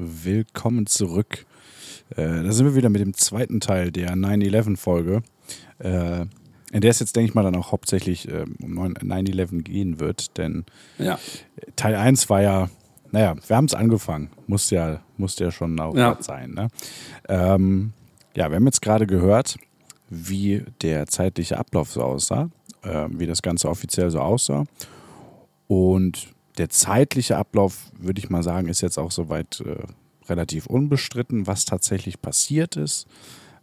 Willkommen zurück. Äh, da sind wir wieder mit dem zweiten Teil der 9-11-Folge, äh, in der es jetzt, denke ich mal, dann auch hauptsächlich äh, um 9-11 gehen wird. Denn Ja. Teil 1 war ja, naja, wir haben es angefangen. Muss ja, muss ja schon auch Ja. sein. Ne? Ähm, ja, wir haben jetzt gerade gehört, wie der zeitliche Ablauf so aussah, äh, wie das Ganze offiziell so aussah. Und der zeitliche Ablauf, würde ich mal sagen, ist jetzt auch soweit äh, relativ unbestritten. Was tatsächlich passiert ist,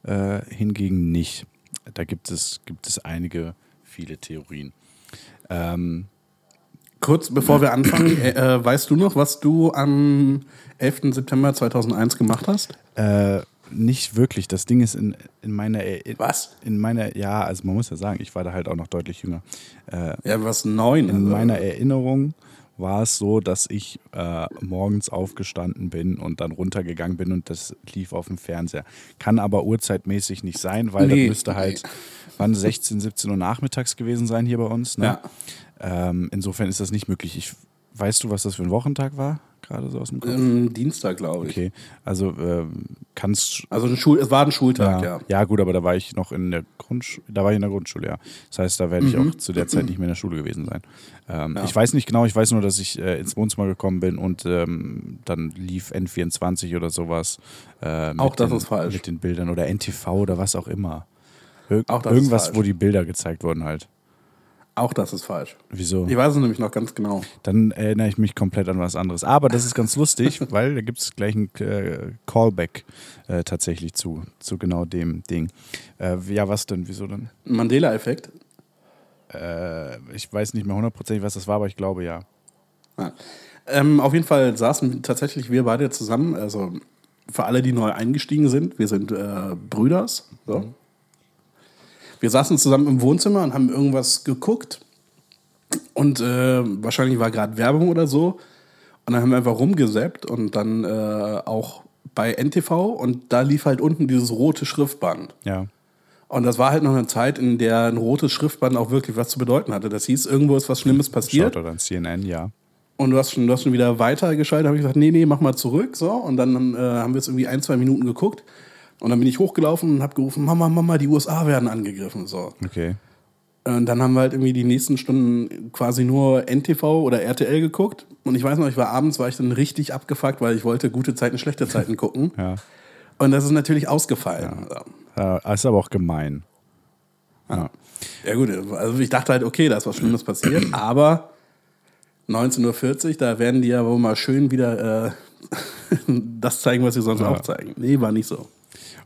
äh, hingegen nicht. Da gibt es, gibt es einige, viele Theorien. Ähm, Kurz bevor wir anfangen, äh, äh, weißt du noch, was du am 11. September 2001 gemacht hast? Äh, nicht wirklich. Das Ding ist in, in meiner Erinnerung. Was? In meiner, ja, also man muss ja sagen, ich war da halt auch noch deutlich jünger. Äh, Ja, was neun. in also. meiner Erinnerung war es so, dass ich äh, morgens aufgestanden bin und dann runtergegangen bin und das lief auf dem Fernseher. Kann aber uhrzeitmäßig nicht sein, weil Nee, das müsste halt, wann 16, 17 Uhr nachmittags gewesen sein hier bei uns. Ne? Ja. Ähm, insofern ist das nicht möglich. Ich, weißt du, was das für ein Wochentag war? Gerade so aus dem Kopf? Ähm, Dienstag, glaube ich. Okay, also ähm, kannst Also ein Schul es war ein Schultag, ja. ja. ja, gut, aber da war ich noch in der Grundschule, da war ich in der Grundschule, ja. Das heißt, da werde ich auch zu der Zeit nicht mehr in der Schule gewesen sein. Ähm, Mhm. Ja. Ich weiß nicht genau, ich weiß nur, dass ich äh, ins Wohnzimmer gekommen bin und ähm, dann lief N24 oder sowas. Äh, mit Auch das den, ist falsch. Mit den Bildern oder NTV oder was auch immer. Ir Auch das irgendwas, wo die Bilder gezeigt wurden halt. Auch das ist falsch. Wieso? Ich weiß es nämlich noch ganz genau. Dann erinnere ich mich komplett an was anderes. Aber das ist ganz lustig, weil da gibt es gleich einen äh, Callback äh, tatsächlich zu, zu genau dem Ding. Äh, ja, was denn? Wieso denn? Mandela-Effekt. Äh, ich weiß nicht mehr hundertprozentig, was das war, aber ich glaube ja. Ja. Ähm, auf jeden Fall saßen tatsächlich wir beide zusammen. Also für alle, die neu eingestiegen sind, wir sind äh, Brüders. So. Wir saßen zusammen im Wohnzimmer und haben irgendwas geguckt. Und äh, wahrscheinlich war gerade Werbung oder so. Und dann haben wir einfach rumgesäppt und dann äh, auch bei NTV und da lief halt unten dieses rote Schriftband. Ja. Und das war halt noch eine Zeit, in der ein rotes Schriftband auch wirklich was zu bedeuten hatte. Das hieß, irgendwo ist was Schlimmes passiert. Schaut oder an CNN, ja. Und du hast schon, du hast schon wieder weitergeschaltet. habe ich gesagt, nee, nee, mach mal zurück. So. Und dann äh, haben wir es irgendwie ein, zwei Minuten geguckt. Und dann bin ich hochgelaufen und habe gerufen, Mama, Mama, die USA werden angegriffen. So. Okay. Und dann haben wir halt irgendwie die nächsten Stunden quasi nur NTV oder RTL geguckt. Und ich weiß noch, ich war abends, war ich dann richtig abgefuckt, weil ich wollte gute Zeiten, schlechte Zeiten gucken. Ja. Und das ist natürlich ausgefallen. Ja. Äh, ist aber auch gemein. Ja. Ja gut, also ich dachte halt, okay, da ist was Schlimmes passiert, aber 19.40 Uhr, da werden die ja wohl mal schön wieder äh, das zeigen, was sie sonst Ja. auch zeigen. Nee, war nicht so.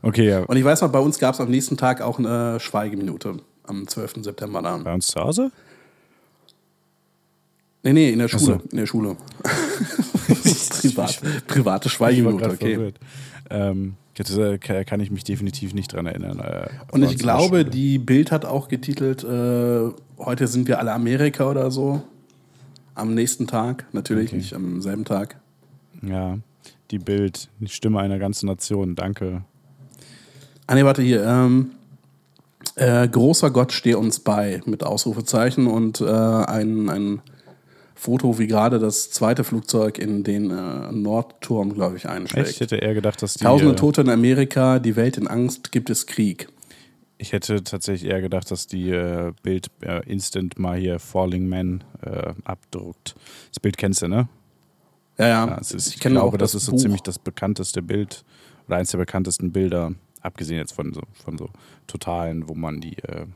Okay, ja. Und ich weiß noch, bei uns gab es am nächsten Tag auch eine Schweigeminute am 12. September dann. Bei uns zu Hause? Nee, nee, in der Schule. so. In der Schule. Privat, private Schweigeminute, okay. Ähm, das äh, kann ich mich definitiv nicht dran erinnern. Äh, Und ich glaube, die Bild hat auch getitelt, äh, heute sind wir alle Amerika oder so. Am nächsten Tag, natürlich Okay. nicht am selben Tag. Ja, die Bild, die Stimme einer ganzen Nation, danke. Ah nee, warte hier. Ähm, äh, großer Gott stehe uns bei mit Ausrufezeichen und äh, ein, ein Foto, wie gerade das zweite Flugzeug in den äh, Nordturm, glaube ich, Echt? Ich einschlägt. hätte eher gedacht, dass die. Tausende äh, Tote in Amerika, die Welt in Angst, gibt es Krieg. Ich hätte tatsächlich eher gedacht, dass die äh, Bild äh, instant mal hier Falling Man äh, abdruckt. Das Bild kennst du, ne? Ja, ja. Ja, ist, ich, kenne glaube, das, das ist so Buch. ziemlich das bekannteste Bild oder eins der bekanntesten Bilder, abgesehen jetzt von so, von so Totalen, wo man die, äh,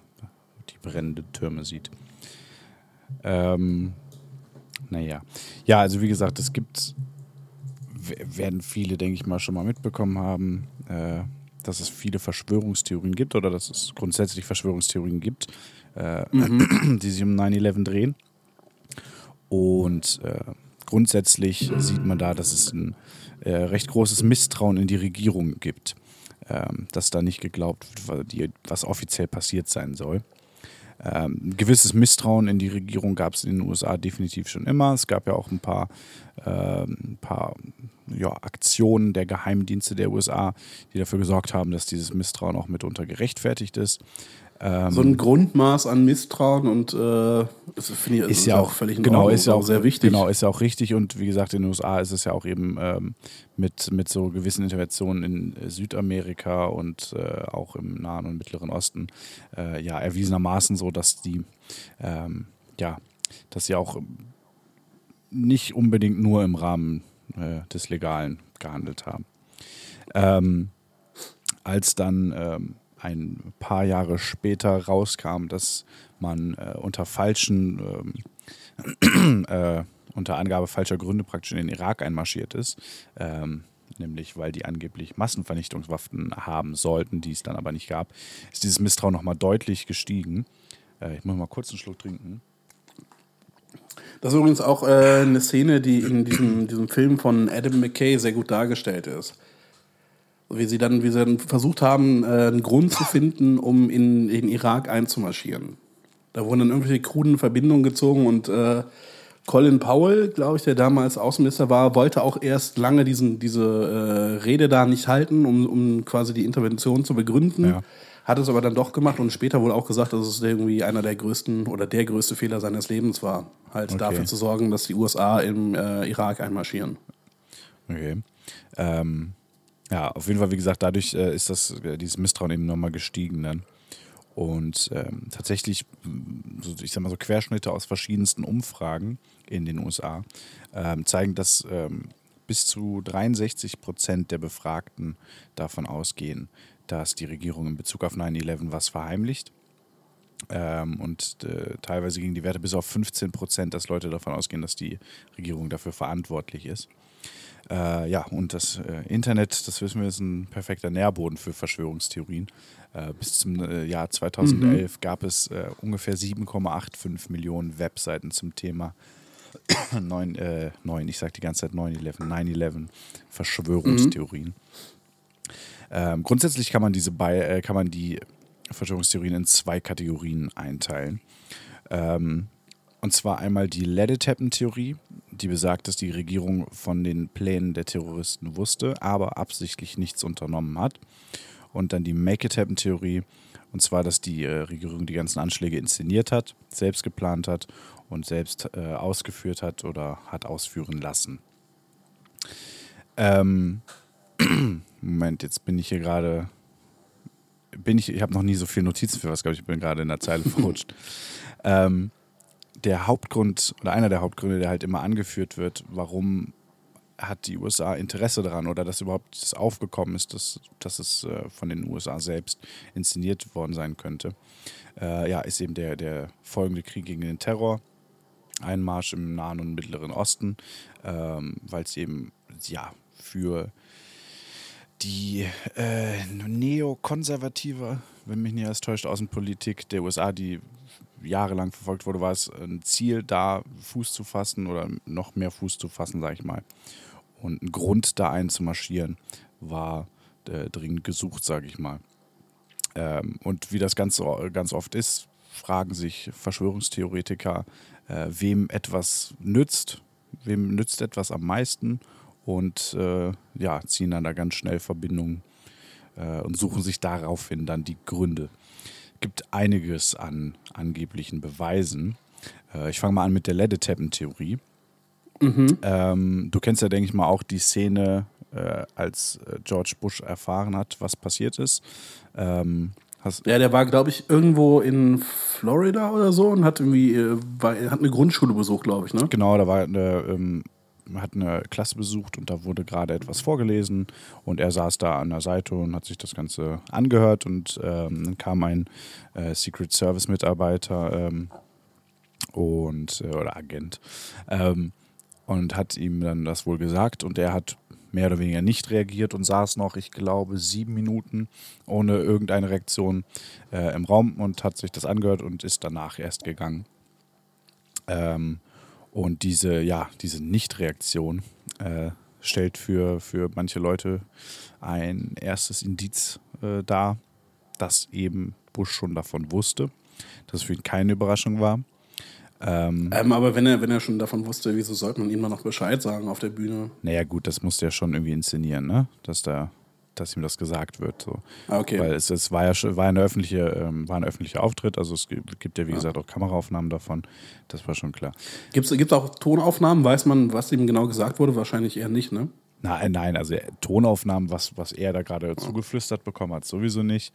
die brennenden Türme sieht. Ähm, naja. Ja, also wie gesagt, es gibt, werden viele, denke ich mal, schon mal mitbekommen haben, äh, dass es viele Verschwörungstheorien gibt oder dass es grundsätzlich Verschwörungstheorien gibt, äh, die sich um 9-11 drehen. Und äh, grundsätzlich sieht man da, dass es ein äh, recht großes Misstrauen in die Regierung gibt, ähm, dass da nicht geglaubt wird, was offiziell passiert sein soll. Ähm, ein gewisses Misstrauen in die Regierung gab es in den USA definitiv schon immer. Es gab ja auch ein paar ähm, ein paar ja, Aktionen der Geheimdienste der USA, die dafür gesorgt haben, dass dieses Misstrauen auch mitunter gerechtfertigt ist. Ähm, so ein Grundmaß an Misstrauen und äh, das finde ich ist, ist ja auch völlig genau, Ordnung, ist ja auch sehr wichtig. Genau, ist ja auch richtig und wie gesagt, in den USA ist es ja auch eben ähm, mit, mit so gewissen Interventionen in Südamerika und äh, auch im Nahen und Mittleren Osten äh, ja erwiesenermaßen so, dass die ähm, ja, dass sie auch nicht unbedingt nur im Rahmen äh, des Legalen gehandelt haben. Ähm, als dann ähm, ein paar Jahre später rauskam, dass man äh, unter falschen, ähm, äh, unter Angabe falscher Gründe praktisch in den Irak einmarschiert ist, ähm, nämlich weil die angeblich Massenvernichtungswaffen haben sollten, die es dann aber nicht gab, ist dieses Misstrauen nochmal deutlich gestiegen. Äh, ich muss mal kurz einen Schluck trinken. Das ist übrigens auch äh, eine Szene, die in diesem, diesem Film von Adam McKay sehr gut dargestellt ist wie sie dann, wie sie dann versucht haben, äh, einen Grund zu finden, um in den Irak einzumarschieren. Da wurden dann irgendwelche kruden Verbindungen gezogen und äh, Colin Powell, glaube ich, der damals Außenminister war, wollte auch erst lange diesen, diese äh, Rede da nicht halten, um, um quasi die Intervention zu begründen. Ja. Hat es aber dann doch gemacht und später wurde auch gesagt, dass es irgendwie einer der größten oder der größte Fehler seines Lebens war, halt okay. dafür zu sorgen, dass die USA im äh, Irak einmarschieren. Okay. Ähm, ja, auf jeden Fall, wie gesagt, dadurch äh, ist das, äh, dieses Misstrauen eben nochmal gestiegen dann. Und ähm, tatsächlich, so, ich sag mal so Querschnitte aus verschiedensten Umfragen in den USA ähm, zeigen, dass ähm, bis zu 63 Prozent der Befragten davon ausgehen, dass die Regierung in Bezug auf 9-11 was verheimlicht. Ähm, und äh, teilweise gingen die Werte bis auf 15 Prozent, dass Leute davon ausgehen, dass die Regierung dafür verantwortlich ist. Äh, ja, und das äh, Internet, das wissen wir, ist ein perfekter Nährboden für Verschwörungstheorien. Äh, bis zum äh, Jahr 2011 mhm. gab es äh, ungefähr 7,85 Millionen Webseiten zum Thema 9, 9 ich sage die ganze Zeit 9-11, 9-11 Verschwörungstheorien. Mhm. Ähm, grundsätzlich kann man, diese bei, kann man die Verschwörungstheorien in zwei Kategorien einteilen. Ähm, und zwar einmal die Ledetappen-Theorie, die besagt, dass die Regierung von den Plänen der Terroristen wusste, aber absichtlich nichts unternommen hat. Und dann die Make-It-Happen-Theorie, und zwar, dass die äh, Regierung die ganzen Anschläge inszeniert hat, selbst geplant hat und selbst äh, ausgeführt hat oder hat ausführen lassen. Ähm, Moment, jetzt bin ich hier gerade. Bin ich, ich habe noch nie so viele Notizen für was, glaube ich, ich bin gerade in der Zeile verrutscht. ähm, der Hauptgrund oder einer der Hauptgründe, der halt immer angeführt wird, warum hat die USA Interesse daran oder dass überhaupt das aufgekommen ist, dass, dass es äh, von den USA selbst inszeniert worden sein könnte, äh, ja, ist eben der, der folgende Krieg gegen den Terror, Einmarsch im Nahen und Mittleren Osten, ähm, weil es eben ja für die äh, neokonservative, wenn mich nicht alles täuscht, Außenpolitik der USA, die jahrelang verfolgt wurde, war es ein Ziel, da Fuß zu fassen oder noch mehr Fuß zu fassen, sage ich mal. Und ein Grund, da einzumarschieren, war äh, dringend gesucht, sage ich mal. Ähm, und wie das ganz, ganz oft ist, fragen sich Verschwörungstheoretiker, äh, wem etwas nützt, wem nützt etwas am meisten und äh, ja, ziehen dann da ganz schnell Verbindungen äh, und suchen sich daraufhin dann die Gründe gibt einiges an angeblichen Beweisen. Äh, ich fange mal an mit der Ledetappen-Theorie. Mhm. Ähm, du kennst ja, denke ich mal, auch die Szene, äh, als äh, George Bush erfahren hat, was passiert ist. Ähm, ja, der war, glaube ich, irgendwo in Florida oder so und hat irgendwie äh, war, hat eine Grundschule besucht, glaube ich, ne? Genau, da war eine ähm, hat eine Klasse besucht und da wurde gerade etwas vorgelesen und er saß da an der Seite und hat sich das Ganze angehört und ähm, dann kam ein äh, Secret Service Mitarbeiter ähm, und äh, oder Agent ähm, und hat ihm dann das wohl gesagt und er hat mehr oder weniger nicht reagiert und saß noch, ich glaube, sieben Minuten ohne irgendeine Reaktion äh, im Raum und hat sich das angehört und ist danach erst gegangen. Ähm, und diese, ja, diese Nichtreaktion äh, stellt für, für manche Leute ein erstes Indiz äh, dar, dass eben Bush schon davon wusste, dass es für ihn keine Überraschung war. Ähm, Ähm, aber wenn er, wenn er schon davon wusste, wieso sollte man ihm dann noch Bescheid sagen auf der Bühne? naja, gut, das musste er schon irgendwie inszenieren, ne? Dass da, dass ihm das gesagt wird. So. Ah, okay. Weil es, es war ja schon, war eine öffentliche, ähm, war ein öffentlicher Auftritt, also es gibt ja wie gesagt auch Kameraaufnahmen davon. Das war schon klar. Gibt es auch Tonaufnahmen? Weiß man, was ihm genau gesagt wurde? Wahrscheinlich eher nicht, ne? Nein, nein, also äh, Tonaufnahmen, was, was er da gerade zugeflüstert bekommen hat, sowieso nicht.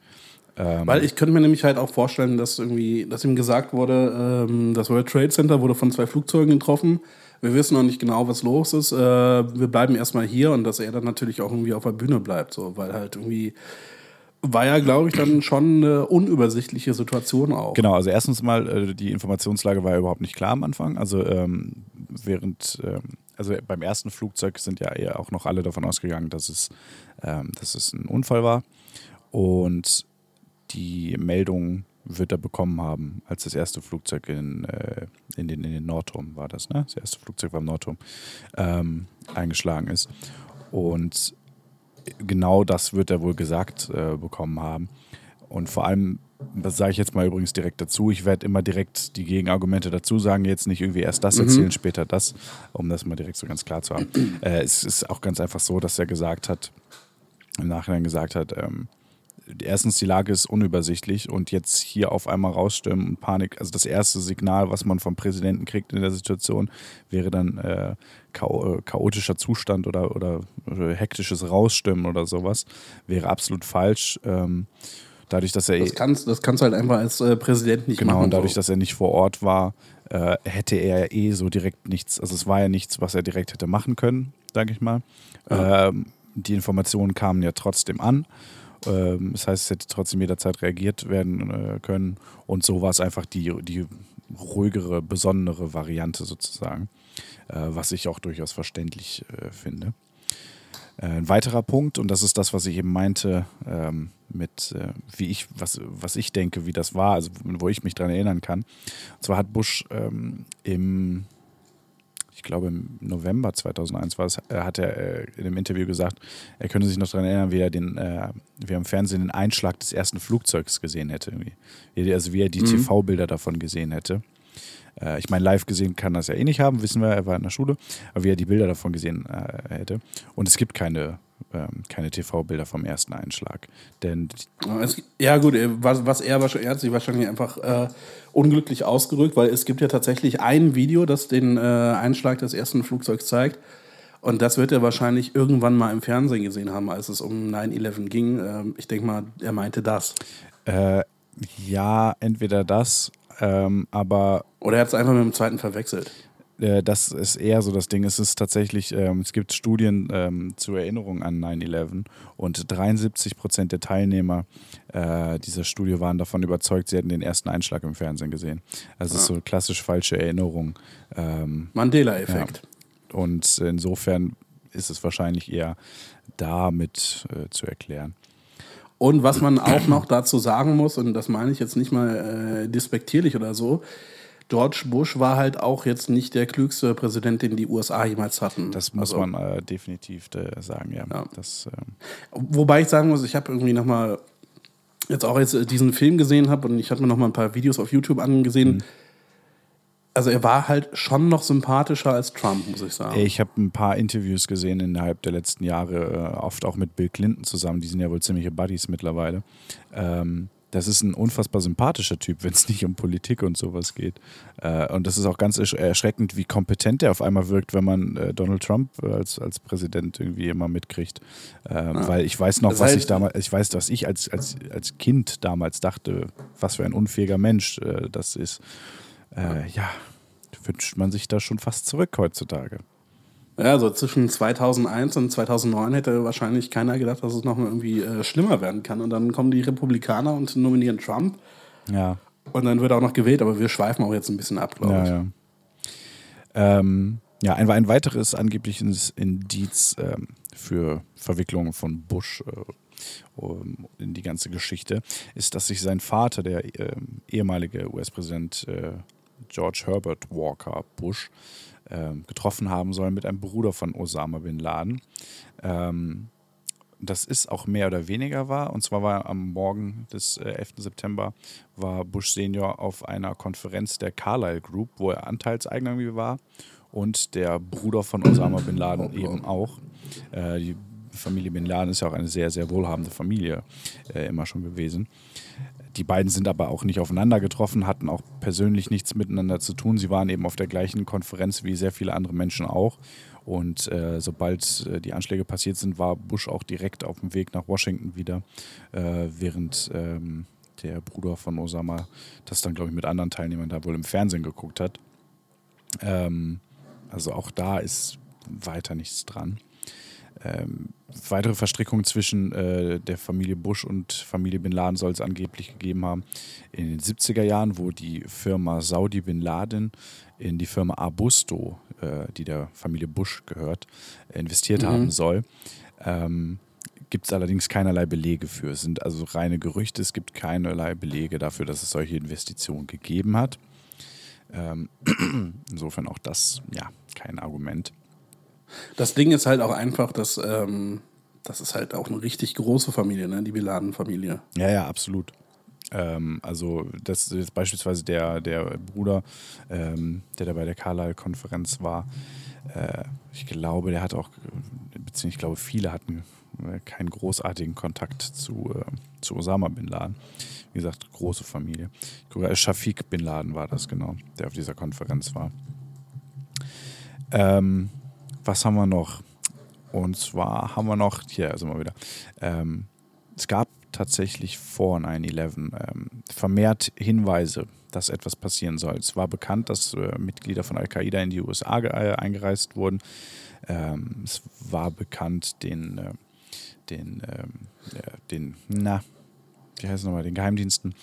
Ähm, Weil ich könnte mir nämlich halt auch vorstellen, dass irgendwie, dass ihm gesagt wurde, ähm, das World Trade Center wurde von zwei Flugzeugen getroffen. Wir wissen noch nicht genau, was los ist. Äh, wir bleiben erstmal hier und dass er dann natürlich auch irgendwie auf der Bühne bleibt, so, weil halt irgendwie war ja, glaube ich, dann schon eine unübersichtliche Situation auch. Genau, also erstens mal, äh, die Informationslage war ja überhaupt nicht klar am Anfang. Also ähm, während, ähm, also beim ersten Flugzeug sind ja eher auch noch alle davon ausgegangen, dass es, ähm, dass es ein Unfall war. Und die Meldung wird er bekommen haben, als das erste Flugzeug in, äh, in, den, in den Nordturm war das, ne? Das erste Flugzeug war im Nordturm, ähm, eingeschlagen ist. Und genau das wird er wohl gesagt äh, bekommen haben. Und vor allem, das sage ich jetzt mal übrigens direkt dazu, ich werde immer direkt die Gegenargumente dazu sagen, jetzt nicht irgendwie erst das erzählen, später das, um das mal direkt so ganz klar zu haben. äh, es ist auch ganz einfach so, dass er gesagt hat, im Nachhinein gesagt hat, ähm, erstens die Lage ist unübersichtlich und jetzt hier auf einmal rausstürmen und Panik, also das erste Signal, was man vom Präsidenten kriegt in der Situation, wäre dann äh, äh, chaotischer Zustand oder, oder, oder hektisches Rausstimmen oder sowas, wäre absolut falsch. Ähm, dadurch, dass er Das kannst, das kannst du halt einfach als äh, Präsident nicht Genau, machen. und dadurch, so. dass er nicht vor Ort war, äh, hätte er eh so direkt nichts, also es war ja nichts, was er direkt hätte machen können, sage ich mal. Ähm, die Informationen kamen ja trotzdem an. Ähm, das heißt, es hätte trotzdem jederzeit reagiert werden äh, können. Und so war es einfach die, die ruhigere, besondere Variante sozusagen, äh, was ich auch durchaus verständlich äh, finde. Ein weiterer Punkt, und das ist das, was ich eben meinte, ähm, mit äh, wie ich, was, was ich denke, wie das war, also wo ich mich daran erinnern kann. Und zwar hat Bush ähm, im, ich glaube im November 2001 war es, äh, hat er äh, in einem Interview gesagt, er könne sich noch daran erinnern, wie er den, äh, wie er im Fernsehen den Einschlag des ersten Flugzeugs gesehen hätte. Irgendwie. Wie, also wie er die TV-Bilder davon gesehen hätte. Ich meine, live gesehen kann er das ja eh nicht haben, wissen wir, er war in der Schule, aber wie er die Bilder davon gesehen hätte. Und es gibt keine, ähm, keine TV-Bilder vom ersten Einschlag. Denn Ja, es, ja, gut, äh, was, was er er hat sich wahrscheinlich einfach äh, unglücklich ausgerückt, weil es gibt ja tatsächlich ein Video, das den äh, Einschlag des ersten Flugzeugs zeigt. Und das wird er wahrscheinlich irgendwann mal im Fernsehen gesehen haben, als es um 9-11 ging. Ähm, ich denke mal, er meinte das. äh, ja, entweder das, ähm, aber Oder er hat es einfach mit dem zweiten verwechselt. Äh, das ist eher so das Ding. Es ist tatsächlich, ähm, es gibt Studien ähm, zur Erinnerung an 9-11 und 73 Prozent der Teilnehmer äh, dieser Studie waren davon überzeugt, sie hätten den ersten Einschlag im Fernsehen gesehen. Also es ist so klassisch falsche Erinnerung. Ähm, Mandela-Effekt. und insofern ist es wahrscheinlich eher damit äh, zu erklären. Und was man auch noch dazu sagen muss, und das meine ich jetzt nicht mal äh, despektierlich oder so, George Bush war halt auch jetzt nicht der klügste Präsident, den die USA jemals hatten. Das muss Also, man äh, definitiv äh, sagen, ja. Ja. Das, ähm, Wobei ich sagen muss, ich habe irgendwie noch mal jetzt auch jetzt äh, diesen Film gesehen habe und ich habe mir noch mal ein paar Videos auf YouTube angesehen. Mhm. Also er war halt schon noch sympathischer als Trump, muss ich sagen. Ich habe ein paar Interviews gesehen innerhalb der letzten Jahre, äh, oft auch mit Bill Clinton zusammen. Die sind ja wohl ziemliche Buddies mittlerweile. Ähm, das ist ein unfassbar sympathischer Typ, wenn es nicht um Politik und sowas geht. Äh, und das ist auch ganz ersch erschreckend, wie kompetent er auf einmal wirkt, wenn man äh, Donald Trump äh, als, als Präsident irgendwie immer mitkriegt. Ähm, Weil ich weiß noch, Das was heißt- ich damals, ich weiß, was ich als, als, als Kind damals dachte, was für ein unfähiger Mensch äh, das ist. Äh, ja, wünscht man sich da schon fast zurück heutzutage. Ja, so zwischen 2001 und 2009 hätte wahrscheinlich keiner gedacht, dass es noch mal irgendwie äh, schlimmer werden kann. Und dann kommen die Republikaner und nominieren Trump. Ja, Und dann wird auch noch gewählt, aber wir schweifen auch jetzt ein bisschen ab, glaube ja, ich. ja. Ähm, ja, ein, ein weiteres angebliches Indiz ähm, für Verwicklungen von Bush äh, um, in die ganze Geschichte ist, dass sich sein Vater, der ähm, ehemalige US-Präsident äh, George Herbert Walker Bush, getroffen haben soll mit einem Bruder von Osama bin Laden. Ähm, das ist auch mehr oder weniger wahr. Und zwar war am Morgen des äh, 11. September war Bush Senior auf einer Konferenz der Carlyle Group, wo er Anteilseigner irgendwie war und der Bruder von Osama Bin Laden eben auch. Äh, die Familie Bin Laden ist ja auch eine sehr, sehr wohlhabende Familie äh, immer schon gewesen. Die beiden sind aber auch nicht aufeinander getroffen, hatten auch persönlich nichts miteinander zu tun. Sie waren eben auf der gleichen Konferenz wie sehr viele andere Menschen auch. Und äh, sobald äh, die Anschläge passiert sind, war Bush auch direkt auf dem Weg nach Washington wieder, äh, während ähm, der Bruder von Osama das dann, glaube ich, mit anderen Teilnehmern da wohl im Fernsehen geguckt hat. Ähm, also auch da ist weiter nichts dran. Ähm, weitere Verstrickungen zwischen äh, der Familie Bush und Familie Bin Laden soll es angeblich gegeben haben in den 70er Jahren, wo die Firma Saudi Bin Laden in die Firma Abusto, äh, die der Familie Bush gehört, investiert mhm. haben soll. Ähm, gibt es allerdings keinerlei Belege für. Es sind also reine Gerüchte. Es gibt keinerlei Belege dafür, dass es solche Investitionen gegeben hat. Ähm, insofern auch das, ja, kein Argument. Das Ding ist halt auch einfach, dass ähm, das ist halt auch eine richtig große Familie, ne? die Biladen-Familie. Ja, ja, absolut. Ähm, also das ist beispielsweise der, der Bruder, ähm, der da bei der Carlyle-Konferenz war. Äh, ich glaube, der hat auch, beziehungsweise ich glaube, viele hatten äh, keinen großartigen Kontakt zu, äh, zu Osama Bin Laden. Wie gesagt, große Familie. Ich glaube, Shafiq Bin Laden war das genau, der auf dieser Konferenz war. Ähm, was haben wir noch? Und zwar haben wir noch, hier also mal wieder, ähm, es gab tatsächlich vor 9-11 ähm, vermehrt Hinweise, dass etwas passieren soll. Es war bekannt, dass äh, Mitglieder von Al-Qaida in die USA äh, eingereist wurden. Ähm, es war bekannt, den, äh, den, ähm, den, na, wie heißt es nochmal, den Geheimdiensten,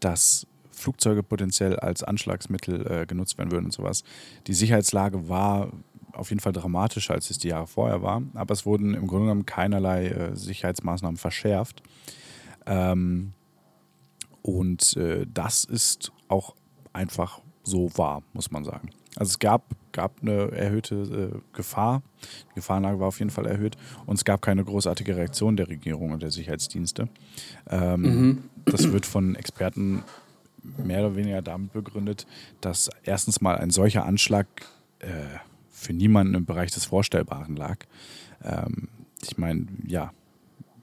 dass Flugzeuge potenziell als Anschlagsmittel äh, genutzt werden würden und sowas. Die Sicherheitslage war auf jeden Fall dramatischer, als es die Jahre vorher war, aber es wurden im Grunde genommen keinerlei äh, Sicherheitsmaßnahmen verschärft. Ähm, und äh, das ist auch einfach so wahr, muss man sagen. Also es gab, gab eine erhöhte äh, Gefahr, die Gefahrenlage war auf jeden Fall erhöht und es gab keine großartige Reaktion der Regierung und der Sicherheitsdienste. Ähm, mhm. Das wird von Experten mehr oder weniger damit begründet, dass erstens mal ein solcher Anschlag äh, für niemanden im Bereich des Vorstellbaren lag. Ähm, ich meine, ja,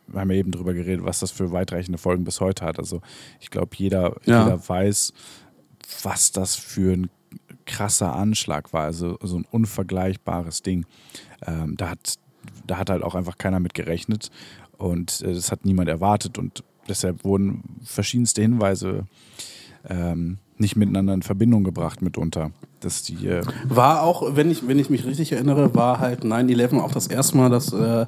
wir haben ja eben darüber geredet, was das für weitreichende Folgen bis heute hat. Also ich glaube, jeder, ja. jeder weiß, was das für ein krasser Anschlag war. Also so ein unvergleichbares Ding. Ähm, da, hat, da hat halt auch einfach keiner mit gerechnet und äh, das hat niemand erwartet und deshalb wurden verschiedenste Hinweise ähm, nicht miteinander in Verbindung gebracht mitunter. Dass die, äh war auch, wenn ich, wenn ich mich richtig erinnere, war halt 9-11 auch das erste Mal, dass äh,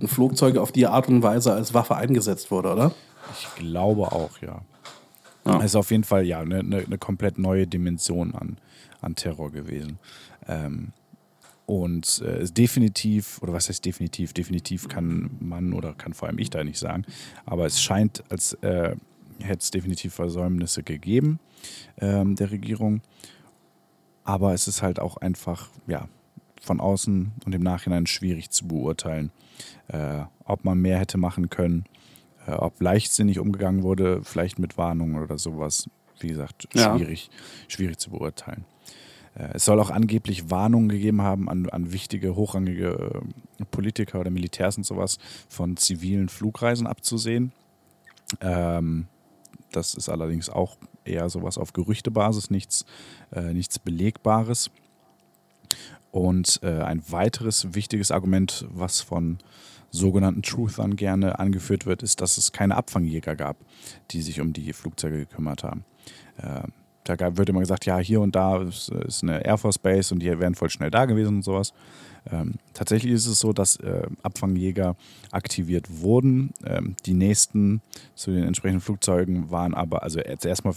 ein Flugzeug auf die Art und Weise als Waffe eingesetzt wurde, oder? Ich glaube auch, ja. ja. Es ist auf jeden Fall ja eine, eine, eine komplett neue Dimension an, an Terror gewesen. Ähm, und äh, definitiv, oder was heißt definitiv? Definitiv kann man oder kann vor allem ich da nicht sagen, aber es scheint, als äh, hätte es definitiv Versäumnisse gegeben ähm, der Regierung. Aber es ist halt auch einfach, ja, von außen und im Nachhinein schwierig zu beurteilen, äh, ob man mehr hätte machen können, äh, ob leichtsinnig umgegangen wurde, vielleicht mit Warnungen oder sowas. Wie gesagt, schwierig, ja. schwierig zu beurteilen. Äh, es soll auch angeblich Warnungen gegeben haben an, an wichtige, hochrangige äh, Politiker oder Militärs und sowas von zivilen Flugreisen abzusehen. Ähm, das ist allerdings auch eher sowas auf Gerüchtebasis, nichts, äh, nichts Belegbares. Und äh, ein weiteres wichtiges Argument, was von sogenannten Truthern gerne angeführt wird, ist, dass es keine Abfangjäger gab, die sich um die Flugzeuge gekümmert haben. Äh, da wird immer gesagt, ja, hier und da ist, ist, eine Air Force Base und die wären voll schnell da gewesen und sowas. Ähm, tatsächlich ist es so, dass äh, Abfangjäger aktiviert wurden. Ähm, die nächsten zu den entsprechenden Flugzeugen waren aber, also erstmal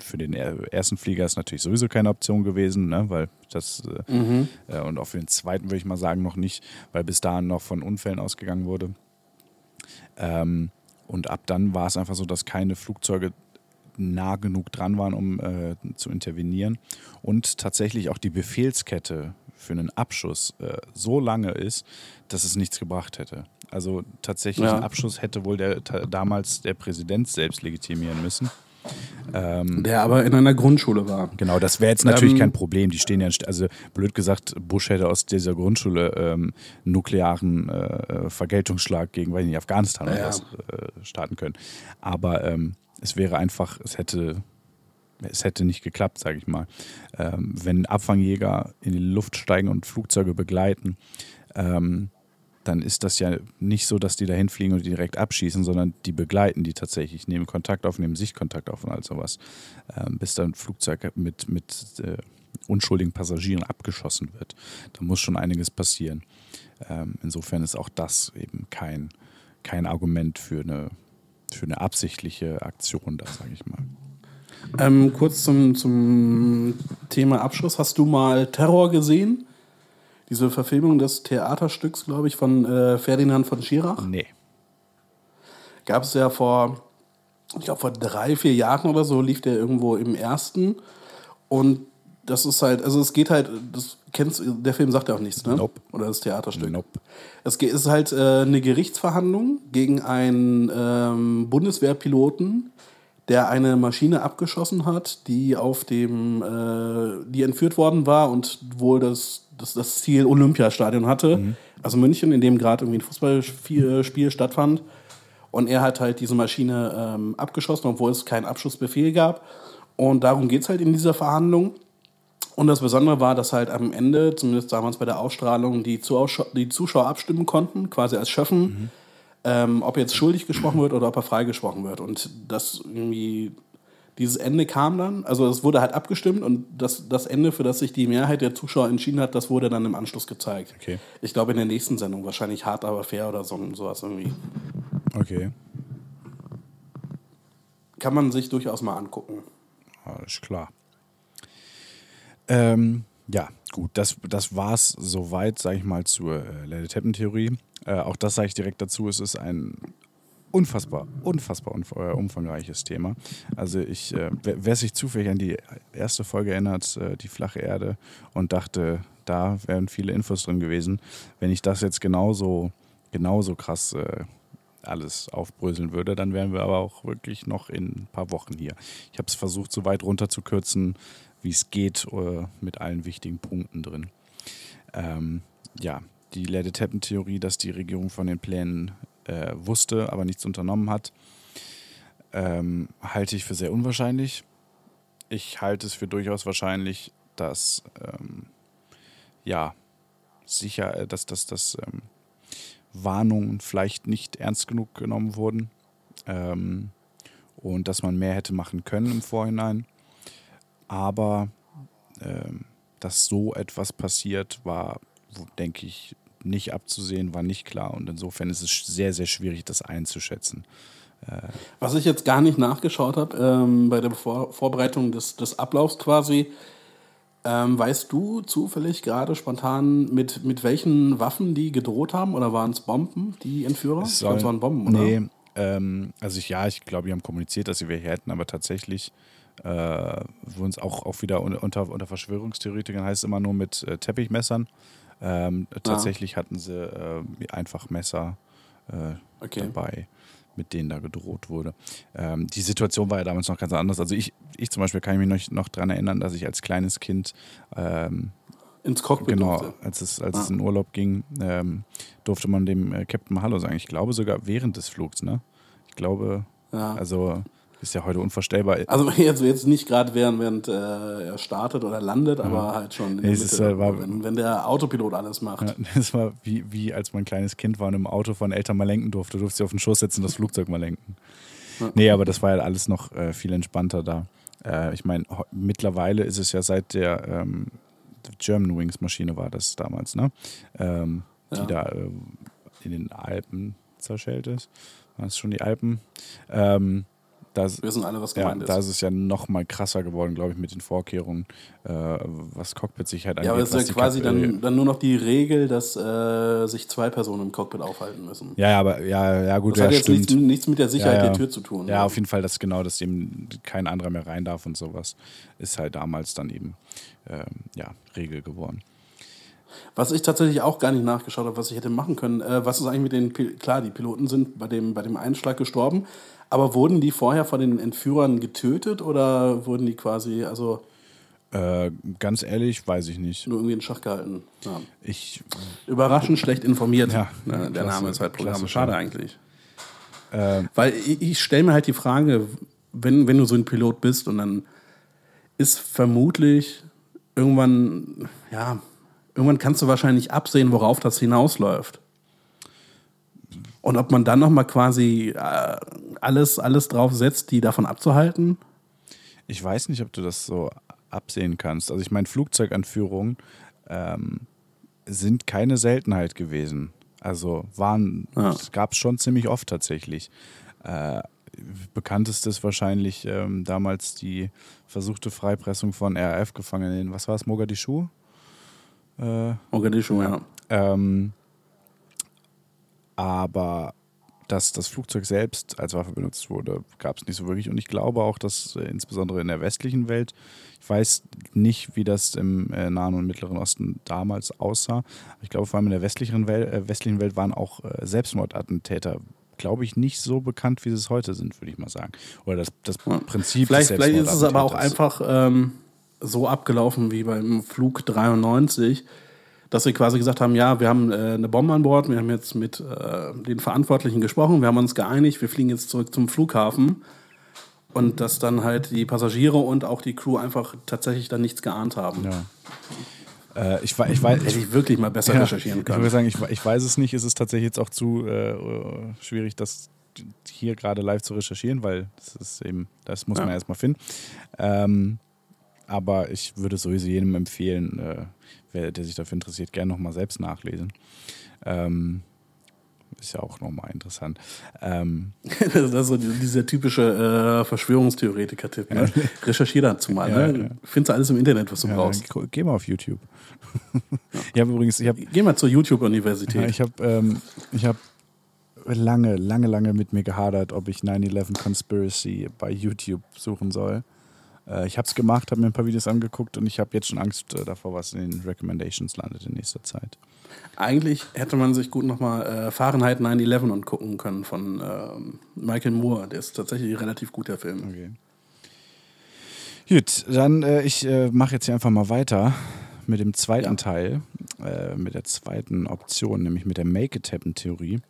für den ersten Flieger ist natürlich sowieso keine Option gewesen, ne, weil das äh, mhm. äh, und auch für den zweiten würde ich mal sagen noch nicht, weil bis dahin noch von Unfällen ausgegangen wurde. Ähm, und ab dann war es einfach so, dass keine Flugzeuge nah genug dran waren, um äh, zu intervenieren. Und tatsächlich auch die Befehlskette für einen Abschuss äh, so lange ist, dass es nichts gebracht hätte. Also tatsächlich Ja. einen Abschuss hätte wohl der, damals der Präsident selbst legitimieren müssen. Der aber in einer Grundschule war. Genau, das wäre jetzt natürlich Ähm, kein Problem. Die stehen ja, also blöd gesagt, Bush hätte aus dieser Grundschule ähm, nuklearen äh, Vergeltungsschlag gegen, weiß ich nicht, Afghanistan oder Ja. was äh, starten können. Aber ähm, es wäre einfach, es hätte, es hätte nicht geklappt, sage ich mal. Ähm, wenn Abfangjäger in die Luft steigen und Flugzeuge begleiten, ähm, dann ist das ja nicht so, dass die da hinfliegen und die direkt abschießen, sondern die begleiten die tatsächlich, nehmen Kontakt auf, nehmen Sichtkontakt auf und all sowas, ähm, bis dann ein Flugzeug mit, mit äh, unschuldigen Passagieren abgeschossen wird. Da muss schon einiges passieren. Ähm, insofern ist auch das eben kein, kein Argument für eine, für eine absichtliche Aktion, da sage ich mal. Ähm, kurz zum, zum Thema Abschluss. Hast du mal Terror gesehen? Diese Verfilmung des Theaterstücks, glaube ich, von äh, Ferdinand von Schirach. Nee. Gab es ja vor, ich glaube, vor drei, vier Jahren oder so lief der irgendwo im ersten. Und das ist halt, also es geht halt, das kennst der Film sagt ja auch nichts, ne? Nope. Oder das Theaterstück. Nope. Es ist halt äh, eine Gerichtsverhandlung gegen einen ähm, Bundeswehrpiloten, der eine Maschine abgeschossen hat, die auf dem, äh, die entführt worden war und wohl das, das, das Ziel Olympiastadion hatte. Also München, in dem gerade irgendwie ein Fußballspiel Spiel stattfand. Und er hat halt diese Maschine ähm, abgeschossen, obwohl es keinen Abschussbefehl gab. Und darum geht es halt in dieser Verhandlung. Und das Besondere war, dass halt am Ende, zumindest damals bei der Ausstrahlung, die, Zuschauer, die Zuschauer abstimmen konnten, quasi als Schöffen, ähm, ob jetzt schuldig gesprochen wird oder ob er freigesprochen wird. Und das irgendwie, dieses Ende kam dann, also es wurde halt abgestimmt und das, das Ende, für das sich die Mehrheit der Zuschauer entschieden hat, das wurde dann im Anschluss gezeigt. Okay. Ich glaube in der nächsten Sendung, wahrscheinlich hart, aber fair oder so, sowas irgendwie. Okay. Kann man sich durchaus mal angucken. Alles klar. Ähm, ja, gut, das, das war es soweit, sage ich mal, zur äh, Lady-Teppen-Theorie. Äh, auch das sage ich direkt dazu, es ist ein unfassbar, unfassbar äh, umfangreiches Thema. Also ich, äh, wer, wer sich zufällig an die erste Folge erinnert, äh, die flache Erde, und dachte, da wären viele Infos drin gewesen, wenn ich das jetzt genauso, genauso krass äh, alles aufbröseln würde, dann wären wir aber auch wirklich noch in ein paar Wochen hier. Ich habe es versucht, so weit runter zu kürzen, wie es geht, äh, mit allen wichtigen Punkten drin. Ähm, ja, die Lede-Teppen-Theorie, dass die Regierung von den Plänen äh, wusste, aber nichts unternommen hat, ähm, halte ich für sehr unwahrscheinlich. Ich halte es für durchaus wahrscheinlich, dass ähm, ja sicher, äh, dass das dass, ähm, Warnungen vielleicht nicht ernst genug genommen wurden ähm, und dass man mehr hätte machen können im Vorhinein. Aber ähm, dass so etwas passiert, war, denke ich, nicht abzusehen, war nicht klar. Und insofern ist es sehr, sehr schwierig, das einzuschätzen. Was ich jetzt gar nicht nachgeschaut habe, ähm, bei der Vor Vorbereitung des, des Ablaufs quasi, ähm, weißt du zufällig gerade spontan, mit, mit welchen Waffen die gedroht haben? Oder waren es Bomben, die Entführer? Es ich glaube, es soll- waren Bomben, oder? Nee, ähm, also ich, ja, ich glaube, die haben kommuniziert, dass sie welche hätten, aber tatsächlich äh, wurden es auch, auch wieder unter, unter, Verschwörungstheoretikern heißt es immer nur mit äh, Teppichmessern. Ähm, tatsächlich hatten sie äh, einfach Messer äh, Okay. dabei, mit denen da gedroht wurde. Ähm, die Situation war ja damals noch ganz anders. Also ich, ich zum Beispiel kann mich noch, noch daran erinnern, dass ich als kleines Kind ähm, Ins Cockpit Genau, durfte. als es, als Ah. es in Urlaub ging, ähm, durfte man dem äh, Captain Hallo sagen. Ich glaube sogar während des Flugs, ne? Ich glaube, Ja. also ist ja heute unvorstellbar. Also jetzt, jetzt nicht gerade während, während äh, er startet oder landet, aber halt schon Nee, es ist, Mitte, äh, war- wenn, wenn der Autopilot alles macht. Ja, Das war wie, wie als man ein kleines Kind war und im Auto von Eltern mal lenken durfte. Du durfst dich auf den Schoß setzen und das Flugzeug mal lenken. Nee, aber das war ja alles noch äh, viel entspannter da. Äh, ich meine, mittlerweile ist es ja seit der ähm, German Wings Maschine war das damals, ne? Ähm, die Ja. da äh, in den Alpen zerschellt ist. Waren es schon die Alpen? Ähm, das, Wir wissen alle, was ja, gemeint da ist. ist es ja noch mal krasser geworden, glaube ich, mit den Vorkehrungen, äh, was Cockpit-Sicherheit angeht. Ja, aber es ist ja quasi dann, dann nur noch die Regel, dass äh, sich zwei Personen im Cockpit aufhalten müssen. Ja, ja, aber ja, ja gut, Das ja, hat jetzt nichts, nichts mit der Sicherheit Ja, der Tür zu tun. Ja, auf jeden Fall, dass genau, dass eben kein anderer mehr rein darf und sowas, ist halt damals dann eben ähm, ja, Regel geworden. Was ich tatsächlich auch gar nicht nachgeschaut habe, was ich hätte machen können. Äh, was ist eigentlich mit den, Pil klar, die Piloten sind bei dem, bei dem Einschlag gestorben, aber wurden die vorher von den Entführern getötet oder wurden die quasi, also Äh, ganz ehrlich, weiß ich nicht. nur irgendwie in Schach gehalten? Ja. Ich, Überraschend schlecht informiert. Ja, der klasse, Name ist halt Programm. Schade eigentlich. äh, Weil ich, ich stelle mir halt die Frage, wenn, wenn du so ein Pilot bist und dann ist vermutlich irgendwann, ja, irgendwann kannst du wahrscheinlich absehen, worauf das hinausläuft. Und ob man dann nochmal quasi äh, alles, alles drauf setzt, die davon abzuhalten. ich weiß nicht, ob du das so absehen kannst. Also ich meine, Flugzeuganführungen ähm, sind keine Seltenheit gewesen. Also waren, Ja. gab es schon ziemlich oft tatsächlich. Äh, bekanntestes wahrscheinlich ähm, damals die versuchte Freipressung von RAF-Gefangenen. Was war es, Mogadischu? Äh, Mogadischu, ja. ähm, aber dass das Flugzeug selbst als Waffe benutzt wurde, gab es nicht so wirklich. Und ich glaube auch, dass äh, insbesondere in der westlichen Welt, ich weiß nicht, wie das im äh, Nahen und Mittleren Osten damals aussah, ich glaube vor allem in der westlichen Welt, äh, westlichen Welt waren auch äh, Selbstmordattentäter, glaube ich, nicht so bekannt, wie sie es heute sind, würde ich mal sagen. Oder das, das Prinzip Vielleicht, des vielleicht ist es aber auch einfach ähm, so abgelaufen wie beim Flug 93, dass sie quasi gesagt haben, ja, wir haben äh, eine Bombe an Bord, wir haben jetzt mit äh, den Verantwortlichen gesprochen, wir haben uns geeinigt, wir fliegen jetzt zurück zum Flughafen. Und dass dann halt die Passagiere und auch die Crew einfach tatsächlich dann nichts geahnt haben. Ja. Äh, ich, ich, weiß, Hätte ich wirklich mal besser Ja, recherchieren Ich würde können. sagen, ich, ich weiß es nicht. Es ist tatsächlich jetzt auch zu äh, schwierig, das hier gerade live zu recherchieren, weil das ist eben, das muss Ja. man erstmal finden. Ähm, aber ich würde sowieso jedem empfehlen, äh, wer, der sich dafür interessiert, gerne nochmal selbst nachlesen. Ähm, ist ja auch nochmal interessant. Ähm, Das ist so dieser typische äh, Verschwörungstheoretiker-Tipp. Ne? Recherchier dazu mal. Ja, ne? ja. Findest du alles im Internet, was du ja, brauchst. geh- mal auf YouTube. ich habe übrigens, ich habe Geh mal zur YouTube-Universität. Ja, ich habe ähm, ich hab lange, lange, lange mit mir gehadert, ob ich 9-11 Conspiracy bei YouTube suchen soll. Äh, ich habe es gemacht, habe mir ein paar Videos angeguckt und ich habe jetzt schon Angst äh, davor, was in den Recommendations landet in nächster Zeit. Eigentlich hätte man sich gut nochmal äh, Fahrenheit 9-11 angucken können von ähm, Michael Moore. Der ist tatsächlich ein relativ guter Film. Okay. Gut, dann äh, ich äh, mache jetzt hier einfach mal weiter mit dem zweiten Ja. Teil, äh, mit der zweiten Option, nämlich mit der Make-it-Happen-Theorie.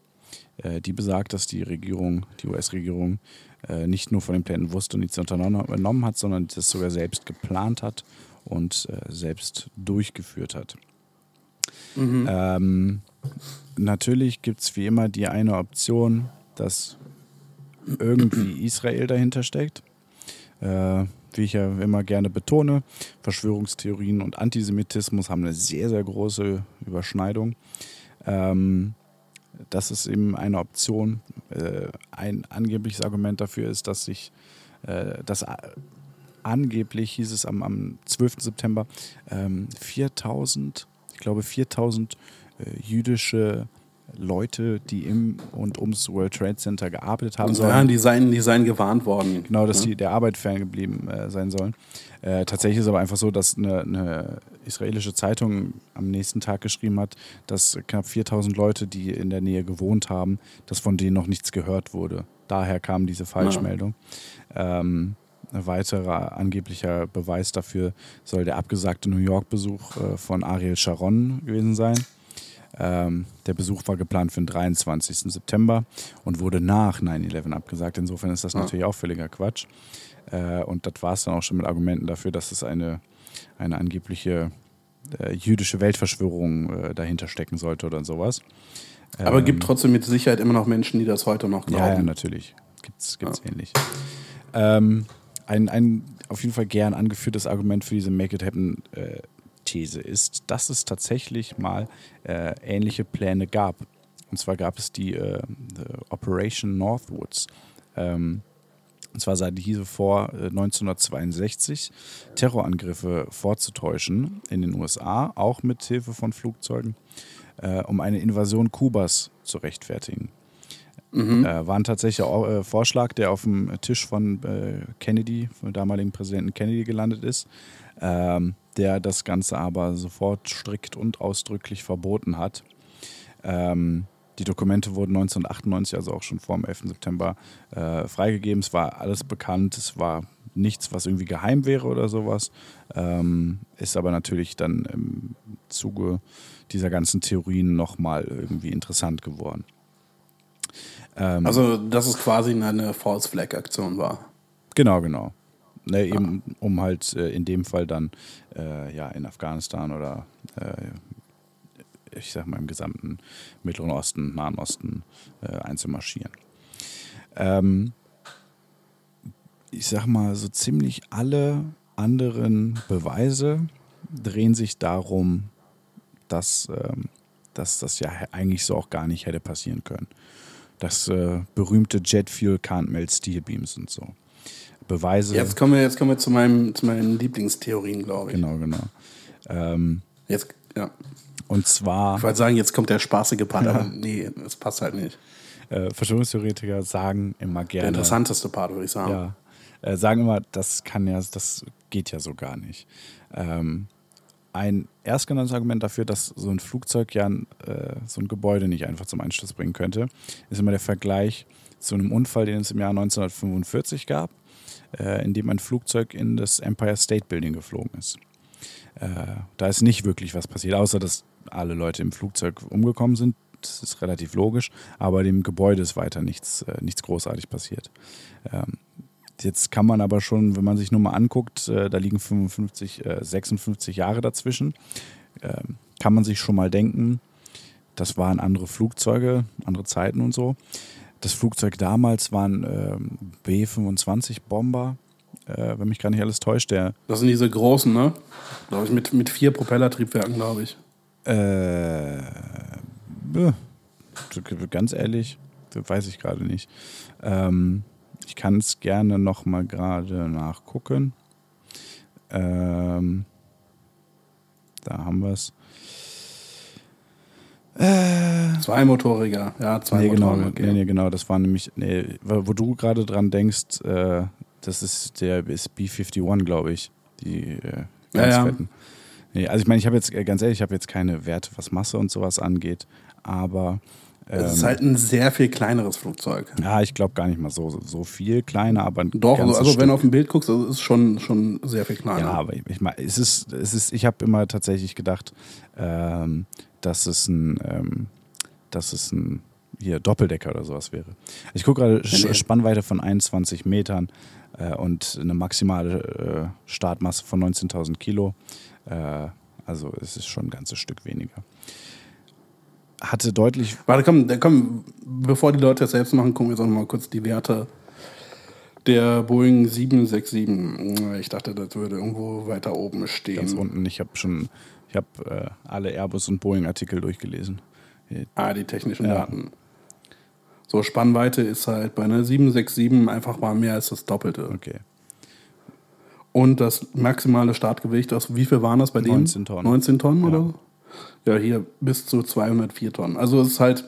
Äh, die besagt, dass die Regierung, die US-Regierung, äh, nicht nur von den Plänen wusste und nichts unternommen hat, sondern das sogar selbst geplant hat und äh, selbst durchgeführt hat. Ähm, natürlich gibt es wie immer die eine Option, dass irgendwie Israel dahinter steckt. Äh, wie ich ja immer gerne betone, Verschwörungstheorien und Antisemitismus haben eine sehr, sehr große Überschneidung. Ähm, das ist eben eine Option. Äh, ein angebliches Argument dafür ist, dass sich äh, das a- angeblich hieß es am, am 12. September ähm, 4000, ich glaube 4000 äh, jüdische Leute, die im und ums World Trade Center gearbeitet haben sollen, ja, die seien, die seien gewarnt worden. Genau, dass Ja. die der Arbeit ferngeblieben äh, sein sollen. Äh, tatsächlich ist aber einfach so, dass eine, eine israelische Zeitung am nächsten Tag geschrieben hat, dass knapp 4000 Leute, die in der Nähe gewohnt haben, dass von denen noch nichts gehört wurde. Daher kam diese Falschmeldung. Ähm, ein weiterer angeblicher Beweis dafür soll der abgesagte New York-Besuch äh, von Ariel Sharon gewesen sein. Ähm, der Besuch war geplant für den 23. September und wurde nach 9-11 abgesagt. Insofern ist das Ja. natürlich auch völliger Quatsch. Äh, und das war es dann auch schon mit Argumenten dafür, dass es eine, eine angebliche äh, jüdische Weltverschwörung äh, dahinter stecken sollte oder sowas. Aber Ähm, gibt trotzdem mit Sicherheit immer noch Menschen, die das heute noch glauben. ja, ja, natürlich. Gibt's, gibt's ähnlich. Ähm, ein, ein auf jeden Fall gern angeführtes Argument für diese Make It Happen äh, These ist, dass es tatsächlich mal äh, ähnliche Pläne gab. Und zwar gab es die äh, Operation Northwoods. Ähm, und zwar sah diese vor, äh, 1962 Terrorangriffe vorzutäuschen in den USA, auch mit Hilfe von Flugzeugen, äh, um eine Invasion Kubas zu rechtfertigen. Äh, war ein tatsächlicher äh, Vorschlag, der auf dem Tisch von äh, Kennedy, vom damaligen Präsidenten Kennedy gelandet ist. ähm, der das Ganze aber sofort strikt und ausdrücklich verboten hat. Ähm, die Dokumente wurden 1998, also auch schon vor dem 11. September, äh, freigegeben. Es war alles bekannt, es war nichts, was irgendwie geheim wäre oder sowas. Ähm, ist aber natürlich dann im Zuge dieser ganzen Theorien nochmal irgendwie interessant geworden. Ähm, also, dass es quasi eine False Flag Aktion war. Genau, genau. Ne, eben, ah. um halt äh, in dem Fall dann äh, ja, in Afghanistan oder äh, ich sag mal im gesamten Mittleren Osten, Nahen Osten einzumarschieren. Ähm, ich sag mal, so ziemlich alle anderen Beweise drehen sich darum, dass, ähm, dass das ja eigentlich so auch gar nicht hätte passieren können. Das äh, berühmte Jet Fuel Can't Melt Steel Beams und so. Beweise. Jetzt kommen wir, jetzt kommen wir zu, meinem, zu meinen Lieblingstheorien, glaube ich. Genau, genau. Ähm, jetzt, ja. Und zwar. Ich wollte sagen, jetzt kommt der spaßige Part, aber nee, das passt halt nicht. Äh, Verschwörungstheoretiker sagen immer gerne. Der interessanteste Part, würde ich sagen. Ja. Äh, sagen immer, das kann ja, das geht ja so gar nicht. Ähm, ein erstgenanntes Argument dafür, dass so ein Flugzeug ja äh, so ein Gebäude nicht einfach zum Einsturz bringen könnte, ist immer der Vergleich zu einem Unfall, den es im Jahr 1945 gab, äh, in dem ein Flugzeug in das Empire State Building geflogen ist. Äh, da ist nicht wirklich was passiert, außer dass alle Leute im Flugzeug umgekommen sind. Das ist relativ logisch, aber dem Gebäude ist weiter nichts, äh, nichts großartig passiert. Ähm, jetzt kann man aber schon, wenn man sich nur mal anguckt, äh, da liegen 55, 56 Jahre dazwischen, ähm, kann man sich schon mal denken, das waren andere Flugzeuge, andere Zeiten und so. Das Flugzeug damals waren ähm, B-25 Bomber äh, wenn mich gar nicht alles täuscht. Der das sind diese großen, ne? Glaube ich, mit, mit vier Propellertriebwerken, glaube ich. Äh, ganz ehrlich, weiß ich gerade nicht. Ähm, ich kann es gerne noch mal gerade nachgucken. Ähm, da haben wir es. Äh, Zweimotoriger, ja, zwei nee, genau, nee, nee, genau, das war nämlich, nee, wo du gerade dran denkst, äh, das ist der ist B51, glaube ich. Die äh, ganz ja, ja. Nee, also ich meine, ich habe jetzt, äh, ganz ehrlich, ich habe jetzt keine Werte, was Masse und sowas angeht, aber. Es ist halt ein sehr viel kleineres Flugzeug. Ja, ich glaube gar nicht mal so, so viel kleiner, aber. Doch, also, also wenn du auf dem Bild guckst, also ist schon, schon sehr viel kleiner. Ja, aber ich, ich meine, es ist, es ist, ich habe immer tatsächlich gedacht, ähm, dass es ein, ähm, dass es ein hier Doppeldecker oder sowas wäre. Ich gucke gerade nee, Spannweite von 21 Metern äh, und eine maximale äh, Startmasse von 19.000 Kilo. Äh, also es ist schon ein ganzes Stück weniger. Hatte deutlich. Warte, komm, komm, bevor die Leute das selbst machen, gucken wir jetzt auch noch mal kurz die Werte der Boeing 767. Ich dachte, das würde irgendwo weiter oben stehen. Ganz unten. Ich habe schon, ich habe äh, alle Airbus und Boeing Artikel durchgelesen. Ah, die technischen ja. Daten. So, Spannweite ist halt bei einer 767 einfach mal mehr als das Doppelte. Okay. Und das maximale Startgewicht, aus wie viel waren das bei denen? 19 Tonnen. 19 Tonnen ja. oder so? Ja, hier bis zu 204 Tonnen. Also es ist halt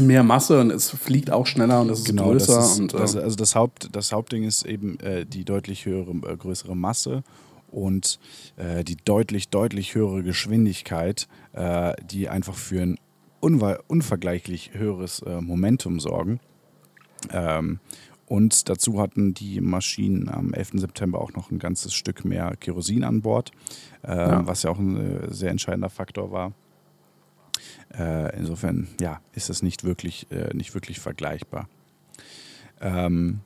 mehr Masse und es fliegt auch schneller und es ist genau, größer. Das ist, und, äh das, also das, Haupt, das Hauptding ist eben äh, die deutlich höhere, äh, größere Masse und äh, die deutlich, deutlich höhere Geschwindigkeit, äh, die einfach für ein unvergleichlich höheres äh, Momentum sorgen. Ähm, und dazu hatten die Maschinen am 11. September auch noch ein ganzes Stück mehr Kerosin an Bord, äh, ja. was ja auch ein äh, sehr entscheidender Faktor war. Äh, insofern ja, ist das nicht wirklich, äh, nicht wirklich vergleichbar. Ähm,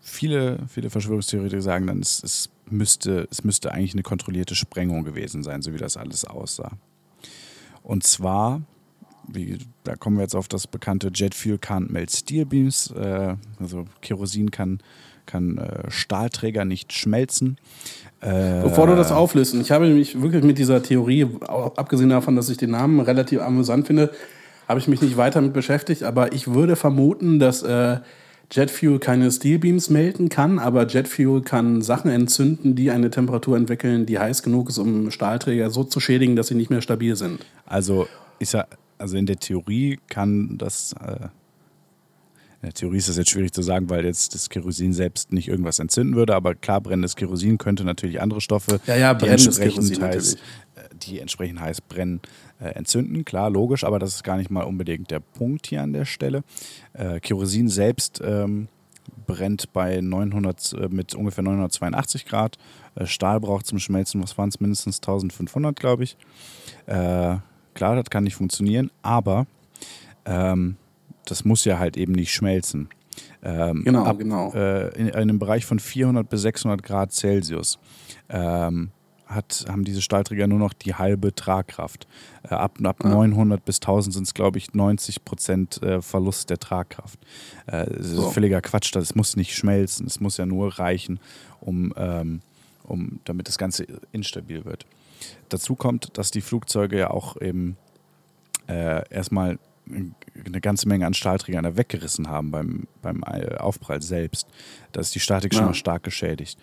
viele, viele Verschwörungstheoretiker sagen dann, es, es, müsste, es müsste eigentlich eine kontrollierte Sprengung gewesen sein, so wie das alles aussah. Und zwar wie, da kommen wir jetzt auf das bekannte Jet Fuel Can't Melt Steel Beams. Äh, also Kerosin kann, kann äh, Stahlträger nicht schmelzen. Äh, Bevor du das auflöst, ich habe mich wirklich mit dieser Theorie, abgesehen davon, dass ich den Namen relativ amüsant finde, habe ich mich nicht weiter mit beschäftigt, aber ich würde vermuten, dass äh, Jet Fuel keine Steel Beams melden kann, aber Jet Fuel kann Sachen entzünden, die eine Temperatur entwickeln, die heiß genug ist, um Stahlträger so zu schädigen, dass sie nicht mehr stabil sind. Also ist ja also in der Theorie kann das, äh, In der Theorie ist das jetzt schwierig zu sagen, weil jetzt das Kerosin selbst nicht irgendwas entzünden würde, aber klar, brennendes Kerosin könnte natürlich andere Stoffe, Ja, ja, die, entsprechend heiß, äh, die entsprechend heiß brennen, äh, entzünden. Klar, logisch, aber das ist gar nicht mal unbedingt der Punkt hier an der Stelle. Äh, Kerosin selbst ähm, brennt bei 900, äh, mit ungefähr 982 Grad. Äh, Stahl braucht zum Schmelzen, was waren es, mindestens 1500, glaube ich. Äh, klar, das kann nicht funktionieren, aber ähm, das muss ja halt eben nicht schmelzen. Ähm, Genau, ab, genau. Äh, in, in einem Bereich von 400 bis 600 Grad Celsius ähm, hat, haben diese Stahlträger nur noch die halbe Tragkraft. Äh, ab ab Ah. 900 bis 1000 sind es, glaube ich, 90 Prozent äh, Verlust der Tragkraft. Äh, das ist So. völliger Quatsch. Das muss nicht schmelzen. Es muss ja nur reichen, um, ähm, um, damit das Ganze instabil wird. Dazu kommt, dass die Flugzeuge ja auch eben äh, erstmal eine ganze Menge an Stahlträgern da weggerissen haben beim, beim Aufprall selbst. Da ist die Statik schon Ja. mal stark geschädigt.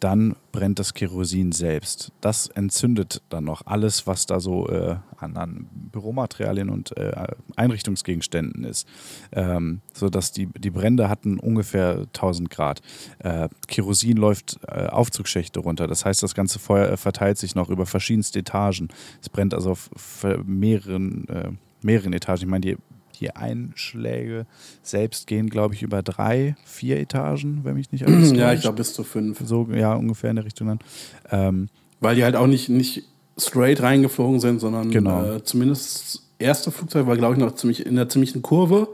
Dann brennt das Kerosin selbst. Das entzündet dann noch alles, was da so äh, an, an Büromaterialien und äh, Einrichtungsgegenständen ist. Ähm, sodass die, die Brände hatten ungefähr 1000 Grad. Äh, Kerosin läuft äh, Aufzugschächte runter. Das heißt, das ganze Feuer äh, verteilt sich noch über verschiedenste Etagen. Es brennt also auf mehreren, äh, mehreren Etagen. Ich meine, die, die Einschläge selbst gehen, glaube ich, über drei, vier Etagen, wenn mich nicht alles Ja, ich glaube bis zu fünf. So, ja, ungefähr in der Richtung dann. Ähm, Weil die halt auch nicht, nicht straight reingeflogen sind, sondern Genau. äh, zumindest das erste Flugzeug war, glaube ich, noch ziemlich in der ziemlichen Kurve.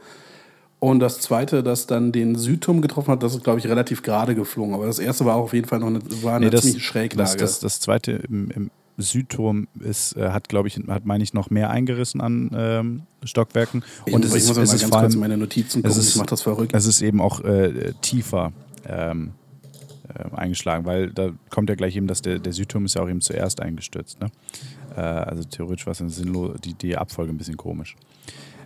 Und das zweite, das dann den Südturm getroffen hat, das ist, glaube ich, relativ gerade geflogen. Aber das erste war auch auf jeden Fall noch eine, war eine nee, das, ziemliche Schräglage. das, das, das zweite im, im Südturm ist, äh, hat, glaube ich, hat, meine ich, noch mehr eingerissen an ähm, Stockwerken. ich, Und es ich ist, muss es mal ist ganz vor kurz in allem, meine Notizen es gucken. ist- ich mache das verrückt. es ist eben auch äh, tiefer ähm, äh, eingeschlagen, weil da kommt ja gleich eben, dass der, der Südturm ist ja auch eben zuerst eingestürzt. Ne? Äh, also theoretisch war es eine sinnlos, die, die Abfolge ein bisschen komisch.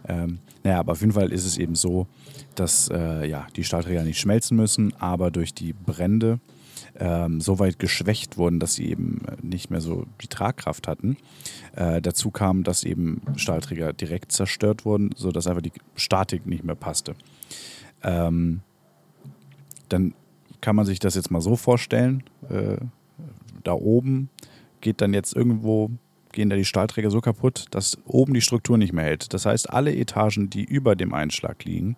Ähm, naja, aber auf jeden Fall ist es eben so, dass äh, ja, die Stahlträger nicht schmelzen müssen, aber durch die Brände ähm, so weit geschwächt wurden, dass sie eben äh, nicht mehr so die Tragkraft hatten. Äh, dazu kam, dass eben Stahlträger direkt zerstört wurden, sodass einfach die Statik nicht mehr passte. Ähm, dann kann man sich das jetzt mal so vorstellen. Äh, da oben geht dann jetzt irgendwo, gehen da die Stahlträger so kaputt, dass oben die Struktur nicht mehr hält. Das heißt, alle Etagen, die über dem Einschlag liegen,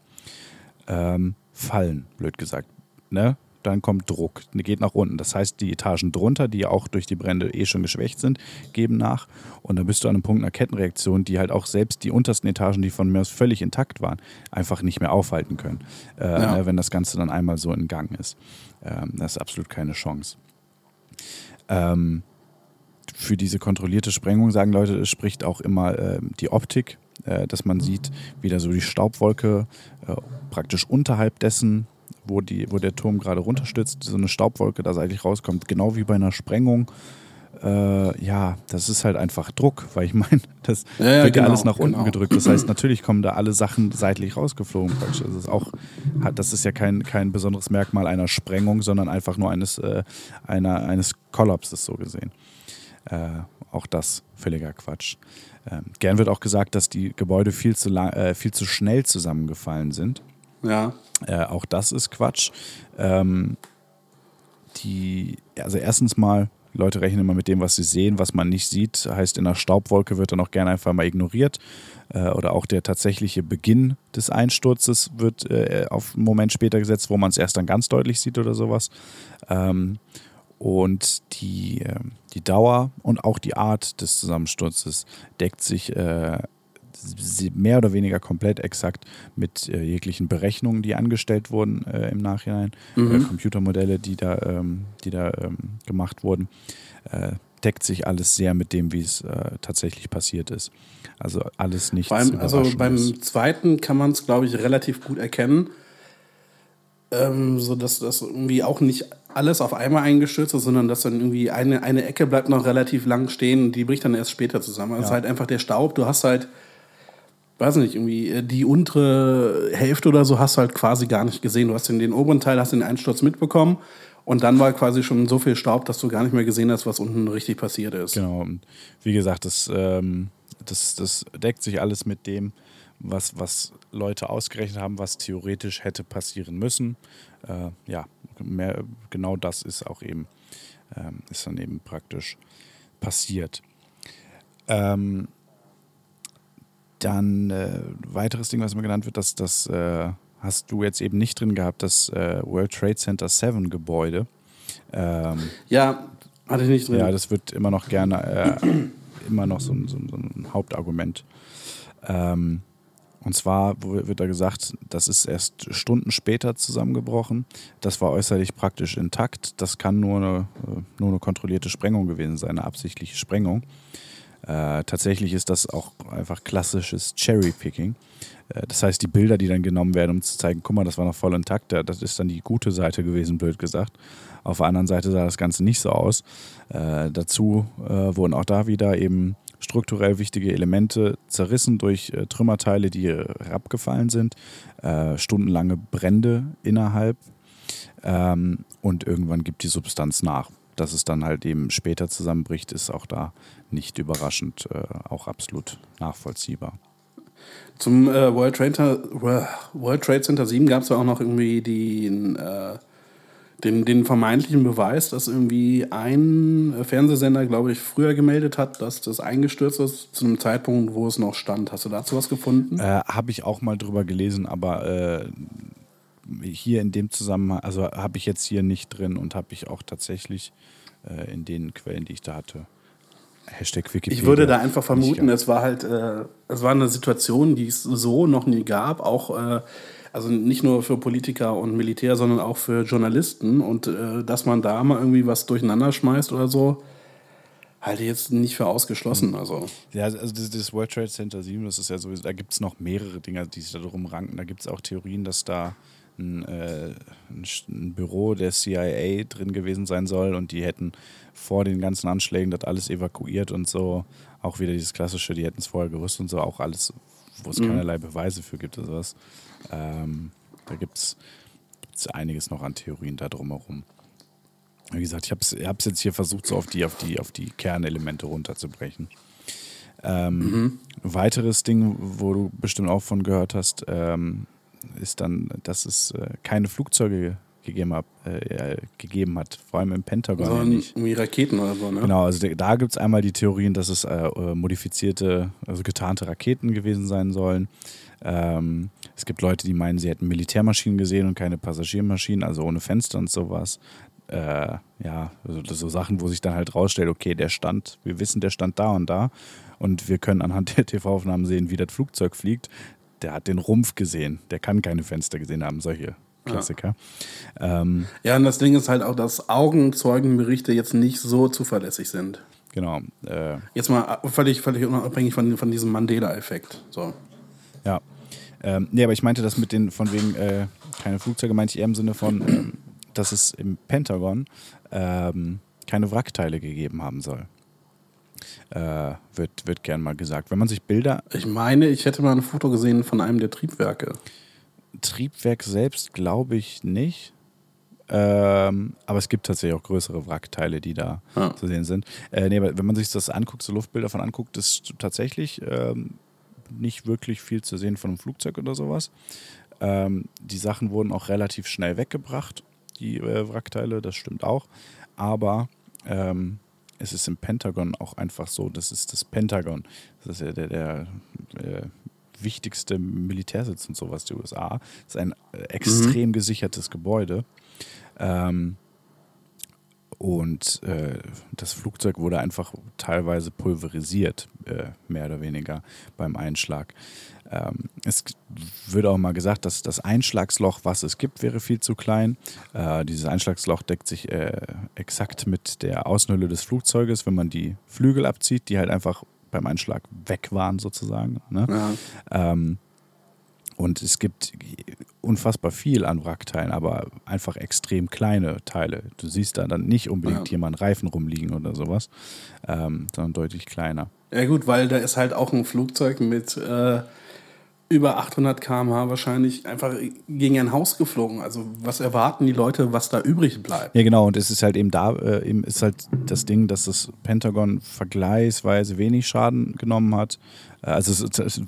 ähm, fallen, blöd gesagt. Ne? Dann kommt Druck, geht nach unten. Das heißt, die Etagen drunter, die auch durch die Brände eh schon geschwächt sind, geben nach. Und dann bist du an einem Punkt einer Kettenreaktion, die halt auch selbst die untersten Etagen, die von mir aus völlig intakt waren, einfach nicht mehr aufhalten können, äh, Ja. ne, wenn das Ganze dann einmal so in Gang ist. Ähm, das ist absolut keine Chance. Ähm, für diese kontrollierte Sprengung sagen Leute, es spricht auch immer ähm, die Optik, äh, dass man sieht, wie da so die Staubwolke äh, praktisch unterhalb dessen, wo, die, wo der Turm gerade runterstürzt, so eine Staubwolke da seitlich rauskommt, genau wie bei einer Sprengung. Äh, ja, das ist halt einfach Druck, weil ich meine, das Ja, ja, wird ja genau, alles nach unten genau. gedrückt. Das heißt, natürlich kommen da alle Sachen seitlich rausgeflogen. Praktisch. Das ist auch, das ist ja kein, kein besonderes Merkmal einer Sprengung, sondern einfach nur eines, äh, einer, eines Kollapses so gesehen. Äh, auch das völliger Quatsch. Ähm, gern wird auch gesagt, dass die Gebäude viel zu, lang, äh, viel zu schnell zusammengefallen sind. Ja. Äh, auch das ist Quatsch. Ähm, die, also erstens mal, Leute rechnen immer mit dem, was sie sehen, was man nicht sieht. Heißt, in einer Staubwolke wird dann auch gerne einfach mal ignoriert. Äh, oder auch der tatsächliche Beginn des Einsturzes wird äh, auf einen Moment später gesetzt, wo man es erst dann ganz deutlich sieht oder sowas. Ähm, und die, ähm, die Dauer und auch die Art des Zusammensturzes deckt sich äh, mehr oder weniger komplett exakt mit äh, jeglichen Berechnungen, die angestellt wurden äh, im Nachhinein, äh, Computermodelle, die da, ähm, die da ähm, gemacht wurden, äh, deckt sich alles sehr mit dem, wie es äh, tatsächlich passiert ist. Also alles Vor allem, also beim zweiten kann man es, glaube ich, relativ gut erkennen. Ähm, so dass das irgendwie auch nicht alles auf einmal eingestürzt ist, sondern dass dann irgendwie eine, eine Ecke bleibt noch relativ lang stehen und die bricht dann erst später zusammen. Es ist Ja. halt einfach der Staub. Du hast halt, weiß nicht, irgendwie äh, die untere Hälfte oder so hast du halt quasi gar nicht gesehen. Du hast den, den oberen Teil, hast den Einsturz mitbekommen und dann war quasi schon so viel Staub, dass du gar nicht mehr gesehen hast, was unten richtig passiert ist. Genau. Und wie gesagt, das, ähm, das, das deckt sich alles mit dem, was, was Leute ausgerechnet haben, was theoretisch hätte passieren müssen. Äh, ja, mehr, genau das ist auch eben, ähm, ist dann eben praktisch passiert. Ähm, dann äh, weiteres Ding, was immer genannt wird, dass das äh, hast du jetzt eben nicht drin gehabt, das äh, World Trade Center 7 Gebäude. Ähm, ja, hatte ich nicht drin. Ja, das wird immer noch gerne, äh, immer noch so, so, so ein Hauptargument. Ähm, und zwar wird da gesagt, das ist erst Stunden später zusammengebrochen. Das war äußerlich praktisch intakt. Das kann nur eine, äh, nur eine kontrollierte Sprengung gewesen sein, eine absichtliche Sprengung. Äh, tatsächlich ist das auch einfach klassisches Cherry-Picking. Äh, das heißt, die Bilder, die dann genommen werden, um zu zeigen, guck mal, das war noch voll intakt, das ist dann die gute Seite gewesen, blöd gesagt. Auf der anderen Seite sah das Ganze nicht so aus. Äh, dazu äh, wurden auch da wieder eben strukturell wichtige Elemente zerrissen durch äh, Trümmerteile, die herabgefallen sind, äh, stundenlange Brände innerhalb ähm, und irgendwann gibt die Substanz nach. Dass es dann halt eben später zusammenbricht, ist auch da nicht überraschend, äh, auch absolut nachvollziehbar. Zum äh, World, Trade, World Trade Center 7 gab es ja auch noch irgendwie den, äh, den, den vermeintlichen Beweis, dass irgendwie ein Fernsehsender, glaube ich, früher gemeldet hat, dass das eingestürzt ist, zu einem Zeitpunkt, wo es noch stand. Hast du dazu was gefunden? Äh, Habe ich auch mal drüber gelesen, aber äh, hier in dem Zusammenhang, also habe ich jetzt hier nicht drin und habe ich auch tatsächlich äh, in den Quellen, die ich da hatte. Hashtag Wikipedia. Ich würde da einfach vermuten, es war halt, äh, es war eine Situation, die es so noch nie gab, auch äh, also nicht nur für Politiker und Militär, sondern auch für Journalisten und äh, dass man da mal irgendwie was durcheinander schmeißt oder so, halte ich jetzt nicht für ausgeschlossen. Hm. Also. Ja, also das, das World Trade Center 7, das ist ja sowieso, da gibt es noch mehrere Dinge, die sich da drum ranken. Da gibt es auch Theorien, dass da ein, äh, ein, Büro der CIA drin gewesen sein soll und die hätten vor den ganzen Anschlägen das alles evakuiert und so. Auch wieder dieses klassische, die hätten es vorher gewusst und so, auch alles, wo es mhm. keinerlei Beweise für gibt oder sowas. Ähm, da gibt es einiges noch an Theorien da drumherum. Wie gesagt, ich habe es jetzt hier versucht, so auf die, auf die, auf die Kernelemente runterzubrechen. Ähm, mhm. Weiteres Ding, wo du bestimmt auch von gehört hast, ähm, ist dann, dass es äh, keine Flugzeuge gegeben hat, äh, gegeben hat, vor allem im Pentagon. So nicht. Irgendwie Raketen oder so, ne? Genau, also da gibt es einmal die Theorien, dass es äh, äh, modifizierte, also getarnte Raketen gewesen sein sollen. Ähm, es gibt Leute, die meinen, sie hätten Militärmaschinen gesehen und keine Passagiermaschinen, also ohne Fenster und sowas. Äh, ja, also so Sachen, wo sich dann halt rausstellt, okay, der stand, wir wissen, der stand da und da und wir können anhand der TV-Aufnahmen sehen, wie das Flugzeug fliegt der hat den Rumpf gesehen, der kann keine Fenster gesehen haben, solche Klassiker. Ja. Ähm, ja, und das Ding ist halt auch, dass Augenzeugenberichte jetzt nicht so zuverlässig sind. Genau. Äh, jetzt mal völlig, völlig unabhängig von, von diesem Mandela-Effekt. So. Ja. Ähm, nee, aber ich meinte das mit den, von wegen, äh, keine Flugzeuge, meinte ich eher im Sinne von, ähm, dass es im Pentagon ähm, keine Wrackteile gegeben haben soll äh, wird, wird gern mal gesagt. Wenn man sich Bilder. Ich meine, ich hätte mal ein Foto gesehen von einem der Triebwerke. Triebwerk selbst glaube ich nicht. Ähm, aber es gibt tatsächlich auch größere Wrackteile, die da ja. zu sehen sind. Äh, nee, aber wenn man sich das anguckt, so Luftbilder von anguckt, ist tatsächlich ähm, nicht wirklich viel zu sehen von einem Flugzeug oder sowas. Ähm, die Sachen wurden auch relativ schnell weggebracht, die äh, Wrackteile, das stimmt auch. Aber ähm, es ist im Pentagon auch einfach so, das ist das Pentagon. Das ist ja der, der, der wichtigste Militärsitz und sowas der USA. Das ist ein äh, extrem mhm. gesichertes Gebäude. Ähm, und äh, das Flugzeug wurde einfach teilweise pulverisiert, äh, mehr oder weniger beim Einschlag. Ähm, es wird auch mal gesagt, dass das Einschlagsloch, was es gibt, wäre viel zu klein. Äh, dieses Einschlagsloch deckt sich äh, exakt mit der Außenhülle des Flugzeuges, wenn man die Flügel abzieht, die halt einfach beim Einschlag weg waren sozusagen. Ne? Ja. Ähm, und es gibt unfassbar viel an Wrackteilen, aber einfach extrem kleine Teile. Du siehst da dann nicht unbedingt ja. jemanden Reifen rumliegen oder sowas, ähm, sondern deutlich kleiner. Ja gut, weil da ist halt auch ein Flugzeug mit äh, über 800 km/h wahrscheinlich einfach gegen ein Haus geflogen. Also was erwarten die Leute, was da übrig bleibt? Ja genau, und es ist halt eben da, äh, ist halt das Ding, dass das Pentagon vergleichsweise wenig Schaden genommen hat. Äh, also es, es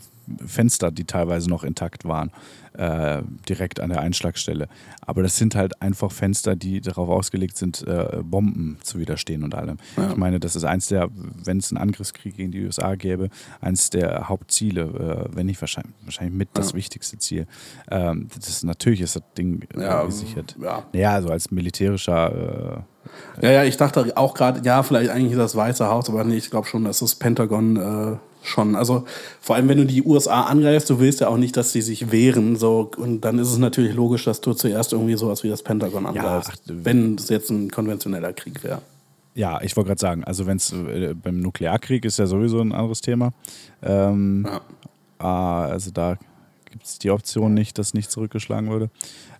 Fenster, die teilweise noch intakt waren, äh, direkt an der Einschlagstelle. Aber das sind halt einfach Fenster, die darauf ausgelegt sind, äh, Bomben zu widerstehen und allem. Ja. Ich meine, das ist eins der, wenn es einen Angriffskrieg gegen die USA gäbe, eins der Hauptziele, äh, wenn nicht wahrscheinlich, wahrscheinlich mit ja. das wichtigste Ziel. Ähm, das ist, natürlich ist das Ding ja, gesichert. Ja. Naja, also als militärischer äh, ja, ja, ich dachte auch gerade, ja, vielleicht eigentlich das Weiße Haus, aber nee, ich glaube schon, dass das Pentagon äh, schon. Also vor allem, wenn du die USA angreifst, du willst ja auch nicht, dass sie sich wehren. So, und dann ist es natürlich logisch, dass du zuerst irgendwie sowas wie das Pentagon angreifst. Ja, wenn es jetzt ein konventioneller Krieg wäre. Ja, ich wollte gerade sagen, also wenn es äh, beim Nuklearkrieg ist ja sowieso ein anderes Thema. Ähm, ja. ah, also da gibt es die Option nicht, dass nicht zurückgeschlagen würde.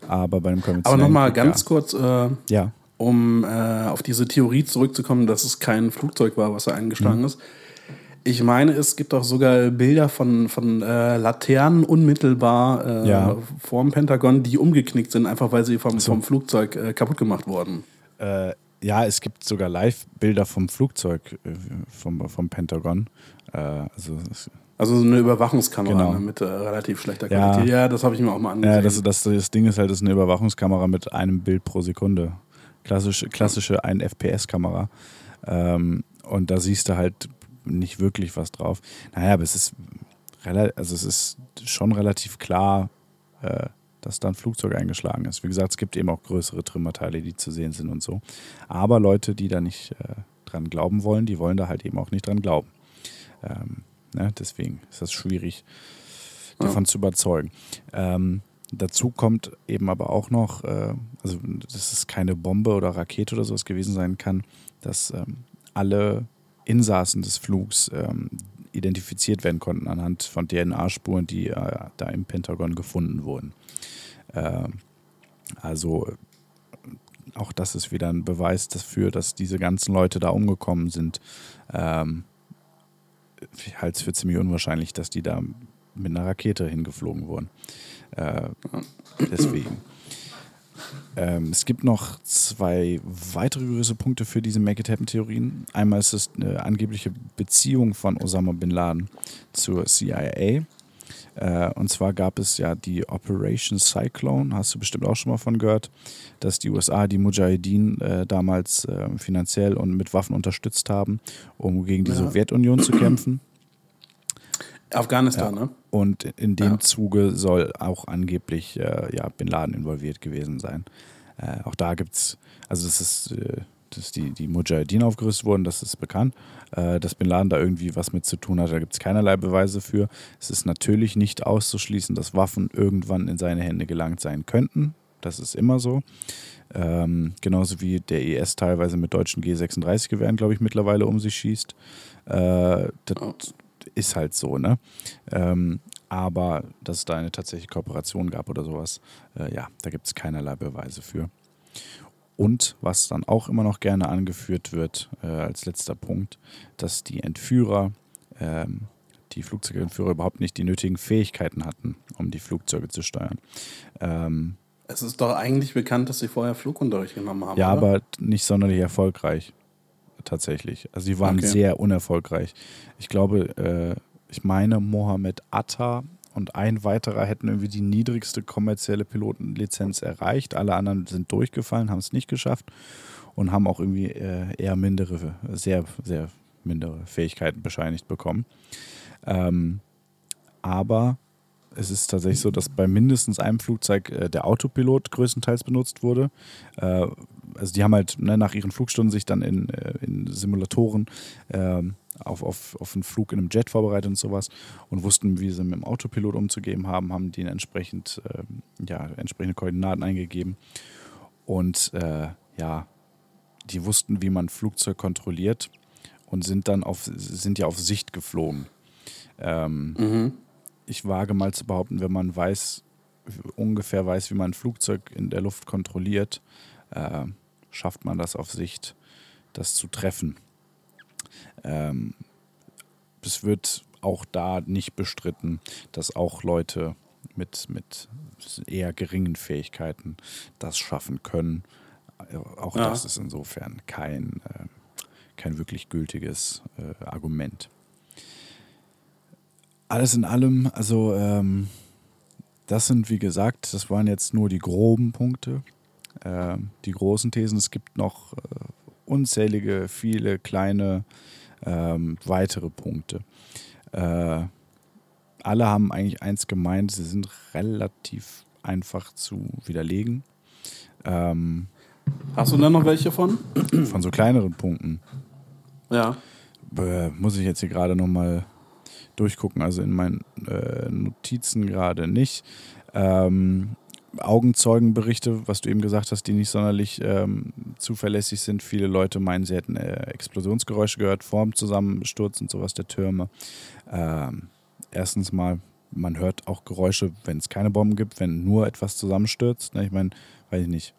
Aber bei einem konventionellen Aber nochmal ganz ja. kurz, äh, ja. um äh, auf diese Theorie zurückzukommen, dass es kein Flugzeug war, was da eingeschlagen mhm. ist. Ich meine, es gibt auch sogar Bilder von, von äh, Laternen unmittelbar äh, ja. vorm Pentagon, die umgeknickt sind, einfach weil sie vom, so. vom Flugzeug äh, kaputt gemacht wurden. Äh, ja, es gibt sogar Live-Bilder vom Flugzeug äh, vom, vom Pentagon. Äh, also, also so eine Überwachungskamera genau. ne, mit relativ schlechter Qualität. Ja, ja das habe ich mir auch mal angesehen. Ja, das, das, das Ding ist halt, das ist eine Überwachungskamera mit einem Bild pro Sekunde. Klassische, klassische 1 FPS-Kamera. Ähm, und da siehst du halt nicht wirklich was drauf. Naja, aber es ist, also es ist schon relativ klar, äh, dass da ein Flugzeug eingeschlagen ist. Wie gesagt, es gibt eben auch größere Trümmerteile, die zu sehen sind und so. Aber Leute, die da nicht äh, dran glauben wollen, die wollen da halt eben auch nicht dran glauben. Ähm, ne? Deswegen ist das schwierig, davon ja. zu überzeugen. Ähm, dazu kommt eben aber auch noch, äh, also dass es keine Bombe oder Rakete oder sowas gewesen sein kann, dass ähm, alle Insassen des Flugs ähm, identifiziert werden konnten anhand von DNA-Spuren, die äh, da im Pentagon gefunden wurden. Äh, also auch das ist wieder ein Beweis dafür, dass diese ganzen Leute da umgekommen sind. Ähm, ich halte es für ziemlich unwahrscheinlich, dass die da mit einer Rakete hingeflogen wurden. Äh, deswegen. Ähm, es gibt noch zwei weitere größere Punkte für diese Make-it-Happen-Theorien. Einmal ist es eine angebliche Beziehung von Osama bin Laden zur CIA. Äh, und zwar gab es ja die Operation Cyclone, hast du bestimmt auch schon mal von gehört, dass die USA die Mujahideen äh, damals äh, finanziell und mit Waffen unterstützt haben, um gegen die ja. Sowjetunion zu kämpfen. Afghanistan, ja. ne? Und in dem ja. Zuge soll auch angeblich äh, ja, Bin Laden involviert gewesen sein. Äh, auch da gibt es, also das ist, äh, dass die, die Mujahideen aufgerüstet wurden, das ist bekannt. Äh, dass Bin Laden da irgendwie was mit zu tun hat, da gibt es keinerlei Beweise für. Es ist natürlich nicht auszuschließen, dass Waffen irgendwann in seine Hände gelangt sein könnten. Das ist immer so. Ähm, genauso wie der IS teilweise mit deutschen G36-Gewehren, glaube ich, mittlerweile um sich schießt. Äh, das, oh ist halt so, ne? Ähm, aber dass es da eine tatsächliche Kooperation gab oder sowas, äh, ja, da gibt es keinerlei Beweise für. Und was dann auch immer noch gerne angeführt wird, äh, als letzter Punkt, dass die Entführer, ähm, die Flugzeugentführer überhaupt nicht die nötigen Fähigkeiten hatten, um die Flugzeuge zu steuern. Ähm, es ist doch eigentlich bekannt, dass sie vorher Flugunterricht genommen haben. Ja, oder? aber nicht sonderlich erfolgreich tatsächlich. Also sie waren okay. sehr unerfolgreich. Ich glaube, äh, ich meine, Mohammed Atta und ein weiterer hätten irgendwie die niedrigste kommerzielle Pilotenlizenz erreicht. Alle anderen sind durchgefallen, haben es nicht geschafft und haben auch irgendwie äh, eher mindere, sehr, sehr mindere Fähigkeiten bescheinigt bekommen. Ähm, aber es ist tatsächlich so, dass bei mindestens einem Flugzeug äh, der Autopilot größtenteils benutzt wurde. Äh, also die haben halt ne, nach ihren Flugstunden sich dann in, äh, in Simulatoren ähm, auf, auf, auf einen Flug in einem Jet vorbereitet und sowas und wussten, wie sie mit dem Autopilot umzugeben haben, haben den entsprechend ähm, ja, entsprechende Koordinaten eingegeben. Und äh, ja, die wussten, wie man Flugzeug kontrolliert und sind dann auf, sind ja auf Sicht geflogen. Ähm, mhm. Ich wage mal zu behaupten, wenn man weiß, ungefähr weiß, wie man ein Flugzeug in der Luft kontrolliert, äh, schafft man das auf Sicht, das zu treffen. Ähm, es wird auch da nicht bestritten, dass auch Leute mit, mit eher geringen Fähigkeiten das schaffen können. Auch ja. das ist insofern kein, äh, kein wirklich gültiges äh, Argument. Alles in allem, also ähm, das sind, wie gesagt, das waren jetzt nur die groben Punkte, äh, die großen Thesen. Es gibt noch äh, unzählige, viele kleine ähm, weitere Punkte. Äh, alle haben eigentlich eins gemeint, sie sind relativ einfach zu widerlegen. Ähm, Hast du da noch welche von? Von so kleineren Punkten. Ja. Äh, muss ich jetzt hier gerade nochmal durchgucken, also in meinen äh, Notizen gerade nicht. Ähm, Augenzeugenberichte, was du eben gesagt hast, die nicht sonderlich ähm, zuverlässig sind. Viele Leute meinen, sie hätten äh, Explosionsgeräusche gehört vor dem Zusammensturz und sowas der Türme. Ähm, erstens mal, man hört auch Geräusche, wenn es keine Bomben gibt, wenn nur etwas zusammenstürzt. Ne? Ich meine, weiß ich nicht,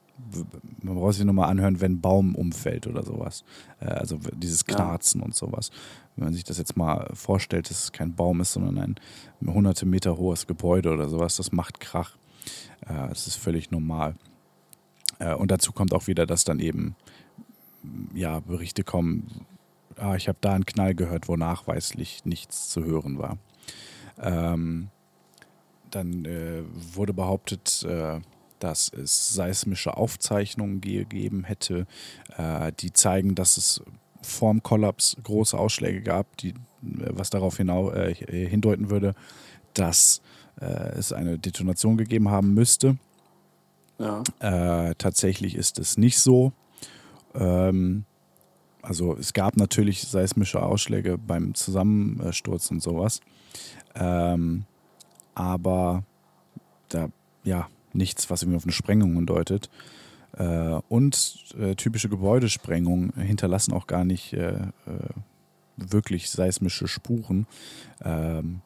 man braucht sich nochmal anhören, wenn ein Baum umfällt oder sowas. Äh, also dieses Knarzen ja. und sowas. Wenn man sich das jetzt mal vorstellt, dass es kein Baum ist, sondern ein hunderte Meter hohes Gebäude oder sowas, das macht Krach. Äh, das ist völlig normal. Äh, und dazu kommt auch wieder, dass dann eben ja, Berichte kommen, ah, ich habe da einen Knall gehört, wo nachweislich nichts zu hören war. Ähm, dann äh, wurde behauptet, äh, dass es seismische Aufzeichnungen gegeben hätte, äh, die zeigen, dass es vorm Kollaps große Ausschläge gab, die, was darauf hinau, äh, hindeuten würde, dass äh, es eine Detonation gegeben haben müsste. Ja. Äh, tatsächlich ist es nicht so. Ähm, also es gab natürlich seismische Ausschläge beim Zusammensturz und sowas. Ähm, aber da, ja, nichts, was irgendwie auf eine Sprengung hindeutet. Äh, und äh, typische Gebäudesprengungen hinterlassen auch gar nicht äh, äh wirklich seismische Spuren. Ähm,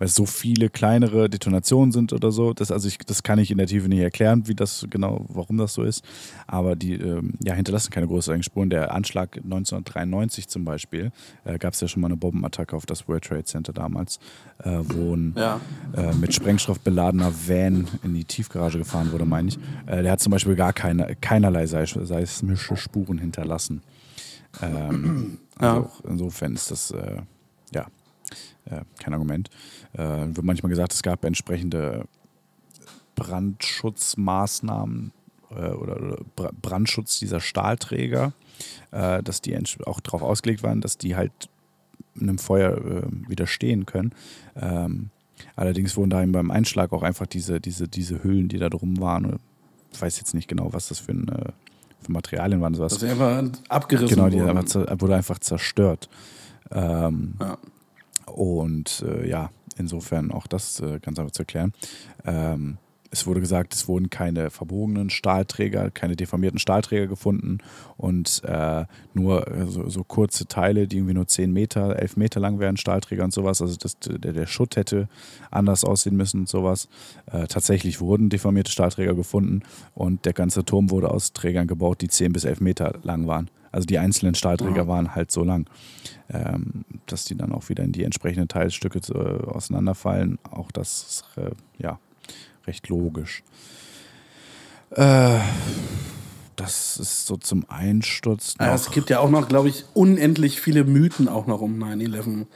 weil es so viele kleinere Detonationen sind oder so. Das, also ich, das kann ich in der Tiefe nicht erklären, wie das genau, warum das so ist. Aber die ähm, ja, hinterlassen keine größeren Spuren. Der Anschlag 1993 zum Beispiel, äh, gab es ja schon mal eine Bombenattacke auf das World Trade Center damals, äh, wo ein ja. äh, mit Sprengstoff beladener Van in die Tiefgarage gefahren wurde, meine ich. Äh, der hat zum Beispiel gar keine, keinerlei seismische Spuren hinterlassen. Ähm, also ja. insofern ist das äh, ja äh, kein Argument. Äh, wird manchmal gesagt, es gab entsprechende Brandschutzmaßnahmen äh, oder, Brandschutz dieser Stahlträger, äh, dass die auch darauf ausgelegt waren, dass die halt einem Feuer äh, widerstehen können. Ähm, allerdings wurden da beim Einschlag auch einfach diese, diese, diese Hüllen, die da drum waren, ich weiß jetzt nicht genau, was das für, ein, äh, für Materialien waren. Sowas. Das ist einfach abgerissen Genau, die wurde einfach zerstört. Ähm, ja. Und äh, ja, insofern auch das äh, ganz einfach zu erklären. Ähm, es wurde gesagt, es wurden keine verbogenen Stahlträger, keine deformierten Stahlträger gefunden und äh, nur äh, so, so, kurze Teile, die irgendwie nur 10 Meter, 11 Meter lang wären, Stahlträger und sowas. Also das, der, der Schutt hätte anders aussehen müssen und sowas. Äh, tatsächlich wurden deformierte Stahlträger gefunden und der ganze Turm wurde aus Trägern gebaut, die 10 bis 11 Meter lang waren. Also die einzelnen Stahlträger ja. waren halt so lang, ähm, dass die dann auch wieder in die entsprechenden Teilstücke äh, auseinanderfallen. Auch das ist äh, ja recht logisch. Äh, das ist so zum Einsturz. Ja, es gibt ja auch noch, glaube ich, unendlich viele Mythen auch noch um 9-11.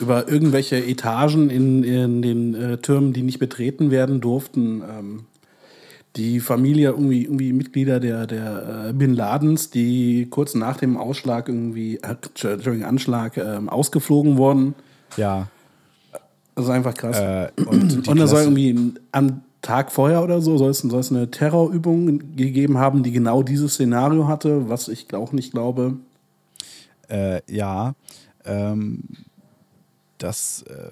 Über irgendwelche Etagen in, in den äh, Türmen, die nicht betreten werden durften. Ähm, die Familie, irgendwie, irgendwie Mitglieder der, der äh, Bin Ladens, die kurz nach dem Ausschlag irgendwie, äh, Entschuldigung, Anschlag äh, ausgeflogen wurden. Ja. Das ist einfach krass. Äh, und und da soll irgendwie am Tag vorher oder so, soll es, soll es eine Terrorübung gegeben haben, die genau dieses Szenario hatte, was ich auch nicht glaube. Äh, ja. Ähm, das äh,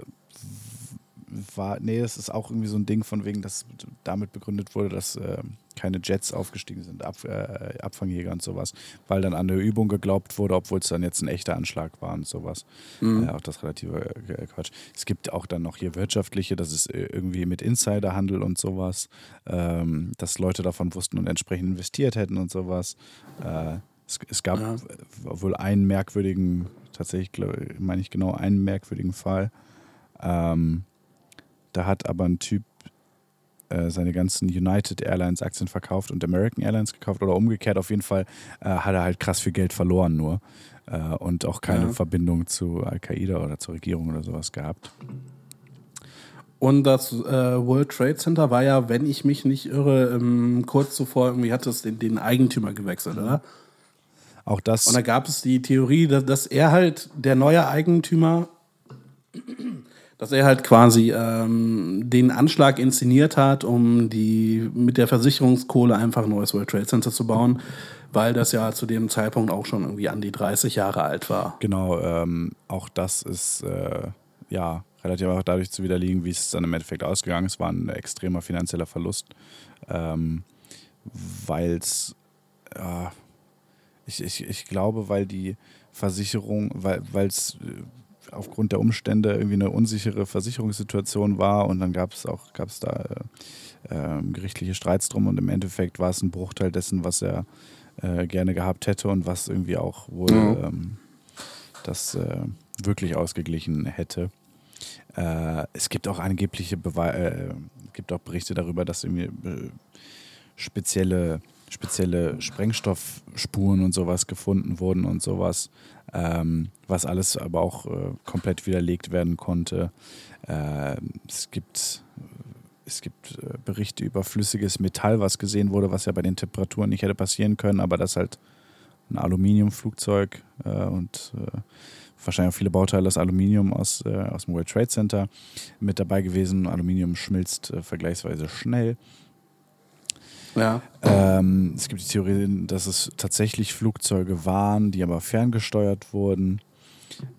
war, nee, das ist auch irgendwie so ein Ding von wegen, dass damit begründet wurde, dass äh, keine Jets aufgestiegen sind, Ab, äh, Abfangjäger und sowas, weil dann an eine Übung geglaubt wurde, obwohl es dann jetzt ein echter Anschlag war und sowas. Mhm. Äh, auch das relative äh, Quatsch. Es gibt auch dann noch hier wirtschaftliche, das ist äh, irgendwie mit Insiderhandel und sowas, ähm, dass Leute davon wussten und entsprechend investiert hätten und sowas. Äh, es, es, gab ja. wohl einen merkwürdigen, tatsächlich meine ich genau einen merkwürdigen Fall. Ähm, da hat aber ein Typ äh, seine ganzen United Airlines Aktien verkauft und American Airlines gekauft oder umgekehrt. Auf jeden Fall äh, hat er halt krass viel Geld verloren nur äh, und auch keine ja. Verbindung zu Al-Qaida oder zur Regierung oder sowas gehabt. Und das äh, World Trade Center war ja, wenn ich mich nicht irre, ähm, kurz zuvor irgendwie hat es den, den Eigentümer gewechselt, oder? Auch das. Und da gab es die Theorie, dass, dass er halt der neue Eigentümer, dass er halt quasi ähm, den Anschlag inszeniert hat, um die mit der Versicherungskohle einfach ein neues World Trade Center zu bauen, weil das ja zu dem Zeitpunkt auch schon irgendwie an die 30 Jahre alt war. Genau, ähm, auch das ist äh, ja relativ auch dadurch zu widerlegen, wie es dann im Endeffekt ausgegangen ist. War ein extremer finanzieller Verlust, ähm, weil es, äh, ich, ich, ich glaube, weil die Versicherung, weil es aufgrund der Umstände irgendwie eine unsichere Versicherungssituation war und dann gab es auch gab es da äh, äh, gerichtliche Streits drum und im Endeffekt war es ein Bruchteil dessen, was er äh, gerne gehabt hätte und was irgendwie auch wohl mhm. ähm, das äh, wirklich ausgeglichen hätte. Äh, es gibt auch angebliche Bewe äh, gibt auch Berichte darüber, dass irgendwie spezielle, spezielle Sprengstoffspuren und sowas gefunden wurden und sowas, ähm, was alles aber auch äh, komplett widerlegt werden konnte. Ähm, es gibt es gibt äh, Berichte über flüssiges Metall, was gesehen wurde, was ja bei den Temperaturen nicht hätte passieren können, aber das halt ein Aluminiumflugzeug äh, und äh, wahrscheinlich auch viele Bauteile aus Aluminium aus, äh, aus dem World Trade Center mit dabei gewesen. Aluminium schmilzt äh, vergleichsweise schnell. Ja. Ähm, es gibt die Theorie, dass es tatsächlich Flugzeuge waren, die aber ferngesteuert wurden.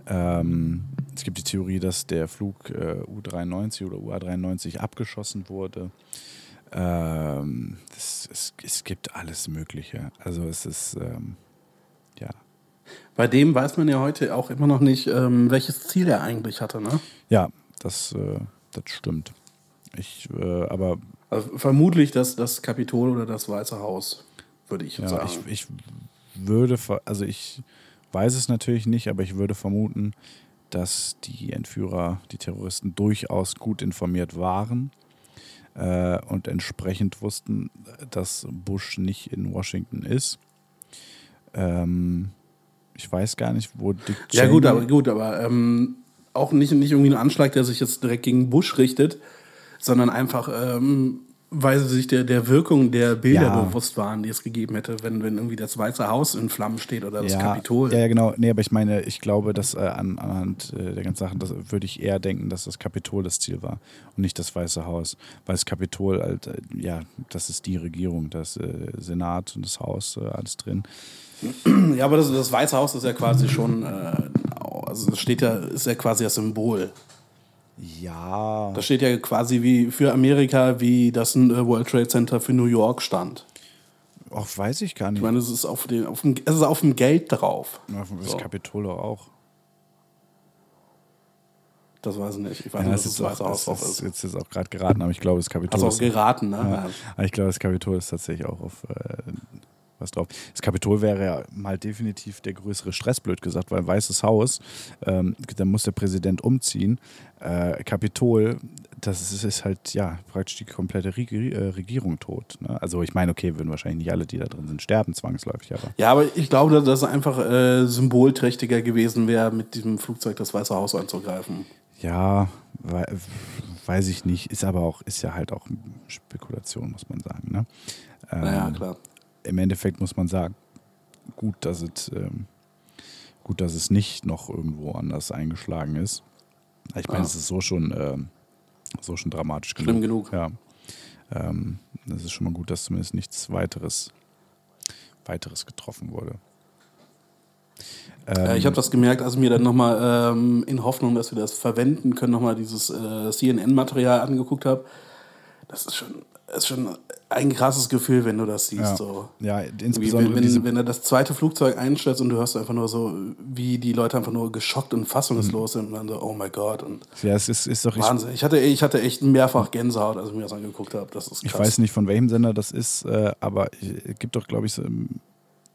Ähm, es gibt die Theorie, dass der Flug äh, U-93 oder UA-93 abgeschossen wurde. Ähm, es, es, es, gibt alles Mögliche. Also es ist, ähm, ja, bei dem weiß man ja heute auch immer noch nicht, ähm, welches Ziel er eigentlich hatte, ne? Ja, das, äh, das stimmt. Ich, äh, aber. Also vermutlich das, das Kapitol oder das Weiße Haus, würde ich ja, sagen. Ich, ich würde, also ich weiß es natürlich nicht, aber ich würde vermuten, dass die Entführer, die Terroristen durchaus gut informiert waren äh, und entsprechend wussten, dass Bush nicht in Washington ist. Ähm, ich weiß gar nicht, wo Dick Cheney... Ja gut, aber, gut, aber ähm, auch nicht, nicht irgendwie ein Anschlag, der sich jetzt direkt gegen Bush richtet, sondern einfach, ähm, weil sie sich der, der Wirkung der Bilder ja. bewusst waren, die es gegeben hätte, wenn, wenn irgendwie das Weiße Haus in Flammen steht oder das ja. Kapitol. Ja, genau. Nee, aber ich meine, ich glaube, dass äh, an, anhand äh, der ganzen Sachen, das würde ich eher denken, dass das Kapitol das Ziel war und nicht das Weiße Haus. Weil das Kapitol, halt, äh, ja, das ist die Regierung, das äh, Senat und das Haus, äh, alles drin. Ja, aber das, das Weiße Haus ist ja quasi schon, äh, also das steht ja, ist ja quasi das Symbol. Ja. Das steht ja quasi wie für Amerika, wie das äh, World Trade Center für New York stand. Ach, weiß ich gar nicht. Ich meine, es ist auf, den, auf, dem, es ist auf dem Geld drauf. Ja, das so. Kapitol auch. Das weiß ich nicht. Ich weiß ja, nicht, was das, das Weiße Haus drauf ist. Jetzt ist auch gerade geraten, aber ich glaube, das Kapitol. Hast auch geraten, ne? Ja. Aber ich glaube, das Kapitol ist tatsächlich auch auf äh, was drauf. Das Kapitol wäre ja mal definitiv der größere Stress, blöd gesagt, weil Weißes Haus, ähm, da muss der Präsident umziehen. Äh, Kapitol, das ist, ist, halt ja praktisch die komplette äh, Regierung tot. Ne? Also ich meine, okay, würden wahrscheinlich nicht alle, die da drin sind, sterben zwangsläufig. Aber. Ja, aber ich glaube, dass es einfach äh, symbolträchtiger gewesen wäre, mit diesem Flugzeug das Weiße Haus anzugreifen. Ja, weiß ich nicht. Ist aber auch, ist ja halt auch Spekulation, muss man sagen. Ne? Ähm, naja, klar im Endeffekt muss man sagen, gut, dass es, ähm, gut, dass es nicht noch irgendwo anders eingeschlagen ist. Ich meine, ah. es ist so schon, äh, so schon dramatisch Schlimm genug. Ja. Ähm, das ist schon mal gut, dass zumindest nichts weiteres, weiteres getroffen wurde. Ähm, ich habe das gemerkt, als mir dann nochmal ähm, in Hoffnung, dass wir das verwenden können, nochmal dieses äh, CNN-Material angeguckt habe. Das ist schon, ist schon ein krasses Gefühl, wenn du das siehst. Ja, so. ja insbesondere. Wenn, wenn, wenn er das zweite Flugzeug einstellt und du hörst einfach nur so, wie die Leute einfach nur geschockt und fassungslos sind und dann so, oh mein Gott. Und ja, es ist, ist doch Wahnsinn. Ich hatte, ich hatte echt mehrfach Gänsehaut, als ich mir das angeguckt habe. Das ist krass. Ich weiß nicht, von welchem Sender das ist, äh, aber es gibt doch, glaube ich, so,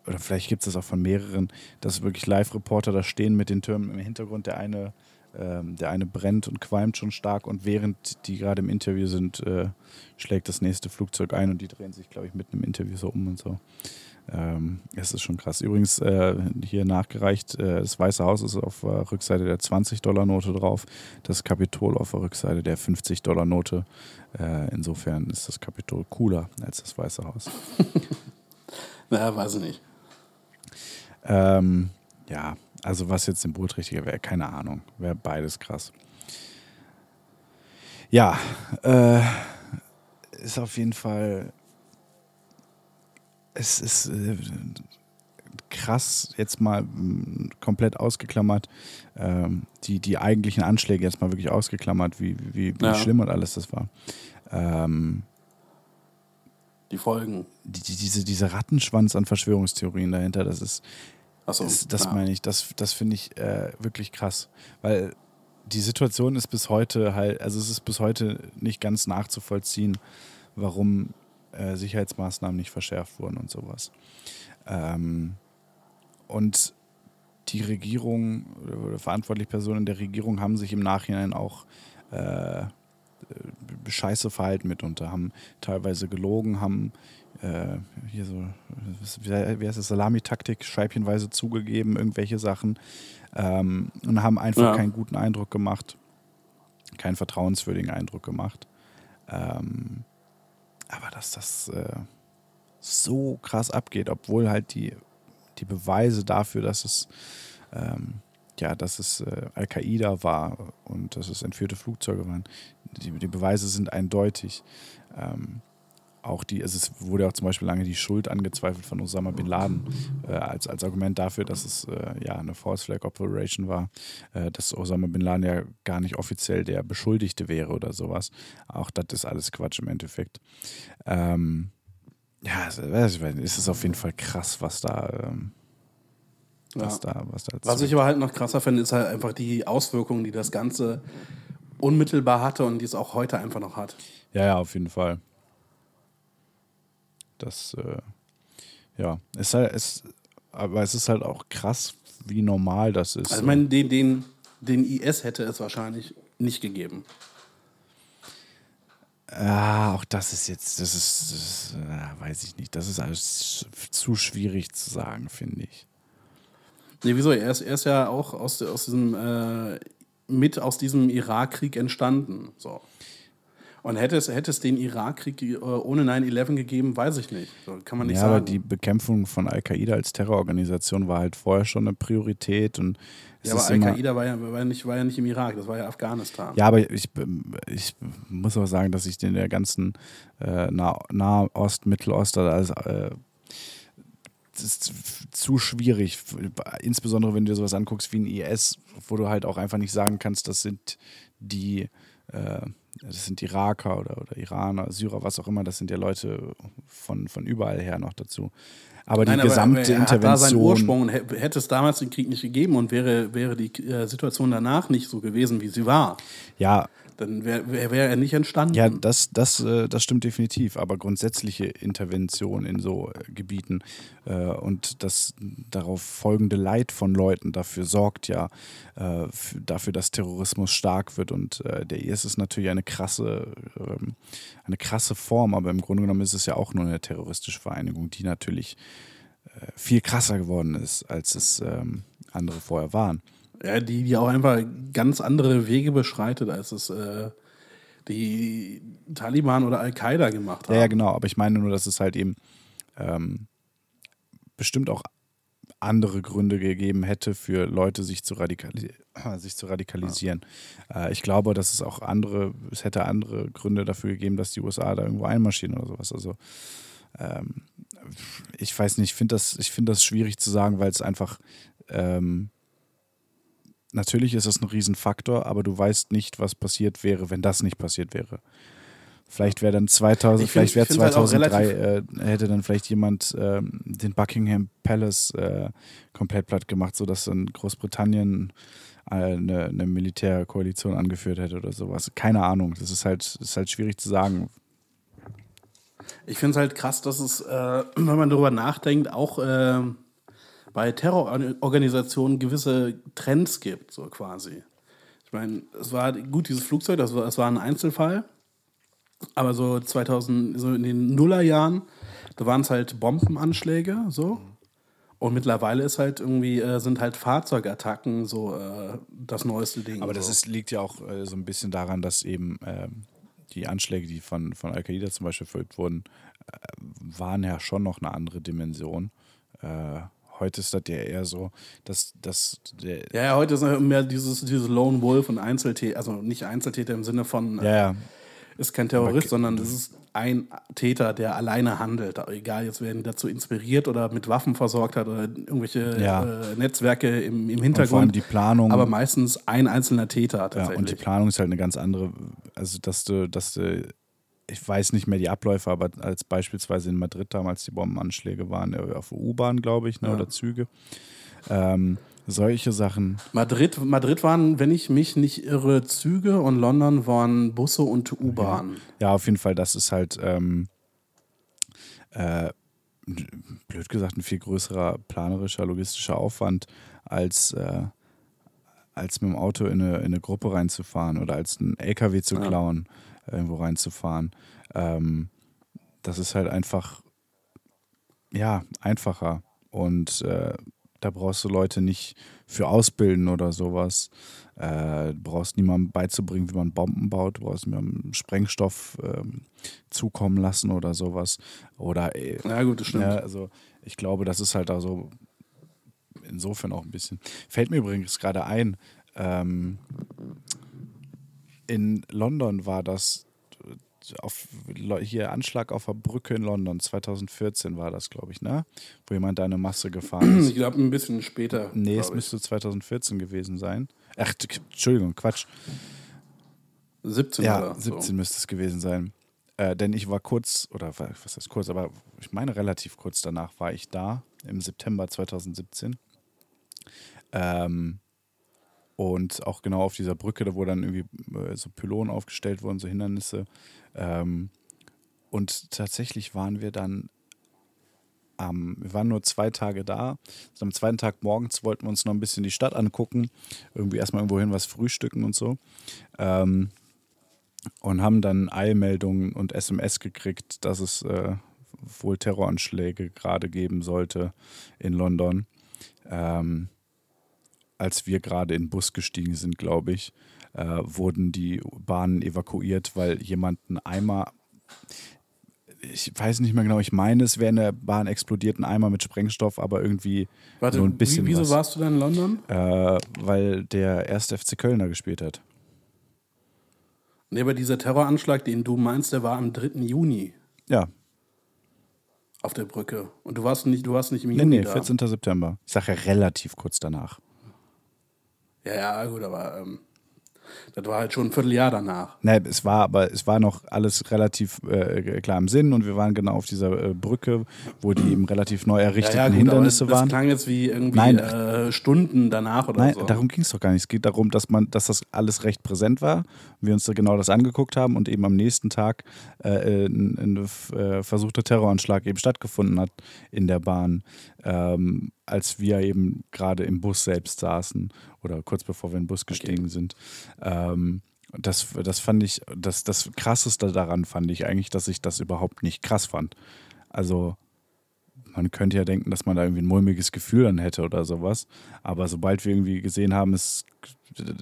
oder vielleicht gibt es das auch von mehreren, dass wirklich Live-Reporter da stehen mit den Türmen im Hintergrund. Der eine Ähm, der eine brennt und qualmt schon stark und während die gerade im Interview sind, äh, schlägt das nächste Flugzeug ein und die drehen sich, glaube ich, mitten im Interview so um und so. Ähm, es ist schon krass. Übrigens äh, hier nachgereicht, äh, das Weiße Haus ist auf der Rückseite der 20-Dollar-Note drauf, das Kapitol auf der Rückseite der 50-Dollar-Note. Äh, insofern ist das Kapitol cooler als das Weiße Haus. naja, weiß ich nicht. Ähm, ja, also was jetzt symbolträchtiger wäre, keine Ahnung. Wäre beides krass. Ja, äh, ist auf jeden Fall es ist äh, krass, jetzt mal mh, komplett ausgeklammert, ähm, die, die eigentlichen Anschläge jetzt mal wirklich ausgeklammert, wie, wie, wie Ja. schlimm und alles das war. Ähm, Die Folgen. die, die, diese, dieser Rattenschwanz an Verschwörungstheorien dahinter, das ist, Achso. das, das ja. meine ich, das, das finde ich äh, wirklich krass. Weil die Situation ist bis heute halt, also es ist bis heute nicht ganz nachzuvollziehen, warum äh, Sicherheitsmaßnahmen nicht verschärft wurden und sowas. Ähm, und die Regierung oder verantwortliche Personen der Regierung haben sich im Nachhinein auch äh, äh, scheiße verhalten mitunter, haben teilweise gelogen, haben äh, hier so, wie heißt das, Salamitaktik, scheibchenweise zugegeben, irgendwelche Sachen ähm, und haben einfach Ja. keinen guten Eindruck gemacht, keinen vertrauenswürdigen Eindruck gemacht. Ähm, aber dass das äh, so krass abgeht, obwohl halt die, die Beweise dafür, dass es ähm, ja, dass es äh, Al-Qaida war und dass es entführte Flugzeuge waren, die, die Beweise sind eindeutig. Ähm, auch die, also es wurde auch zum Beispiel lange die Schuld angezweifelt von Osama bin Laden äh, als, als Argument dafür, dass es äh, ja eine False Flag Operation war, äh, dass Osama bin Laden ja gar nicht offiziell der Beschuldigte wäre oder sowas. Auch das ist alles Quatsch im Endeffekt. Ähm, ja, es es ist auf jeden Fall krass, was da, ähm, was Ja. da, was da Was ich aber halt noch krasser finde, ist halt einfach die Auswirkungen, die das Ganze unmittelbar hatte und die es auch heute einfach noch hat. Ja, ja, auf jeden Fall. Das, äh, ja, ist halt, ist, aber es ist halt auch krass, wie normal das ist. Also ich meine, den, den, den IS hätte es wahrscheinlich nicht gegeben. Ah, auch das ist jetzt, das ist, das ist äh, weiß ich nicht, das ist alles zu schwierig zu sagen, finde ich. Nee, wieso? Er ist, er ist ja auch aus, aus diesem, äh, mit aus diesem Irakkrieg entstanden. So. Und hätte es, hätte es den Irakkrieg äh, ohne 9-11 gegeben, weiß ich nicht. So, kann man nicht ja, sagen. aber die Bekämpfung von Al-Qaida als Terrororganisation war halt vorher schon eine Priorität und ja, aber Al-Qaida war ja, war, ja nicht, war ja nicht im Irak, das war ja Afghanistan. Ja, aber ich, ich muss auch sagen, dass ich in der ganzen äh, Nah Nahost, Mittelost, also äh, das ist zu schwierig, insbesondere wenn du dir sowas anguckst wie ein IS, wo du halt auch einfach nicht sagen kannst, das sind die, äh, das sind Iraker oder, oder Iraner, Syrer, was auch immer, das sind ja Leute von, von überall her noch dazu. Aber die Nein, aber- gesamte er hat da seinen Intervention. Ursprung und hä- hätte es damals den Krieg nicht gegeben und wäre, wäre die äh, Situation danach nicht so gewesen, wie sie war, Ja, dann wäre wär, wär er nicht entstanden. Ja, das, das, äh, das stimmt definitiv. Aber grundsätzliche Intervention in so äh, Gebieten äh, und das darauf folgende Leid von Leuten dafür sorgt ja dafür, dass Terrorismus stark wird. Und der IS ist natürlich eine krasse, ähm, eine krasse Form, aber im Grunde genommen ist es ja auch nur eine terroristische Vereinigung, die natürlich viel krasser geworden ist, als es ähm, andere vorher waren. Ja, die, die auch einfach ganz andere Wege beschreitet, als es äh, die Taliban oder Al-Qaida gemacht haben. Ja, ja, genau. Aber ich meine nur, dass es halt eben ähm, bestimmt auch andere Gründe gegeben hätte für Leute, sich zu, radikali sich zu radikalisieren. Äh, ich glaube, dass es auch andere, es hätte andere Gründe dafür gegeben, dass die USA da irgendwo einmarschieren oder sowas. Also ähm, ich weiß nicht, ich finde das, ich finde das schwierig zu sagen, weil es einfach ähm, natürlich ist es ein Riesenfaktor, aber du weißt nicht, was passiert wäre, wenn das nicht passiert wäre. Vielleicht wäre dann 2000, Ich vielleicht wäre ich find's halt auch 2003 äh, hätte dann vielleicht jemand ähm, den Buckingham Palace äh, komplett platt gemacht, sodass dann Großbritannien äh, eine, eine Militärkoalition angeführt hätte oder sowas. Keine Ahnung. Das ist halt, das ist halt schwierig zu sagen. Ich finde es halt krass, dass es, äh, wenn man darüber nachdenkt, auch äh, bei Terrororganisationen gewisse Trends gibt, so quasi. Ich meine, es war gut, dieses Flugzeug, das war, das war ein Einzelfall. Aber so 2000, so in den Nullerjahren, da waren es halt Bombenanschläge, so. Und mittlerweile ist halt irgendwie, äh, sind halt Fahrzeugattacken so äh, das neueste Ding. Aber das so. ist, liegt ja auch äh, so ein bisschen daran, dass eben ähm, die Anschläge, die von, von Al-Qaida zum Beispiel verübt wurden, äh, waren ja schon noch eine andere Dimension. Äh, heute ist das ja eher so, dass, dass der. Ja, ja, heute ist mehr dieses, dieses Lone Wolf und Einzeltäter, also nicht Einzeltäter im Sinne von, äh, Ja, ja. ist kein Terrorist, sondern es ist ein Täter, der alleine handelt. Egal, jetzt werden dazu inspiriert oder mit Waffen versorgt hat oder irgendwelche Ja. äh, Netzwerke im, im Und vor allem Hintergrund. die Planung. aber meistens ein einzelner Täter Ja, tatsächlich. und die Planung ist halt eine ganz andere. Also, dass du, dass du, ich weiß nicht mehr die Abläufe, aber als beispielsweise in Madrid damals die Bombenanschläge waren, äh, auf U-Bahn, glaube ich, ne, Ja. oder Züge. Ähm, solche Sachen. Madrid, Madrid waren, wenn ich mich nicht irre, Züge und London waren Busse und U-Bahn. Ja, auf jeden Fall, das ist halt, ähm, äh, blöd gesagt, ein viel größerer planerischer, logistischer Aufwand, als, äh, als mit dem Auto in eine, in eine Gruppe reinzufahren oder als einen LKW zu Ja. Irgendwo reinzufahren. Ähm, das ist halt einfach, ja, einfacher. Und äh, da brauchst du Leute nicht für ausbilden oder sowas. Äh, du brauchst niemandem beizubringen, wie man Bomben baut. Du brauchst niemandem Sprengstoff ähm, zukommen lassen oder sowas. Oder äh, Ja, gut, das stimmt. ja, also ich glaube, das ist halt da so insofern auch ein bisschen. Fällt mir übrigens gerade ein, ähm, in London war das auf, hier Anschlag auf der Brücke in London, 2014 war das, glaube ich, ne? Wo jemand da eine Masse gefahren ist. Ich glaube, ein bisschen später. Nee, es ich. müsste 2014 gewesen sein. Ach, Entschuldigung, Quatsch. 17 Ja, oder 17 so. müsste es gewesen sein. Äh, denn ich war kurz, oder wa- was heißt kurz, aber ich meine relativ kurz danach war ich da, im September 2017. Ähm, und auch genau auf dieser Brücke, da wo dann irgendwie äh, so Pylonen aufgestellt wurden, so Hindernisse. Ähm, und tatsächlich waren wir dann am, wir waren nur zwei Tage da. Und am zweiten Tag morgens wollten wir uns noch ein bisschen die Stadt angucken. Irgendwie erstmal irgendwo hin was frühstücken und so. Ähm, und haben dann Eilmeldungen und SMS gekriegt, dass es äh, wohl Terroranschläge gerade geben sollte in London. Ähm, als wir gerade in den Bus gestiegen sind, glaube ich, äh, wurden die Bahnen evakuiert, weil jemand einen Eimer, ich weiß nicht mehr genau, ich meine, es wäre in der Bahn explodiert, ein Eimer mit Sprengstoff, aber irgendwie Warte, nur ein bisschen wie, wieso was. warst du denn in London? Äh, weil der erste FC Kölner gespielt hat. Nee, aber dieser Terroranschlag, den du meinst, der war am 3. Juni Ja, auf der Brücke. Und du warst nicht, du warst nicht im nee, Juni nee, da. 14. September. Ich sage ja relativ kurz danach. Ja, ja, gut, aber ähm, das war halt schon ein Vierteljahr danach. Nee, es war aber es war noch alles relativ äh, klar im Sinn und wir waren genau auf dieser äh, Brücke, wo die eben relativ neu errichteten ja, ja, gut, Hindernisse aber das, waren. das klang jetzt wie irgendwie Nein. äh, Stunden danach oder Nein, so. darum ging es doch gar nicht. Es geht darum, dass man, dass das alles recht präsent war. Wir uns da genau das angeguckt haben und eben am nächsten Tag ein, ein äh, versuchter Terroranschlag eben stattgefunden hat in der Bahn, ähm, als wir eben gerade im Bus selbst saßen oder kurz bevor wir in den Bus gestiegen sind. Ähm, das, das fand ich, das, das krasseste daran fand ich eigentlich, dass ich das überhaupt nicht krass fand. Also man könnte ja denken, dass man da irgendwie ein mulmiges Gefühl dann hätte oder sowas. Aber sobald wir irgendwie gesehen haben, es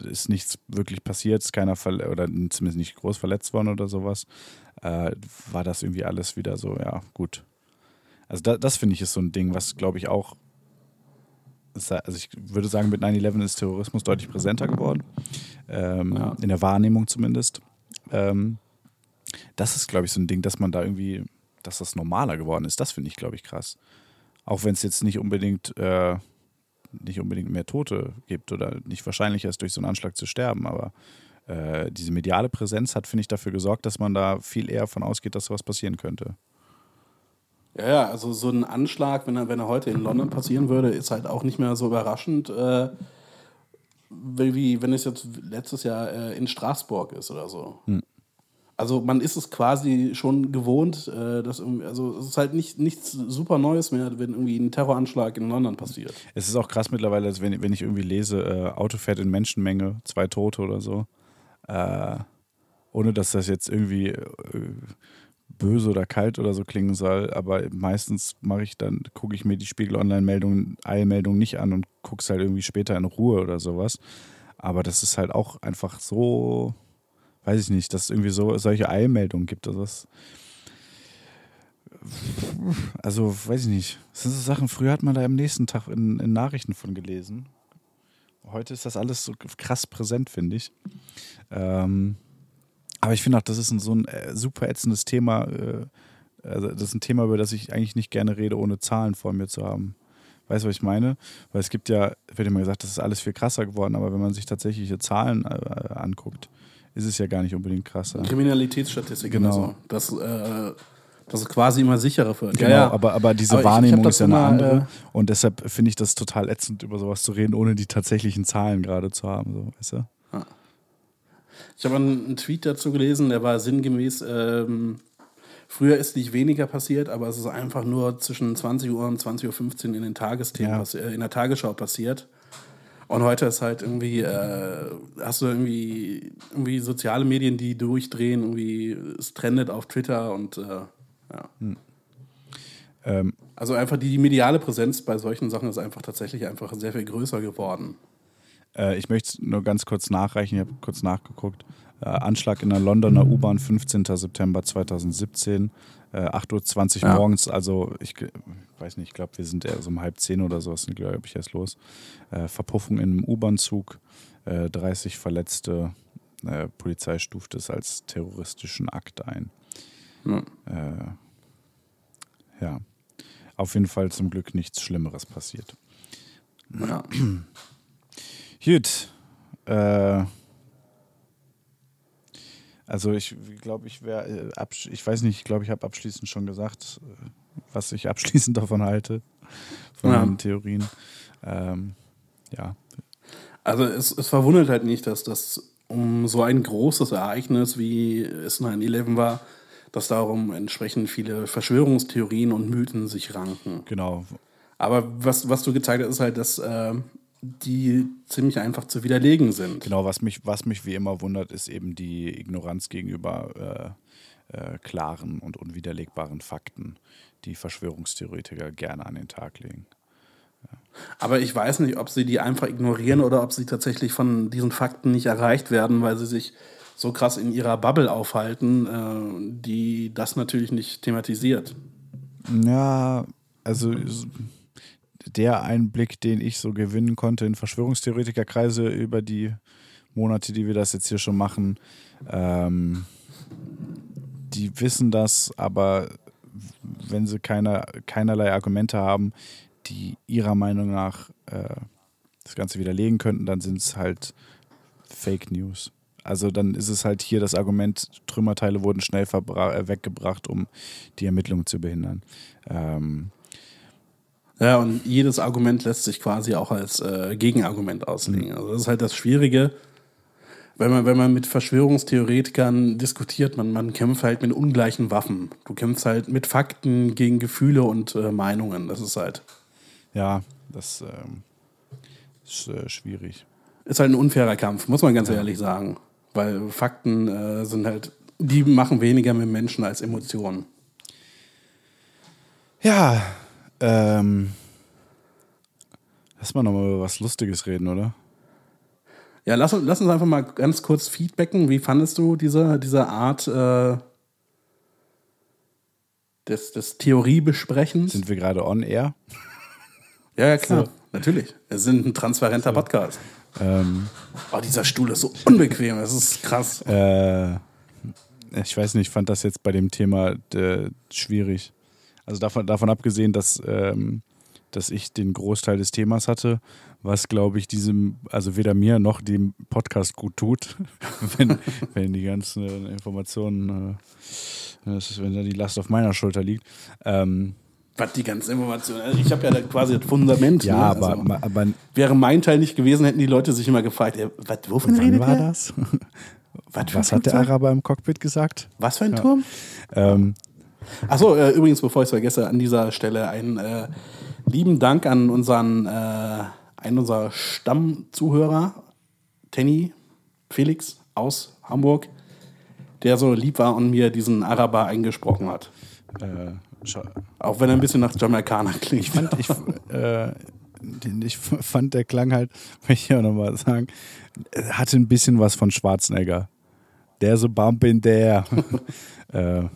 ist nichts wirklich passiert, ist keiner oder zumindest nicht groß verletzt worden oder sowas, äh, war das irgendwie alles wieder so, ja, gut. Also da, das finde ich ist so ein Ding, was glaube ich auch, also ich würde sagen, mit 9-11 ist Terrorismus deutlich präsenter geworden. Ähm, Ja. In der Wahrnehmung zumindest. Ähm, das ist, glaube ich, so ein Ding, dass man da irgendwie, dass das normaler geworden ist. Das finde ich, glaube ich, krass. Auch wenn es jetzt nicht unbedingt, äh, nicht unbedingt mehr Tote gibt oder nicht wahrscheinlicher ist, durch so einen Anschlag zu sterben, aber äh, diese mediale Präsenz hat, finde ich, dafür gesorgt, dass man da viel eher von ausgeht, dass sowas passieren könnte. Ja, ja, also so ein Anschlag, wenn er, wenn er heute in London passieren würde, ist halt auch nicht mehr so überraschend, äh, wie wenn es jetzt letztes Jahr äh, in Straßburg ist oder so. Hm. Also man ist es quasi schon gewohnt, äh, dass irgendwie, also es ist halt nicht, nichts super Neues mehr, wenn irgendwie ein Terroranschlag in London passiert. Es ist auch krass mittlerweile, dass wenn, wenn ich irgendwie lese, äh, Auto fährt in Menschenmenge, zwei Tote oder so. Äh, ohne dass das jetzt irgendwie äh, böse oder kalt oder so klingen soll, aber meistens mache ich dann, gucke ich mir die Spiegel Online-Meldung, Eilmeldung nicht an und gucke es halt irgendwie später in Ruhe oder sowas. Aber das ist halt auch einfach so weiß ich nicht, dass es irgendwie so solche Eilmeldungen gibt. Also, das, also weiß ich nicht. Das sind so Sachen, früher hat man da am nächsten Tag in, in Nachrichten von gelesen. Heute ist das alles so krass präsent, finde ich. Ähm, aber ich finde auch, das ist ein, so ein äh, super ätzendes Thema. Äh, also das ist ein Thema, über das ich eigentlich nicht gerne rede, ohne Zahlen vor mir zu haben. Weißt du, was ich meine? Weil es gibt ja, wird immer gesagt, das ist alles viel krasser geworden, aber wenn man sich tatsächliche Zahlen äh, anguckt, ist es ja gar nicht unbedingt krasser. Kriminalitätsstatistik, genau. Also, das, äh, das ist quasi immer sicherer wird. Genau, ja, ja. Aber, aber diese aber Wahrnehmung ich, ich ist ja eine immer, andere. Äh, und deshalb finde ich das total ätzend, über sowas zu reden, ohne die tatsächlichen Zahlen gerade zu haben. So, weißt du? ja. Ich habe einen Tweet dazu gelesen, der war sinngemäß, ähm, früher ist nicht weniger passiert, aber es ist einfach nur zwischen 20 Uhr und 20.15 Uhr in den Tagesthemen, ja. äh, in der Tagesschau passiert. Und heute ist halt irgendwie, äh, hast du irgendwie, irgendwie soziale Medien, die durchdrehen, irgendwie, es trendet auf Twitter und äh, ja. Hm. Ähm. Also einfach die, die, mediale Präsenz bei solchen Sachen ist einfach tatsächlich einfach sehr viel größer geworden. Äh, ich möchte nur ganz kurz nachreichen, ich habe kurz nachgeguckt. Äh, Anschlag in der Londoner U-Bahn 15. September 2017 äh, 8.20 Uhr ja. morgens, also ich weiß nicht, ich glaube, wir sind eher so um halb zehn oder sowas, glaube ich, erst los. Äh, Verpuffung in einem U-Bahn-Zug, äh, 30 Verletzte, äh, Polizei stuft es als terroristischen Akt ein. Ja. Äh, ja. Auf jeden Fall zum Glück nichts Schlimmeres passiert. Ja. Gut. Äh, also ich glaube, ich wäre, äh, ich weiß nicht, ich glaube, ich habe abschließend schon gesagt, äh, was ich abschließend davon halte, von ja. den Theorien. Ähm, ja. Also es, es verwundert halt nicht, dass das um so ein großes Ereignis, wie es 9-11 war, dass darum entsprechend viele Verschwörungstheorien und Mythen sich ranken. Genau. Aber was, was du gezeigt hast, ist halt, dass äh, die ziemlich einfach zu widerlegen sind. Genau, was mich, was mich wie immer wundert, ist eben die Ignoranz gegenüber äh, äh, klaren und unwiderlegbaren Fakten, die Verschwörungstheoretiker gerne an den Tag legen. Ja. Aber ich weiß nicht, ob sie die einfach ignorieren oder ob sie tatsächlich von diesen Fakten nicht erreicht werden, weil sie sich so krass in ihrer Bubble aufhalten, äh, die das natürlich nicht thematisiert. Ja, also der Einblick, den ich so gewinnen konnte in Verschwörungstheoretikerkreise über die Monate, die wir das jetzt hier schon machen, ähm, die wissen das, aber wenn sie keine, keinerlei Argumente haben, die ihrer Meinung nach äh, das Ganze widerlegen könnten, dann sind es halt Fake News. Also dann ist es halt hier das Argument, Trümmerteile wurden schnell äh, weggebracht, um die Ermittlungen zu behindern. Ähm, ja, und jedes Argument lässt sich quasi auch als äh, Gegenargument auslegen. Mhm. Also das ist halt das Schwierige, wenn man, wenn man mit Verschwörungstheoretikern diskutiert, man, man kämpft halt mit ungleichen Waffen. Du kämpfst halt mit Fakten gegen Gefühle und äh, Meinungen. Das ist halt. Ja, das ähm, ist äh, schwierig. Ist halt ein unfairer Kampf, muss man ganz ja. ehrlich sagen. Weil Fakten äh, sind halt, die machen weniger mit Menschen als Emotionen. Ja, ähm, lass mal nochmal über was Lustiges reden, oder? Ja, lass, lass uns einfach mal ganz kurz feedbacken. Wie fandest du diese, diese Art äh, des, des Theoriebesprechens? Sind wir gerade on air? Ja, ja, klar. So. Natürlich. Wir sind ein transparenter so. Podcast. Ähm, oh, dieser Stuhl ist so unbequem. Das ist krass. Äh, ich weiß nicht, ich fand das jetzt bei dem Thema äh, schwierig. Also davon, davon abgesehen, dass, ähm, dass ich den Großteil des Themas hatte, was, glaube ich, diesem, also weder mir noch dem Podcast gut tut, wenn, wenn die ganzen Informationen, äh, wenn da die Last auf meiner Schulter liegt. Ähm, was die ganzen Informationen. Also ich habe ja da quasi das Fundament. Ja, ne? aber, also, aber, Wäre mein Teil nicht gewesen, hätten die Leute sich immer gefragt, was, wovon redet war das? Was, Was hat der? Araber im Cockpit gesagt? Was für ein Turm? Ähm, Achso, äh, übrigens, bevor ich es vergesse, an dieser Stelle einen äh, lieben Dank an unseren, äh, einen unserer Stammzuhörer, Tenny Felix aus Hamburg, der so lieb war und mir diesen Araber eingesprochen hat. äh, Auch wenn er ein bisschen nach Jamaikaner klingt. ich fand, ich, äh, ich fand, der Klang halt, will ich auch nochmal sagen, hatte ein bisschen was von Schwarzenegger. There's a bump in there. äh,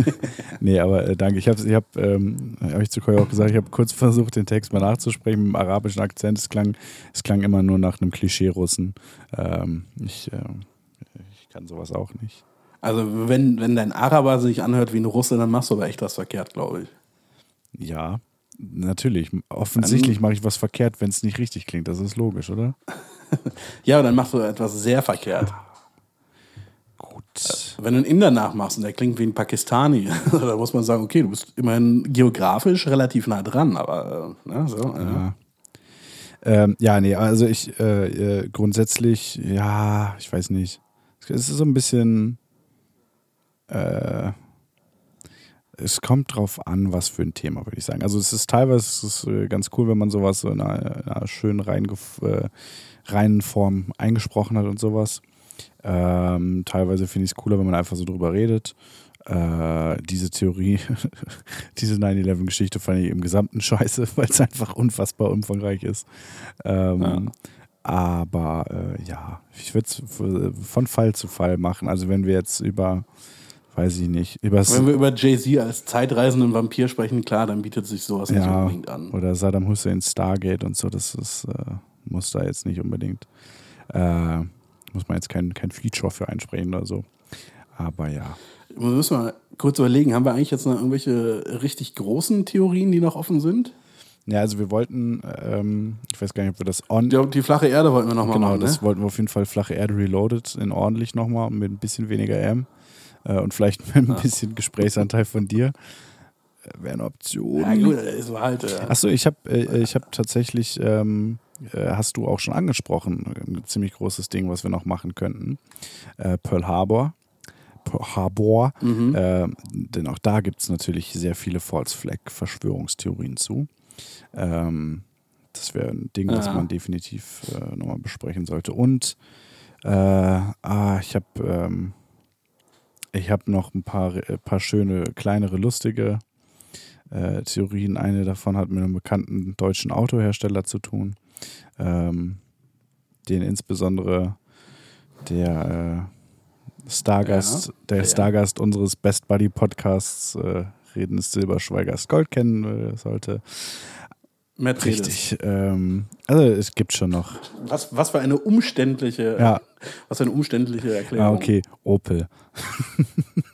nee, aber äh, danke. Ich habe, ich hab, ähm, hab ich zu Koy auch gesagt, ich habe kurz versucht, den Text mal nachzusprechen mit dem arabischen Akzent. Es klang, es klang immer nur nach einem Klischee-Russen. Ähm, ich, äh, ich kann sowas auch nicht. Also, wenn, wenn dein Araber sich anhört wie ein Russe, dann machst du aber echt was verkehrt, glaube ich. Ja, natürlich. Offensichtlich mache ich was verkehrt, wenn es nicht richtig klingt. Das ist logisch, oder? Ja, dann machst du etwas sehr verkehrt. Gut. Wenn du einen Inder nachmachst und der klingt wie ein Pakistani, da muss man sagen, okay, du bist immerhin geografisch relativ nah dran, aber äh, ne, so, ja. Ja. Ähm, ja, nee, also ich äh, äh, grundsätzlich, ja, ich weiß nicht. Es ist so ein bisschen. Äh, es kommt drauf an, was für ein Thema, würde ich sagen. Also es ist teilweise es ist, äh, ganz cool, wenn man sowas so in einer, in einer schönen reinen, äh, reinen Form eingesprochen hat und sowas. Ähm, teilweise finde ich es cooler, wenn man einfach so drüber redet. Äh, diese Theorie, diese 9-11-Geschichte fand ich im Gesamten scheiße, weil es einfach unfassbar umfangreich ist. Ähm, Aber äh, ja, ich würde es von Fall zu Fall machen. Also wenn wir jetzt über, weiß ich nicht, über Wenn wir über Jay-Z als zeitreisenden Vampir sprechen, klar, dann bietet sich sowas nicht ja, unbedingt an. oder Saddam Hussein Stargate und so, das ist, äh, muss da jetzt nicht unbedingt, äh, muss man jetzt kein, kein Feature für einsprechen oder so. Aber ja. Wir müssen mal kurz überlegen, haben wir eigentlich jetzt noch irgendwelche richtig großen Theorien, die noch offen sind? Ja, also wir wollten, ähm, ich weiß gar nicht, ob wir das on. Die, die flache Erde wollten wir nochmal genau, machen, das ne? wollten wir auf jeden Fall flache Erde reloaded in ordentlich nochmal mit ein bisschen weniger M äh, und vielleicht mit ein bisschen Gesprächsanteil von dir. Äh, Wäre eine Option. Ja gut, es war halt... Äh, Achso, ich habe äh, ich hab tatsächlich, ähm, äh, hast du auch schon angesprochen, ein ziemlich großes Ding, was wir noch machen könnten. Äh, Pearl Harbor. Pearl Harbor. Mhm. Äh, denn auch da gibt es natürlich sehr viele False Flag-Verschwörungstheorien zu. Ähm, das wäre ein Ding, das Ja. man definitiv äh, nochmal besprechen sollte. Und äh, ah, ich habe ähm, ich hab noch ein paar, äh, paar schöne, kleinere, lustige äh, Theorien. Eine davon hat mit einem bekannten deutschen Autohersteller zu tun, ähm, den insbesondere der äh, Stargast, Ja, der ja. Stargast unseres Best Buddy Podcasts äh, Reden ist Silber, Schweigers Gold kennen äh, sollte. Mercedes. Richtig. Ähm, also es gibt schon noch. Was, was für eine umständliche, Ja. was für eine umständliche Erklärung. Ah, okay, Opel.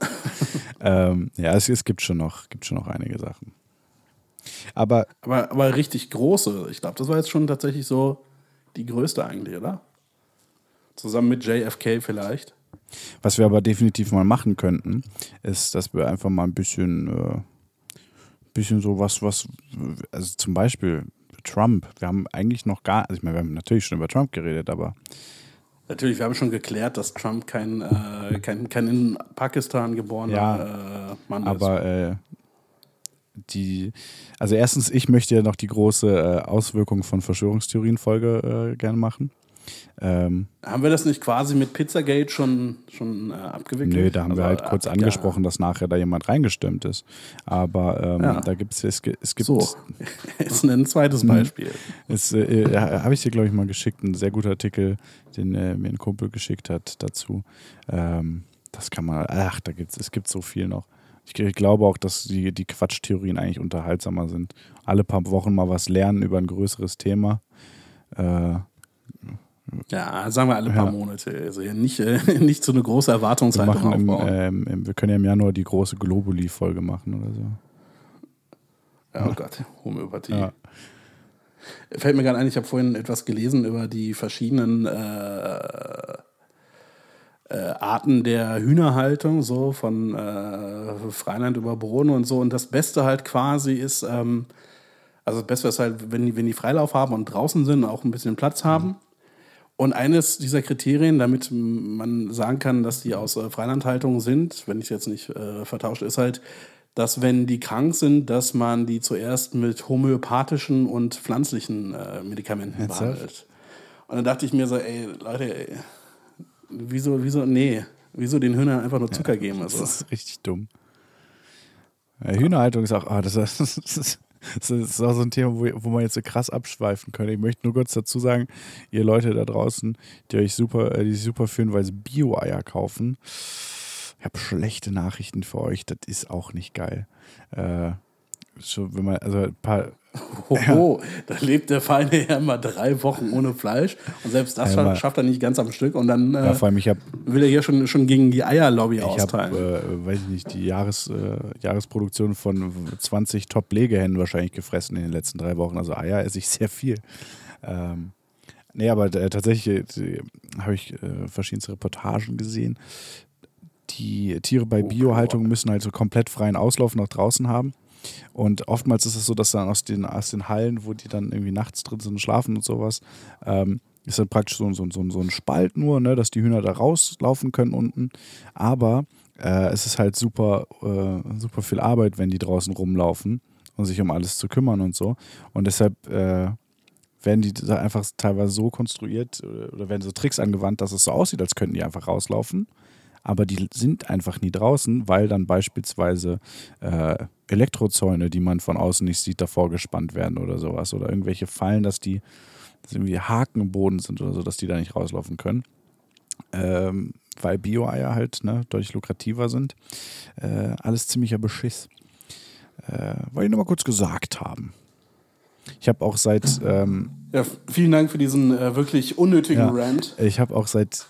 ähm, ja, es, es gibt schon noch, gibt schon noch einige Sachen. Aber Aber, aber richtig große. Ich glaube, das war jetzt schon tatsächlich so die größte eigentlich, oder? Zusammen mit JFK vielleicht. was wir aber definitiv mal machen könnten, ist, dass wir einfach mal ein bisschen, äh, bisschen so was, was, also zum Beispiel Trump. Wir haben eigentlich noch gar, also ich meine, wir haben natürlich schon über Trump geredet, aber Natürlich, wir haben schon geklärt, dass Trump kein, äh, kein, kein in Pakistan geborener Ja, äh, Mann ist. Aber äh, die, also erstens, ich möchte ja noch die große äh, Auswirkung von Verschwörungstheorien-Folge äh, gerne machen. Ähm, Haben wir das nicht quasi mit Pizzagate schon, schon äh, abgewickelt? nö, da haben Also, wir halt kurz ab- angesprochen, dass nachher da jemand reingestimmt ist. Aber ähm, Ja. da gibt es, es gibt, Ja. So, jetzt ein zweites Mhm. Beispiel. Es äh, habe ich dir, glaube ich, mal geschickt, ein sehr guter Artikel, den äh, mir ein Kumpel geschickt hat dazu. Ähm, das kann man, ach, da gibt's, es gibt so viel noch. Ich, ich glaube auch, dass die, die Quatschtheorien eigentlich unterhaltsamer sind. Alle paar Wochen mal was lernen über ein größeres Thema. Äh, Ja, sagen wir alle paar Ja. Monate. Also nicht, äh, nicht so eine große wir, Erwartungshaltung im, aufbauen. ähm, im, wir können ja im Januar die große Globuli-Folge machen oder so. Oh Gott, Homöopathie. Ja. Fällt mir gerade ein, ich habe vorhin etwas gelesen über die verschiedenen äh, äh, Arten der Hühnerhaltung, so von äh, Freiland über Boden und so. Und das Beste halt quasi ist, ähm, also das Beste ist halt, wenn die, wenn die Freilauf haben und draußen sind, auch ein bisschen Platz haben. Und eines dieser Kriterien, damit man sagen kann, dass die aus äh, Freilandhaltung sind, wenn ich es jetzt nicht äh, vertausche, ist halt, dass wenn die krank sind, dass man die zuerst mit homöopathischen und pflanzlichen äh, Medikamenten Ernsthaft? behandelt. Und dann dachte ich mir so, ey, Leute, ey, wieso, wieso, nee, wieso den Hühnern einfach nur Zucker geben? Also. Das ist richtig dumm. Ja, Hühnerhaltung ist auch, ah, das, ist, das, ist, das ist auch so ein Thema, wo, wo man jetzt so krass abschweifen könnte. Ich möchte nur kurz dazu sagen, ihr Leute da draußen, die euch super, äh, die sich super fühlen, weil sie Bio-Eier kaufen. Ich habe schlechte Nachrichten für euch, das ist auch nicht geil. Äh, so, wenn man, also ein paar, Hoho, da lebt der feine Herr mal drei Wochen ohne Fleisch und selbst das Ja, schafft er nicht ganz am Stück und dann ja, äh, vor allem ich habe will er hier schon, schon gegen die Eierlobby Ich habe, austeilen. äh, weiß ich nicht, die Jahres, äh, Jahresproduktion von 20 Top-Legehennen wahrscheinlich gefressen in den letzten drei Wochen. Also Eier esse ich sehr viel. Ähm, nee, aber äh, tatsächlich äh, habe ich äh, verschiedenste Reportagen gesehen. Die Tiere bei Oh, Biohaltung müssen halt so komplett freien Auslauf nach draußen haben. Und oftmals ist es so, dass dann aus den, aus den Hallen, wo die dann irgendwie nachts drin sind und schlafen und sowas, ähm, ist dann praktisch so, so, so, so ein Spalt nur, ne, dass die Hühner da rauslaufen können unten. Aber äh, es ist halt super, äh, super viel Arbeit, wenn die draußen rumlaufen und sich um alles zu kümmern und so. Und deshalb äh, werden die da einfach teilweise so konstruiert äh, oder werden so Tricks angewandt, dass es so aussieht, als könnten die einfach rauslaufen. Aber die sind einfach nie draußen, weil dann beispielsweise äh, Elektrozäune, die man von außen nicht sieht, davor gespannt werden oder sowas. Oder irgendwelche Fallen, dass die dass irgendwie Haken im Boden sind oder so, dass die da nicht rauslaufen können. Ähm, weil Bio-Eier halt ne, deutlich lukrativer sind. Äh, alles ziemlicher Beschiss. Äh, wollte ich nur mal kurz gesagt haben. Ich habe auch seit ähm, ja, vielen Dank für diesen äh, wirklich unnötigen Ja. Rant. Ich habe auch seit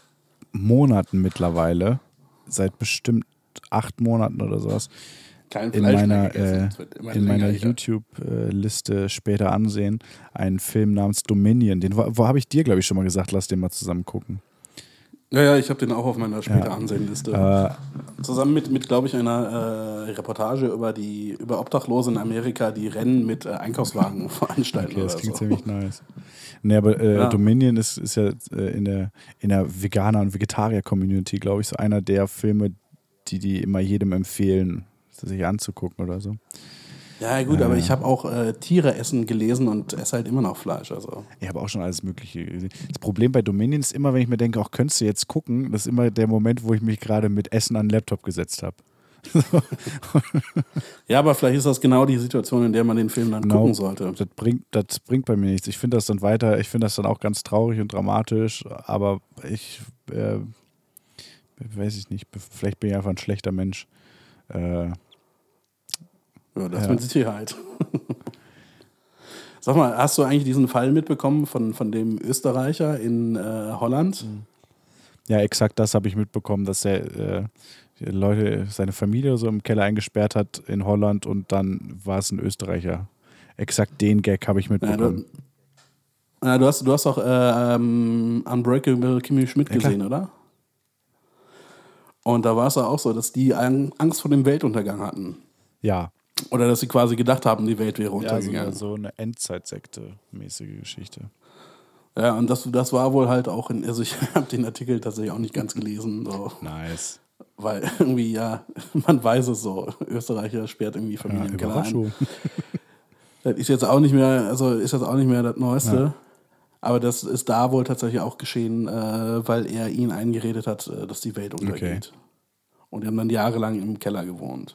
Monaten mittlerweile, seit bestimmt acht Monaten oder sowas, Kein in meiner, äh, in meiner. YouTube-Liste später ansehen, einen Film namens Dominion. Den wo, habe ich dir, glaube ich, schon mal gesagt, lass den mal zusammen gucken. Ja, ja, ich habe den auch auf meiner später Ja. Ansehenliste. Äh, Zusammen mit, mit glaube ich, einer äh, Reportage über die über Obdachlose in Amerika, die Rennen mit äh, Einkaufswagen veranstalten okay, das klingt so. ziemlich nice. Nee, aber äh, Ja. Dominion ist, ist ja äh, in der, in der Veganer- und Vegetarier-Community, glaube ich, so einer der Filme, die die immer jedem empfehlen, sich anzugucken oder so. Ja, gut, Ja, aber ja. ich habe auch äh, Tiere essen gelesen und esse halt immer noch Fleisch. Also. Ich habe auch schon alles Mögliche gesehen. Das Problem bei Dominion ist immer, wenn ich mir denke, auch könntest du jetzt gucken, das ist immer der Moment, wo ich mich gerade mit Essen an den Laptop gesetzt habe. Ja, aber vielleicht ist das genau die Situation, in der man den Film dann Genau. gucken sollte. Das bringt, das bringt bei mir nichts. Ich finde das dann weiter, ich finde das dann auch ganz traurig und dramatisch, aber ich äh, weiß ich nicht, vielleicht bin ich einfach ein schlechter Mensch. Äh, Ja, das Ja. mit Sicherheit. Sag mal, hast du eigentlich diesen Fall mitbekommen von, von dem Österreicher in äh, Holland? ja, exakt das habe ich mitbekommen, dass er äh, Leute, seine Familie so im Keller eingesperrt hat in Holland und dann war es ein Österreicher. Exakt den Gag habe ich Ja, mitbekommen. du, ja, du, hast, du hast auch äh, ähm, Unbreakable Kimmy Schmidt Ja, gesehen, oder? Und da war es ja auch so, dass die Ang- Angst vor dem Weltuntergang hatten. Ja, Oder dass sie quasi gedacht haben, die Welt wäre ja so, untergegangen. so eine Endzeitsekte-mäßige Geschichte. Ja, und das, das war wohl halt auch in, also ich habe den Artikel tatsächlich auch nicht ganz gelesen, so, Nice. Weil irgendwie, ja, man weiß es so, Österreicher sperrt irgendwie Ja, Familien im Keller ein. Das ist jetzt auch nicht mehr, also ist jetzt auch nicht mehr das Neueste. Ja. Aber das ist da wohl tatsächlich auch geschehen, äh, weil er ihn eingeredet hat, äh, dass die Welt untergeht. Und die haben dann jahrelang im Keller gewohnt.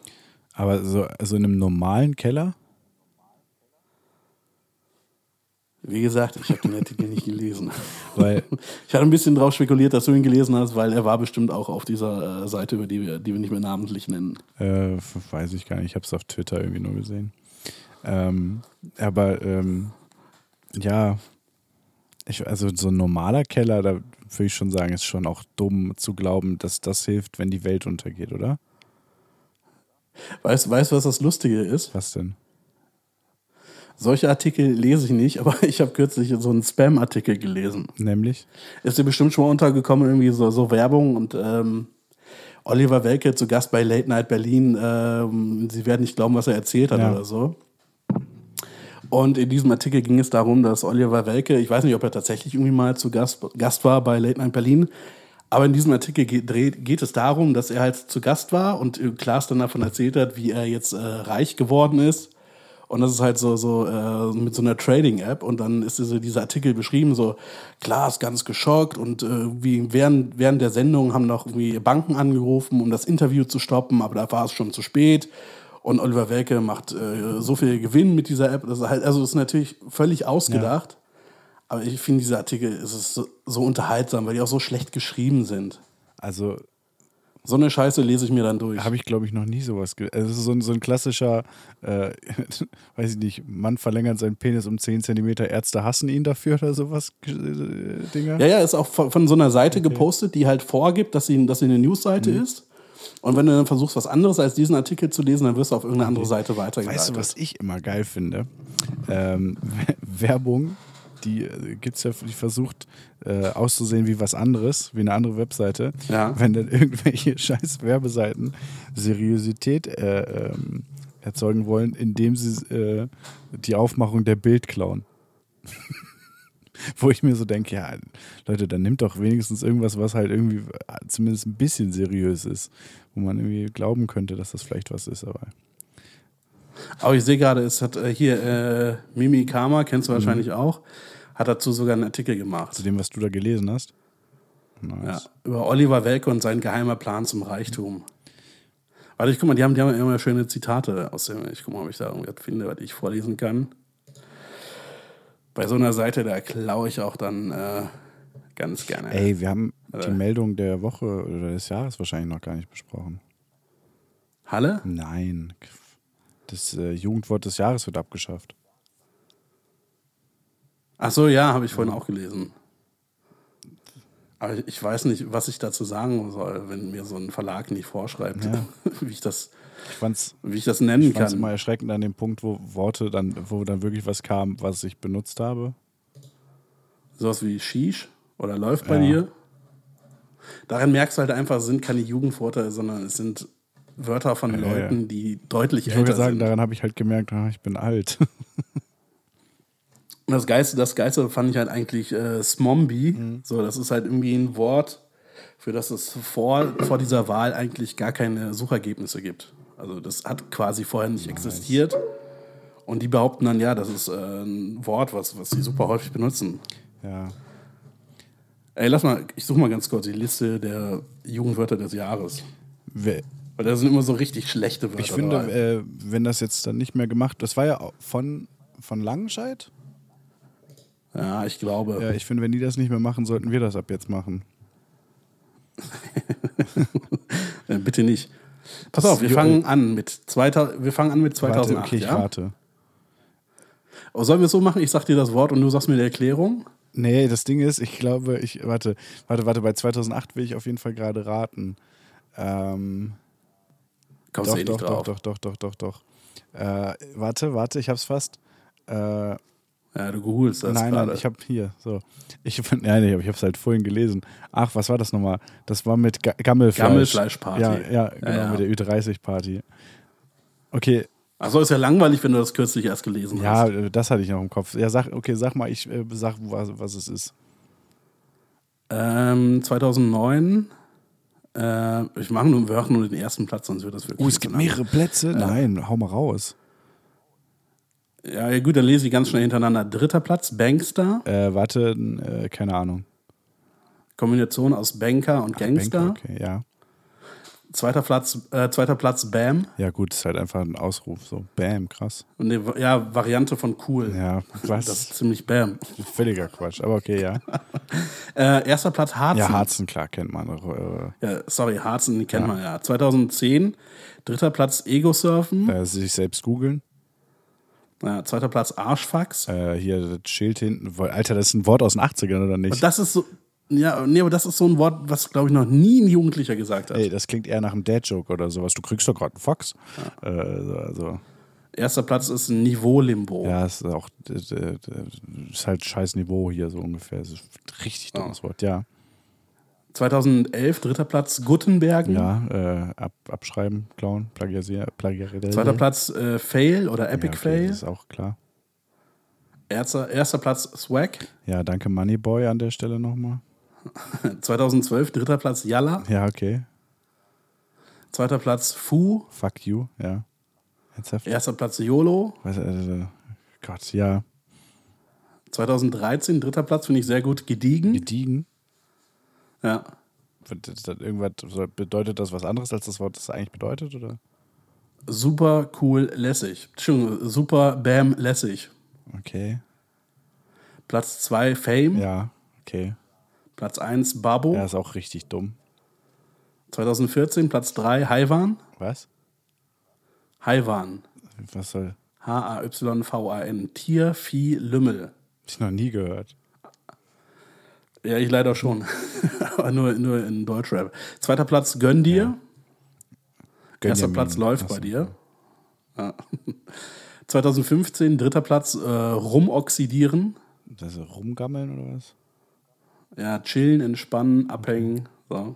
Aber so also in einem normalen Keller? Wie gesagt, ich habe den Artikel nicht gelesen. Weil, Ich hatte ein bisschen drauf spekuliert, dass du ihn gelesen hast, weil er war bestimmt auch auf dieser äh, Seite, über die wir, die wir nicht mehr namentlich nennen. äh, weiß ich gar nicht, ich habe es auf Twitter irgendwie nur gesehen. Ähm, aber ähm, ja, ich, also so ein normaler Keller, da würde ich schon sagen, ist schon auch dumm zu glauben, dass das hilft, wenn die Welt untergeht, oder? Weißt du, weißt, was das Lustige ist? Was denn? Solche Artikel lese ich nicht, aber ich habe kürzlich so einen Spam-Artikel gelesen. Nämlich? Ist dir bestimmt schon mal untergekommen, irgendwie so, so Werbung und ähm, Oliver Welke zu Gast bei Late Night Berlin. Ähm, Sie werden nicht glauben, was er erzählt hat Ja. oder so. Und in diesem Artikel ging es darum, dass Oliver Welke, ich weiß nicht, ob er tatsächlich irgendwie mal zu Gast, Gast war bei Late Night Berlin, aber in diesem Artikel geht, geht, es darum, dass er halt zu Gast war und Klaas dann davon erzählt hat, wie er jetzt äh, reich geworden ist. Und das ist halt so, so äh, mit so einer Trading-App. Und dann ist diese, dieser Artikel beschrieben, so Klaas ganz geschockt und äh, wie während, während der Sendung haben noch irgendwie Banken angerufen, um das Interview zu stoppen, aber da war es schon zu spät. Und Oliver Welke macht äh, so viel Gewinn mit dieser App. Das ist halt, also das ist natürlich völlig ausgedacht. Ja. Aber ich finde, diese Artikel ist so, so unterhaltsam, weil die auch so schlecht geschrieben sind. Also so eine Scheiße lese ich mir dann durch. Habe ich, glaube ich, noch nie sowas. Ge also, es ist so ein, so ein klassischer, äh, weiß ich nicht, Mann verlängert seinen Penis um 10 cm, Ärzte hassen ihn dafür oder sowas, äh, Dinger. Ja, ja, ist auch von, von so einer Seite okay. gepostet, die halt vorgibt, dass sie, dass sie eine Newsseite mhm. ist. Und wenn du dann versuchst, was anderes als diesen Artikel zu lesen, dann wirst du auf irgendeine andere Seite weitergeleitet. Weißt du, was ich immer geil finde? Ähm, Werbung die äh, gibt's ja, die versucht äh, auszusehen wie was anderes, wie eine andere Webseite. Ja. Wenn dann irgendwelche scheiß Werbeseiten Seriosität äh, ähm, erzeugen wollen, indem sie äh, die Aufmachung der Bild klauen. Wo ich mir so denke, ja, Leute, dann nimmt doch wenigstens irgendwas, was halt irgendwie äh, zumindest ein bisschen seriös ist, wo man irgendwie glauben könnte, dass das vielleicht was ist, aber. Aber ich sehe gerade, es hat äh, hier äh, Mimi Kama, kennst du wahrscheinlich mhm. auch, hat dazu sogar einen Artikel gemacht. Zu dem, was du da gelesen hast? Nice. Ja, über Oliver Welke und sein geheimer Plan zum Reichtum. Warte, ich guck mal, die haben, die haben immer schöne Zitate aus dem. Ich guck mal, ob ich da irgendwas finde, was ich vorlesen kann. Bei so einer Seite, da klaue ich auch dann äh, ganz gerne. Ey, wir haben äh, die Meldung der Woche oder des Jahres wahrscheinlich noch gar nicht besprochen. Halle? Nein. Das äh, Jugendwort des Jahres wird abgeschafft. Ach so, ja, habe ich vorhin auch gelesen. Aber ich weiß nicht, was ich dazu sagen soll, wenn mir so ein Verlag nicht vorschreibt, ja. wie ich das, ich wie ich das nennen ich kann. Ich fand es immer erschreckend an dem Punkt, wo Worte dann, wo dann wirklich was kam, was ich benutzt habe. Sowas wie Shish oder läuft bei ja. dir. Daran merkst du halt einfach, es sind keine Jugendworte, sondern es sind Wörter von ja, Leuten, die deutlich ich älter sagen, sind. Daran habe ich halt gemerkt, ah, ich bin alt. Und das Geiste, das Geiste fand ich halt eigentlich äh, Smombi. Mhm. So, das ist halt irgendwie ein Wort, für das es vor, vor dieser Wahl eigentlich gar keine Suchergebnisse gibt. Also das hat quasi vorher nicht nice. existiert. Und die behaupten dann, ja, das ist äh, ein Wort, was, was sie super häufig benutzen. Ja. Ey, lass mal, ich suche mal ganz kurz die Liste der Jugendwörter des Jahres. We Weil da sind immer so richtig schlechte Wörter. Ich finde, äh, wenn das jetzt dann nicht mehr gemacht, das war ja von, von Langenscheid? Ja, ich glaube. Ja, ich finde, wenn die das nicht mehr machen, sollten wir das ab jetzt machen. Bitte nicht. Pass auf, wir fangen an mit 2000, wir fangen an mit 2008. Warte, okay, ich ja? warte. Oh, sollen wir es so machen? Ich sag dir das Wort und du sagst mir die Erklärung? Nee, das Ding ist, ich glaube, ich, warte, warte, warte, bei 2008 will ich auf jeden Fall gerade raten. Ähm, Kommst doch, du eh doch, nicht drauf. doch, doch, doch, doch, doch, doch. Äh, warte, warte, ich hab's fast. Äh, ja, du googelst das Nein, gerade. nein, ich habe hier, so. Ich, nein, ich habe es halt vorhin gelesen. Ach, was war das nochmal? Das war mit Ga Gammelfleisch. Gammelfleischparty. Ja, ja, genau, ja, ja. mit der Ü30-Party. Okay. Achso, ist ja langweilig, wenn du das kürzlich erst gelesen ja, hast. Ja, das hatte ich noch im Kopf. Ja, sag, okay, sag mal, ich äh, sag, was, was es ist. Ähm, 2009. Äh, ich mache nur, wir nur den ersten Platz, sonst wird das wirklich. Oh, es gibt mehrere Plätze? Nein, hau mal raus. Ja, gut, dann lese ich ganz schnell hintereinander. Dritter Platz, Bankster. Äh, warte, äh, keine Ahnung. Kombination aus Banker und Gangster. Banker, okay, ja. Zweiter Platz, äh, zweiter Platz Bam. Ja, gut, ist halt einfach ein Ausruf. So, Bam, krass. Und eine, ja, Variante von cool. Ja, was? Das ist ziemlich Bam. Völliger Quatsch, aber okay, ja. äh, erster Platz Harzen. Ja, Harzen, klar, kennt man. Äh, ja, sorry, Harzen kennt ja. man ja. 2010. Dritter Platz Ego Surfen. Äh, sich selbst googeln. Ja, zweiter Platz Arschfax. Äh, hier das Schild hinten. Alter, das ist ein Wort aus den 80ern, oder nicht? Und das ist so. Ja, nee, aber das ist so ein Wort, was, glaube ich, noch nie ein Jugendlicher gesagt hat. Ey, das klingt eher nach einem Dad-Joke oder sowas. Du kriegst doch gerade einen Fox. Ja. Äh, also. Erster Platz ist ein Niveau-Limbo. Ja, ist auch ist halt scheiß Niveau hier so ungefähr. Das ist ein richtig dummes oh. Wort, ja. 2011, dritter Platz, Guttenbergen. Ja, äh, ab, abschreiben, klauen, plagiarieren. Zweiter Platz, äh, Fail oder Epic ja, okay, Fail. Das ist auch klar. Erster, erster Platz Swag. Ja, danke Moneyboy an der Stelle nochmal. 2012 dritter Platz Yalla. Ja, okay. Zweiter Platz Fu. Fuck you, ja. Ernsthaft? Erster Platz YOLO. Was, äh, Gott, ja. 2013 dritter Platz finde ich sehr gut. Gediegen. Gediegen. Ja. Irgendwas, bedeutet das was anderes, als das Wort das eigentlich bedeutet, oder? Super cool lässig. Entschuldigung, super bam lässig. Okay. Platz 2 Fame. Ja, okay. Platz 1 Babo. Er ist auch richtig dumm. 2014 Platz 3 Haiwan. Was? Haiwan. Was soll. H-A-Y-V-A-N. Tier, Vieh, Lümmel. Hab ich noch nie gehört. Ja, ich leider schon. Aber nur, nur in Deutschrap. Zweiter Platz Gönn dir. Erster Gönjamin. Platz läuft bei dir. Ja. 2015 dritter Platz äh, Rumoxidieren. Das ist rumgammeln oder was? Ja, chillen, entspannen, abhängen. So.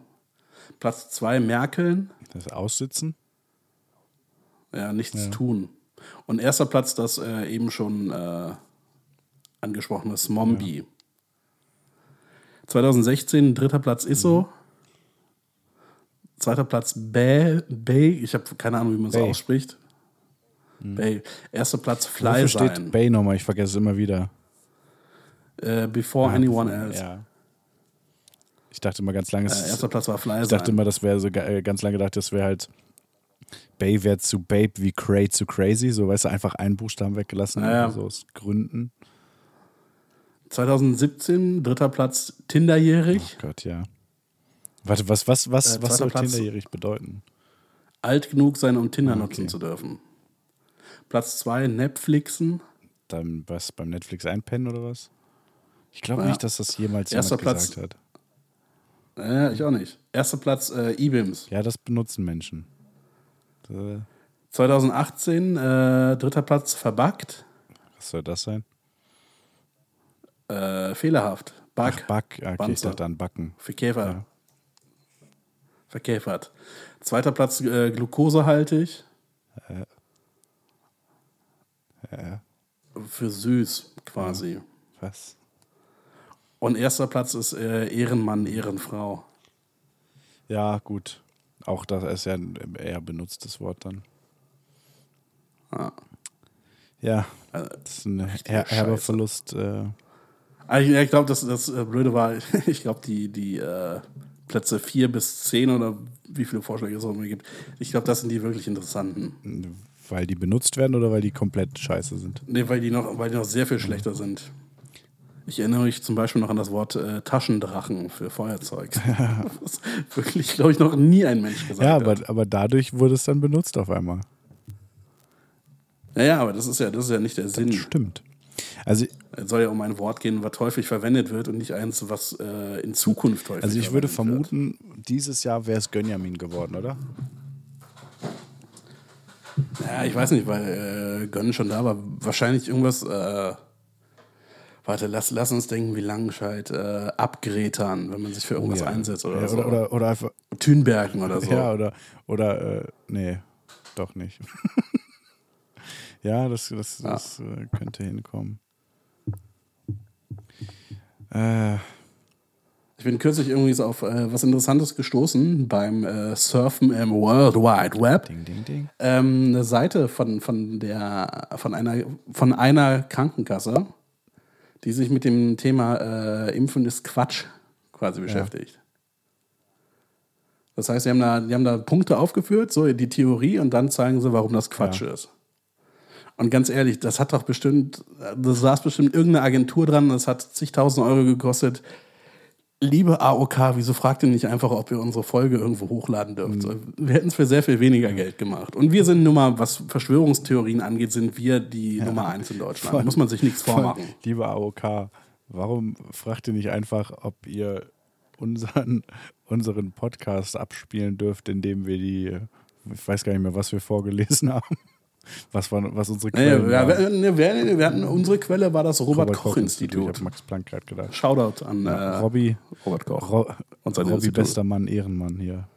Platz 2 Merkeln. Das ist aussitzen? Ja, nichts tun. Und erster Platz das äh, eben schon äh, angesprochene Smombi. 2016 dritter Platz Isso. Zweiter Platz Bay. Bay. Ich habe keine Ahnung, wie man es ausspricht. Bay. Erster Platz Fly Wofür steht sein. Bay nochmal? Ich vergesse es immer wieder. Äh, before anyone else. Ja. Ich dachte immer ganz lange, Äh, erster Platz war Fly ich dachte immer, das wäre so äh, ganz lange gedacht, das wäre halt Bay wäre zu Babe wie Cray zu Crazy, so weißt du, einfach einen Buchstaben weggelassen, Ja, ja. so aus Gründen. 2017 dritter Platz Tinderjährig. Gott, ja. Warte, was, was, was, Äh, was soll Platz. Tinderjährig bedeuten? Alt genug sein, um Tinder Ah, nutzen okay. zu dürfen. Platz 2 Netflixen. Dann was beim Netflix einpennen oder was? Ich glaube Ja. nicht, dass das jemals Erster jemand Platz. gesagt hat. Äh, ich auch nicht. Erster Platz äh, IBIMS. Ja, das benutzen Menschen. Äh, 2018 äh, dritter Platz verbuggt. Was soll das sein? Äh, fehlerhaft. Bug. Ach, Back. Okay, ich Banzer. dachte an Backen. Verkäfer. Ja. Verkäfert. Zweiter Platz äh, glukosehaltig. Ja, Für süß quasi. was? Und erster Platz ist äh, Ehrenmann, Ehrenfrau. Ja, gut. Auch das ist ja ein eher benutztes Wort dann. Ja. Ja, Äh, das ist ein her herber Scheiße. Verlust. Äh, ich, ich glaube, das, das äh, Blöde war, ich glaube, die, die äh, Plätze 4 bis 10 oder wie viele Vorschläge es auch immer gibt, ich glaube, das sind die wirklich interessanten. weil die benutzt werden oder weil die komplett scheiße sind? Nee, weil die noch, weil die noch sehr viel schlechter sind. Ich erinnere mich zum Beispiel noch an das Wort äh, Taschendrachen für Feuerzeug. Was wirklich, glaube ich, noch nie ein Mensch gesagt Ja, hat. aber, aber dadurch wurde es dann benutzt auf einmal. Ja, ja, aber das ist ja, das ist ja nicht der Sinn. Stimmt. Also, Es soll ja um ein Wort gehen, was häufig verwendet wird und nicht eins, was äh, in Zukunft häufig also ich würde verwendet wird. vermuten, dieses Jahr wäre es Gönjamin geworden, oder? Ja, ich weiß nicht, weil äh, Gönn schon da war. Wahrscheinlich irgendwas. Äh, warte, lass, lass uns denken, wie Langenscheid äh, abgrätern, wenn man sich für irgendwas Ja. einsetzt oder ja, so. oder, oder, oder einfach. Thünbergen oder so. Ja, oder, oder, äh, nee, doch nicht. ja, das, das, das äh, könnte hinkommen. Äh, Ich bin kürzlich irgendwie so auf äh, was Interessantes gestoßen beim äh, Surfen im World Wide Web. ding, ding, ding. Ähm, eine Seite von, von, der, von, einer, von einer Krankenkasse, die sich mit dem Thema äh, Impfen ist Quatsch quasi beschäftigt. Das heißt, sie haben, da, die haben da Punkte aufgeführt, so die Theorie, und dann zeigen sie, warum das Quatsch ist. Und ganz ehrlich, das hat doch bestimmt, da saß bestimmt irgendeine Agentur dran, das hat zigtausend Euro gekostet. Liebe AOK, wieso fragt ihr nicht einfach, ob ihr unsere Folge irgendwo hochladen dürft? So, Wir hätten es für sehr viel weniger Geld gemacht. Und wir sind nun mal, was Verschwörungstheorien angeht, sind wir die Nummer eins in Deutschland. Da muss man sich nichts vormachen. Liebe AOK, warum fragt ihr nicht einfach, ob ihr unseren, unseren Podcast abspielen dürft, indem wir die, ich weiß gar nicht mehr, was wir vorgelesen haben, was, war, was unsere Quellen wir, waren. wir, wir, wir hatten, unsere Quelle war das Ich Robert-Koch-Institut. habe Max Planck gerade gedacht. Shoutout an äh, Robby, Robert Koch. Ro und sein Robby Institut. bester Mann, Ehrenmann hier.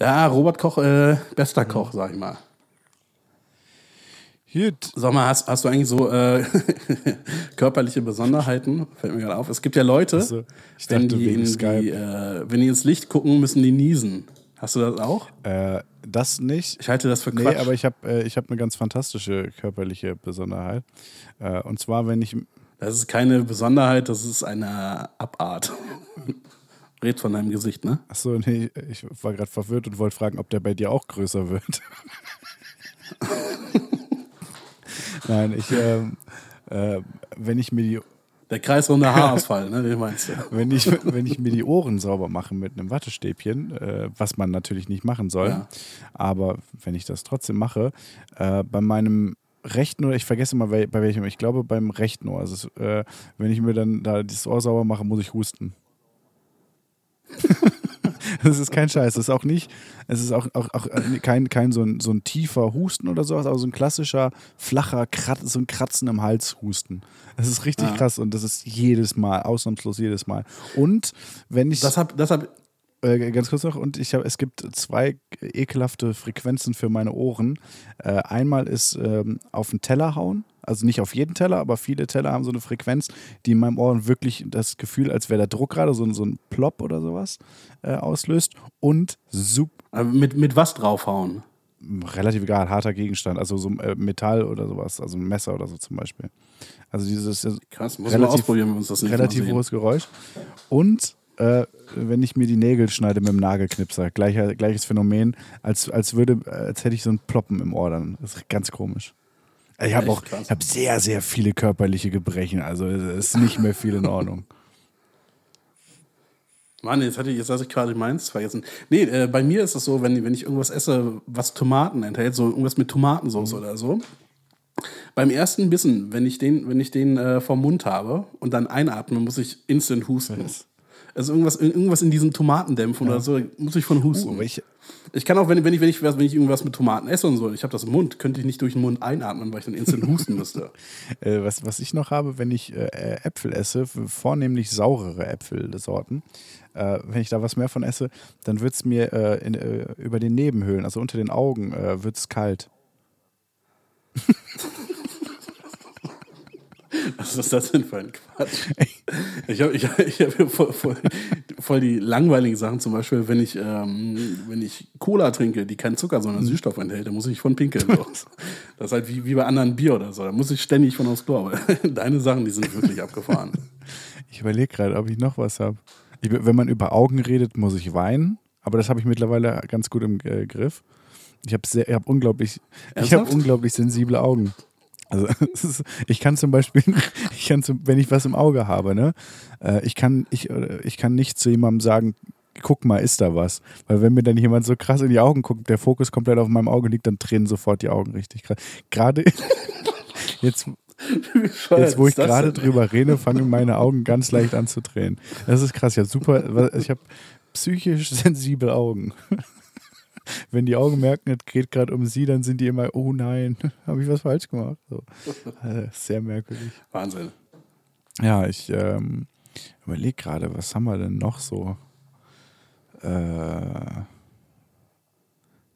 Ja, Robert Koch, äh, bester Koch, sag ich mal. Gut. Sag mal, hast, hast du eigentlich so äh, körperliche Besonderheiten? Fällt mir gerade auf. Es gibt ja Leute, Ach so, ich wenn, dachte die die, äh, wenn die ins Licht gucken, müssen die niesen. Hast du das auch? Äh, das nicht. Ich halte das für Nee, Quatsch. aber ich habe äh, ich hab eine ganz fantastische körperliche Besonderheit. Äh, und zwar, wenn ich. das ist keine Besonderheit, das ist eine Abart. Red von deinem Gesicht, ne? Achso, nee, ich war gerade verwirrt und wollte fragen, ob der bei dir auch größer wird. Nein, ich. Ähm, äh, wenn ich mir die Der kreisrunde Haarausfall, ne? Den meinst du? wenn ich, wenn ich mir die Ohren sauber mache mit einem Wattestäbchen, äh, was man natürlich nicht machen soll, Ja. aber wenn ich das trotzdem mache, äh, bei meinem rechten Ohr, ich vergesse mal bei welchem, ich glaube beim rechten Ohr, also äh, wenn ich mir dann da das Ohr sauber mache, muss ich husten. Das ist kein Scheiß. Das ist auch nicht, es ist auch, auch, auch kein, kein so, ein, so ein tiefer Husten oder sowas, aber so ein klassischer, flacher, Krat, so ein Kratzen im Hals Husten. Das ist richtig Ah. krass und das ist jedes Mal, ausnahmslos jedes Mal. Und wenn ich. Das hab, das hab, Äh, ganz kurz noch, und ich habe, es gibt zwei ekelhafte Frequenzen für meine Ohren. Äh, einmal ist ähm, auf den Teller hauen, also nicht auf jeden Teller, aber viele Teller haben so eine Frequenz, die in meinem Ohr wirklich das Gefühl, als wäre der Druck gerade so, ein- so ein Plop oder sowas äh, auslöst. Und sup äh, mit, mit was draufhauen? relativ egal, harter Gegenstand, also so äh, Metall oder sowas, also ein Messer oder so zum Beispiel. Also dieses äh, Krass, muss Relativ- ausprobieren, wenn uns das nicht relativ hohes Geräusch. Und äh, wenn ich mir die Nägel schneide mit dem Nagelknipser, gleicher, gleiches Phänomen, als, als, würde, als hätte ich so ein Ploppen im Ohr dann. Das ist ganz komisch. Ich habe auch krass. ich hab sehr, sehr viele körperliche Gebrechen, also es ist nicht mehr viel in Ordnung. Mann, jetzt hatte ich, jetzt hatte ich gerade meins vergessen. Nee, äh, bei mir ist es so, wenn, wenn ich irgendwas esse, was Tomaten enthält, so irgendwas mit Tomatensauce oder so. Beim ersten Bissen, wenn ich den, wenn ich den äh, vom Mund habe und dann einatme, muss ich instant husten. Also irgendwas, irgendwas in diesen Tomatendämpfen oder so, muss ich von husten. Aber ich, Ich kann auch, wenn, wenn, ich, wenn, ich, wenn ich irgendwas mit Tomaten esse und so, ich habe das im Mund, könnte ich nicht durch den Mund einatmen, weil ich dann instant husten müsste. äh, was, was ich noch habe, wenn ich äh, Äpfel esse, vornehmlich saurere Äpfelsorten, äh, wenn ich da was mehr von esse, dann wird es mir äh, in, äh, über den Nebenhöhlen, also unter den Augen, äh, wird es kalt. Was ist das denn für ein Quatsch? Ich habe ich, ich hab voll, voll, voll die langweiligen Sachen, zum Beispiel, wenn ich, ähm, wenn ich Cola trinke, die keinen Zucker, sondern Süßstoff enthält, dann muss ich von pinkeln. So. Das ist halt wie, wie bei anderen Bier oder so. Da muss ich ständig von aufs Klo. Aber deine Sachen, die sind wirklich abgefahren. Ich überlege gerade, ob ich noch was habe. Wenn man über Augen redet, muss ich weinen. Aber das habe ich mittlerweile ganz gut im äh, Griff. Ich habe ich hab unglaublich, ich habe Ernsthaft? unglaublich sensible Augen. Also ist, ich kann zum Beispiel, ich kann zum, wenn ich was im Auge habe, ne, äh, ich kann, ich, äh, ich kann nicht zu jemandem sagen, guck mal, ist da was? Weil wenn mir dann jemand so krass in die Augen guckt, der Fokus komplett auf meinem Auge liegt, dann tränen sofort die Augen richtig krass. Gerade jetzt, Jetzt, wo ich gerade drüber rede, fangen meine Augen ganz leicht an zu tränen. Das ist krass. Habe super, ich habe psychisch sensible Augen. Wenn die Augen merken, es geht gerade um sie, dann sind die immer, oh nein, habe ich was falsch gemacht. So. Äh, Sehr merkwürdig. Wahnsinn. Ja, ich ähm, überlege gerade, was haben wir denn noch so? Äh,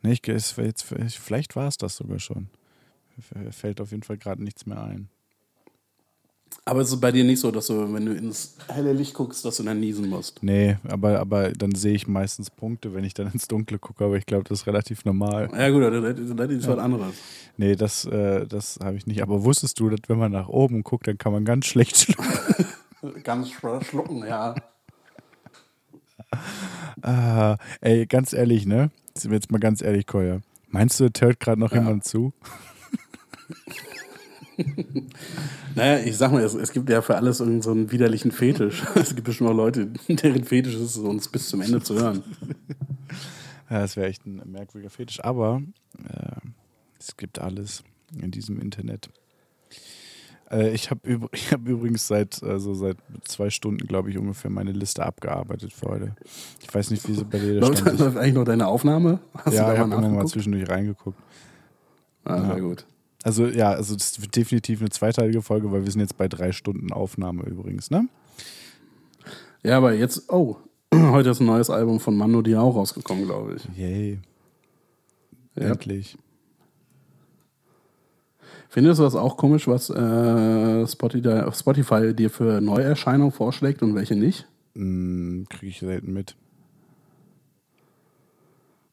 nee, ich, es, jetzt, vielleicht war es das sogar schon. Fällt auf jeden Fall gerade nichts mehr ein. Aber es ist bei dir nicht so, dass du, wenn du ins helle Licht guckst, dass du dann niesen musst. Nee, aber, aber dann sehe ich meistens Punkte, wenn ich dann ins Dunkle gucke, aber ich glaube, das ist relativ normal. Ja gut, das, das ist was anderes. Nee, das, äh, das habe ich nicht. Aber wusstest du, dass wenn man nach oben guckt, dann kann man ganz schlecht schlucken? Ganz schlucken, ja. Ah, ey, ganz ehrlich, ne? Sind wir jetzt mal ganz ehrlich, Koya. Meinst du, hört gerade noch Ja. jemand zu? Naja, ich sag mal, es, es gibt ja für alles irgendeinen so einen widerlichen Fetisch. Es gibt bestimmt auch Leute, deren Fetisch ist uns bis zum Ende zu hören. Ja, das wäre echt ein merkwürdiger Fetisch. Aber äh, es gibt alles in diesem Internet. Äh, ich habe ich hab übrigens seit, also seit zwei Stunden, glaube ich, ungefähr meine Liste abgearbeitet für heute. Ich weiß nicht, wie sie bei dir Läuft, läuft eigentlich noch deine Aufnahme? Hast Ja, ich habe immer mal zwischendurch reingeguckt. Ah, Ja. sehr gut. Also ja, also das wird definitiv eine zweiteilige Folge, weil wir sind jetzt bei drei Stunden Aufnahme übrigens, ne? Ja, aber jetzt, oh, heute ist ein neues Album von Mando Diao rausgekommen, glaube ich. Yay. Ja. Endlich. Findest du das auch komisch, was äh, Spotify, Spotify dir für Neuerscheinungen vorschlägt und welche nicht? Hm, Kriege ich selten mit.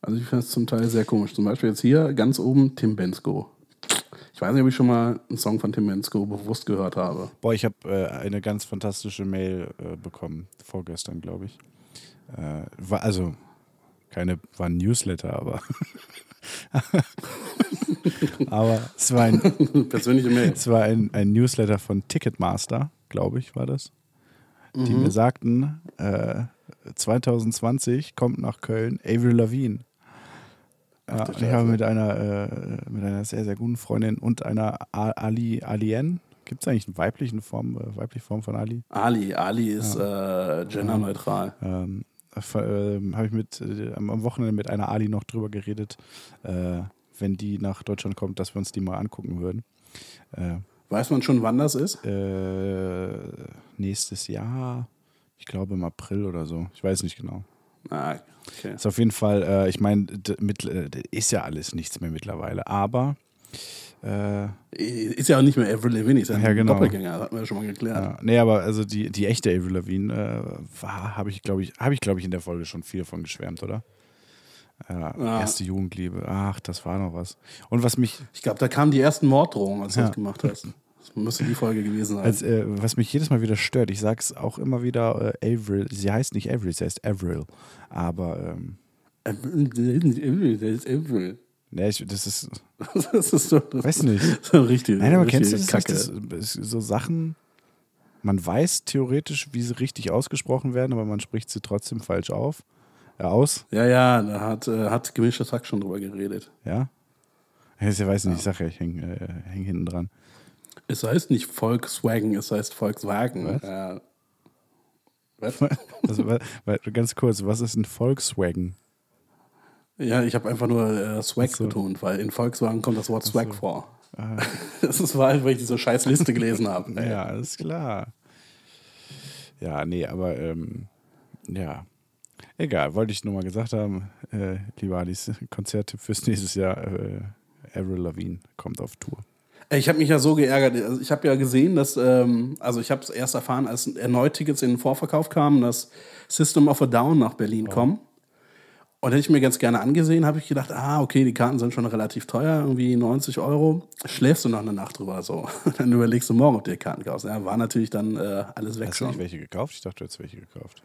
Also ich finde es zum Teil sehr komisch. Zum Beispiel jetzt hier ganz oben Tim Bensko. Ich weiß nicht, ob ich schon mal einen Song von Tim Bensko bewusst gehört habe. Boah, ich habe äh, eine ganz fantastische Mail äh, bekommen, vorgestern, glaube ich. Äh, war, also, keine, war ein Newsletter, aber. aber es war ein, Persönliche Mail. es war ein, ein Newsletter von Ticketmaster, glaube ich, war das. Die mir sagten, äh, 2020 kommt nach Köln Avril Lavigne. Ja, ich habe mit einer, äh, mit einer sehr, sehr guten Freundin und einer Ali, Alien. Gibt es eigentlich eine weibliche Form, äh, weibliche Form von Ali? Ali. Ali ist äh, genderneutral. Ähm, ähm, habe ich mit, äh, am Wochenende mit einer Ali noch drüber geredet, äh, wenn die nach Deutschland kommt, dass wir uns die mal angucken würden. Äh, Weiß man schon, wann das ist? äh, nächstes Jahr, ich glaube im April oder so. Ich weiß nicht genau. Ah, okay. Ist auf jeden Fall, äh, ich meine, äh, ist ja alles nichts mehr mittlerweile, aber äh, Ist ja auch nicht mehr Avril Lavigne, ist ja ein Ja, genau. Doppelgänger, das hatten wir ja schon mal geklärt. ja, nee, aber also die, die echte Avril Lavigne äh, habe ich, glaube ich, habe ich, glaube ich, in der Folge schon viel von geschwärmt, oder? Ja, Ja. Erste Jugendliebe, ach, das war noch was. Und was mich, Ich glaube, da kamen die ersten Morddrohungen, als du das gemacht hast. Das müsste die Folge gewesen sein. als, äh, was mich jedes Mal wieder stört, ich sag's auch immer wieder, äh, Avril, sie heißt nicht Avril, sie heißt Avril, aber ähm, Avril, das ist Avril. nee, ich, das ist, Das ist so, das weiß nicht. so richtig. Nein, aber kennst du das Kacke. Das, ist so Sachen, man weiß theoretisch, wie sie richtig ausgesprochen werden, aber man spricht sie trotzdem falsch auf. Ja, aus, Ja, ja, da hat, äh, hat gemischtes Hack schon drüber geredet. ja. Ich weiß nicht, ich sag ja, ich häng, äh, häng hinten dran. Es heißt nicht Volkswagen, es heißt Volkswagen. Was? Ja. Was? Also, ganz kurz, was ist ein Volkswagen? Ja, ich habe einfach nur äh, Swag so. betont, weil in Volkswagen kommt das Wort Swag so. vor. Ah, Das ist weil, weil ich diese scheiß Liste gelesen habe. ja, alles klar. Ja, nee, aber ähm, ja. Egal, wollte ich nur mal gesagt haben, äh, lieber Alice, Konzerttipp fürs nächstes Jahr, äh, Avril Lavigne kommt auf Tour. Ich habe mich ja so geärgert. Also ich habe ja gesehen, dass, ähm, also ich habe es erst erfahren, als erneut Tickets in den Vorverkauf kamen, dass System of a Down nach Berlin kommen. Und hätte ich mir ganz gerne angesehen, habe ich gedacht, ah, okay, die Karten sind schon relativ teuer, irgendwie 90 Euro. Schläfst du noch eine Nacht drüber so. Dann überlegst du morgen, ob du dir Karten kaufst. Ja, war natürlich dann äh, alles weg Hast du nicht schon. welche gekauft? Ich dachte, du hättest welche gekauft.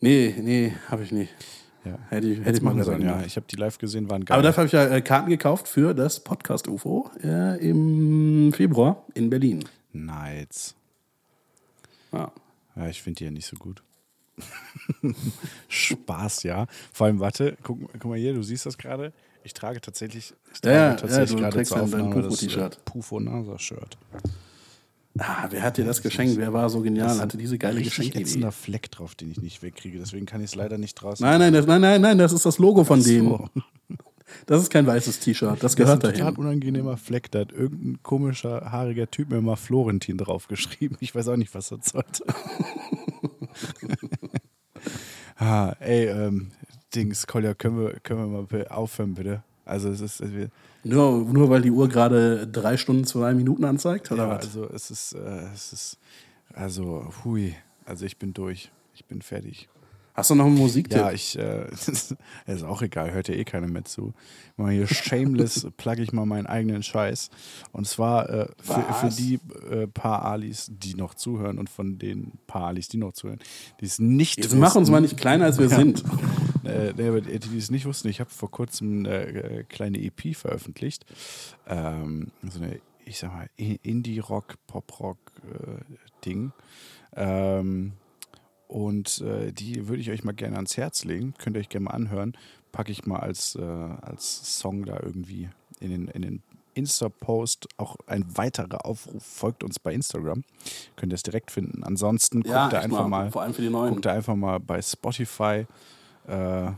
Nee, nee, habe ich nicht. Ja. Hätte ich, hätte ich machen sollen, ja. Ich habe die live gesehen, waren geil. Aber dafür habe ich ja äh, Karten gekauft für das Podcast UFO äh, im Februar in Berlin. Nice. Ja. Ja, ich finde die ja nicht so gut. Spaß, ja. Vor allem, warte, guck, guck mal hier, du siehst das gerade. Ich trage tatsächlich, ich trage Ja, tatsächlich ja, gerade zur Aufnahme das äh, Pufo-Nasa-Shirt. Ah, wer hat dir das geschenkt? Wer war so genial? Hatte diese geile Richtig Geschenkidee? ätzender Fleck drauf, den ich nicht wegkriege. Deswegen kann ich es leider nicht draußen. Nein, nein, das, nein, nein, nein, das ist das Logo von denen. So. Das ist kein weißes T-Shirt, das Das ist ein gehört total dahin. unangenehmer Fleck. Da hat irgendein komischer, haariger Typ mir mal Florentin draufgeschrieben. Ich weiß auch nicht, was das sollte. ah, ey, ähm, Dings, Kolja, können wir, können wir mal aufhören, bitte? Also, es ist. Wir, Nur, nur weil die Uhr gerade drei Stunden, zwei Minuten anzeigt, oder ja, was? also, es ist, äh, es ist. Also, hui. Also, ich bin durch. Ich bin fertig. Hast du noch einen Musiktipp? Ja, ich, äh, ist auch egal, hört ja eh keiner mehr zu. Mal hier shameless plugge ich mal meinen eigenen Scheiß. Und zwar äh, für, für die äh, paar Alis, die noch zuhören und von den paar Alis, die noch zuhören, die es nicht Jetzt mach uns wussten- mal nicht kleiner, als wir Ja. sind. äh, nee, aber die, die es nicht wussten, ich habe vor kurzem eine äh, kleine EP veröffentlicht. Ähm, so eine, ich sag mal, Indie-Rock, Pop-Rock-Ding. ähm, und äh, die würde ich euch mal gerne ans Herz legen. Könnt ihr euch gerne mal anhören. Packe ich mal als, äh, als Song da irgendwie in den, in den Insta-Post. Auch ein weiterer Aufruf. Folgt uns bei Instagram. Könnt ihr es direkt finden. Ansonsten guckt Ja, ihr echt einfach mal Vor allem für die Neuen. guckt da einfach mal bei Spotify äh,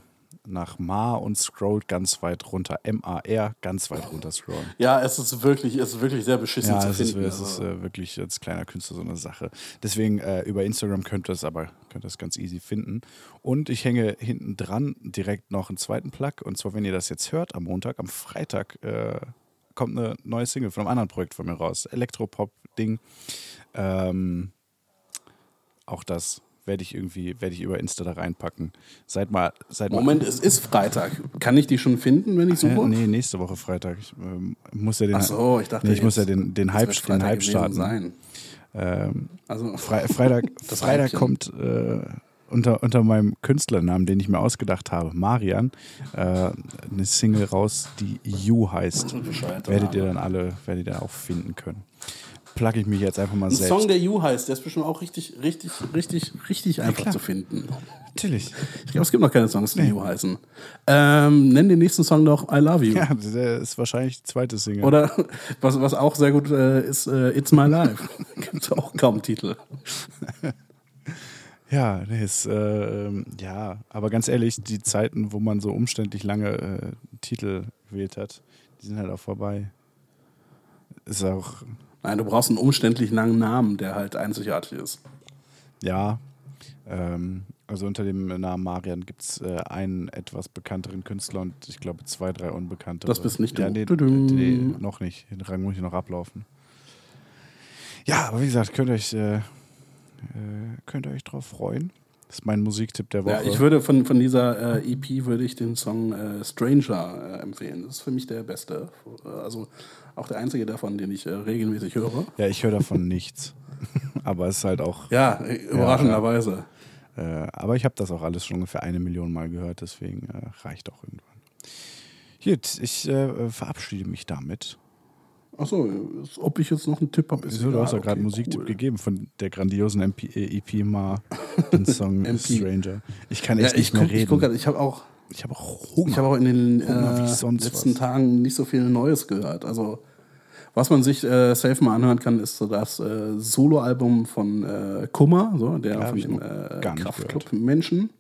nach Ma und scrollt ganz weit runter. M-A-R, ganz weit runter scrollen. Ja, es ist wirklich, es ist wirklich sehr beschissen Ja, zu es ist, finden. es ist also. äh, wirklich als kleiner Künstler so eine Sache. Deswegen äh, über Instagram könnt ihr es aber könnt ihr es ganz easy finden. Und ich hänge hinten dran direkt noch einen zweiten Plug. Und zwar, wenn ihr das jetzt hört am Montag, am Freitag äh, kommt eine neue Single von einem anderen Projekt von mir raus. Elektropop-Ding. Ähm, auch das werde ich irgendwie, werde ich über Insta da reinpacken. Seid mal, seid Moment, mal, es ist Freitag. Kann ich die schon finden, wenn ich suche? Äh, nee, nächste Woche Freitag. Ich ähm, muss ja den, Ach so, ich dachte, nee, ich muss ja jetzt- den, den Hype, den Hype starten. Sein. Ähm, Also, Fre Freitag, Das Freitag kommt äh, unter, unter meinem Künstlernamen, den ich mir ausgedacht habe, Marian, äh, eine Single raus, die You heißt. Werdet ihr dann alle, werdet ihr auch finden können. Plug ich mich jetzt einfach mal ein selbst. Song, der You heißt, der ist bestimmt auch richtig, richtig, richtig, richtig einfach klar. zu finden. Natürlich. Ich glaube, es gibt noch keine Songs, die You heißen. Ähm, nenn den nächsten Song doch I Love You. Ja, der ist wahrscheinlich die zweite Single. Oder was, was auch sehr gut äh, ist, äh, It's My Life. Gibt es auch kaum Titel. Ja, nee, ist, äh, ähm, ja, aber ganz ehrlich, die Zeiten, wo man so umständlich lange äh, Titel gewählt hat, die sind halt auch vorbei. Ist auch, Nein, du brauchst einen umständlich langen Namen, der halt einzigartig ist. ja, ähm, also unter dem Namen Marian gibt es äh, einen etwas bekannteren Künstler und ich glaube zwei, drei unbekannte. Das bist nicht du. ja, nee, Tudum. nee, noch nicht. Den Rang muss ich noch ablaufen. Ja, aber wie gesagt, könnt ihr euch, äh, äh, könnt ihr euch drauf freuen. Das ist mein Musiktipp der Woche. Ja, ich würde von, von dieser äh, EP würde ich den Song äh, Stranger äh, empfehlen. Das ist für mich der beste. Äh, Also auch der einzige davon, den ich äh, regelmäßig höre. Ja, ich höre davon nichts. Aber es ist halt auch. Ja, äh, überraschenderweise. Äh, aber ich habe das auch alles schon ungefähr eine Million Mal gehört, deswegen äh, reicht auch irgendwann. Gut, ich äh, verabschiede mich damit. Achso, ob ich jetzt noch einen Tipp habe. ist Wieso, du hast ja gerade einen Okay, Musiktipp cool. gegeben von der grandiosen MP, äh, EP mal den Song MP. Stranger. Ich kann Ja, echt ich nicht mehr guck, ich reden. guck grad, ich habe auch, ich habe auch Hunger. ich habe auch in den Hunger äh, letzten was. Tagen nicht so viel Neues gehört. Also was man sich äh, safe mal anhören kann, ist so das äh, Soloalbum von äh, Kummer, so der Ja, von dem äh, Kraftclub Menschen.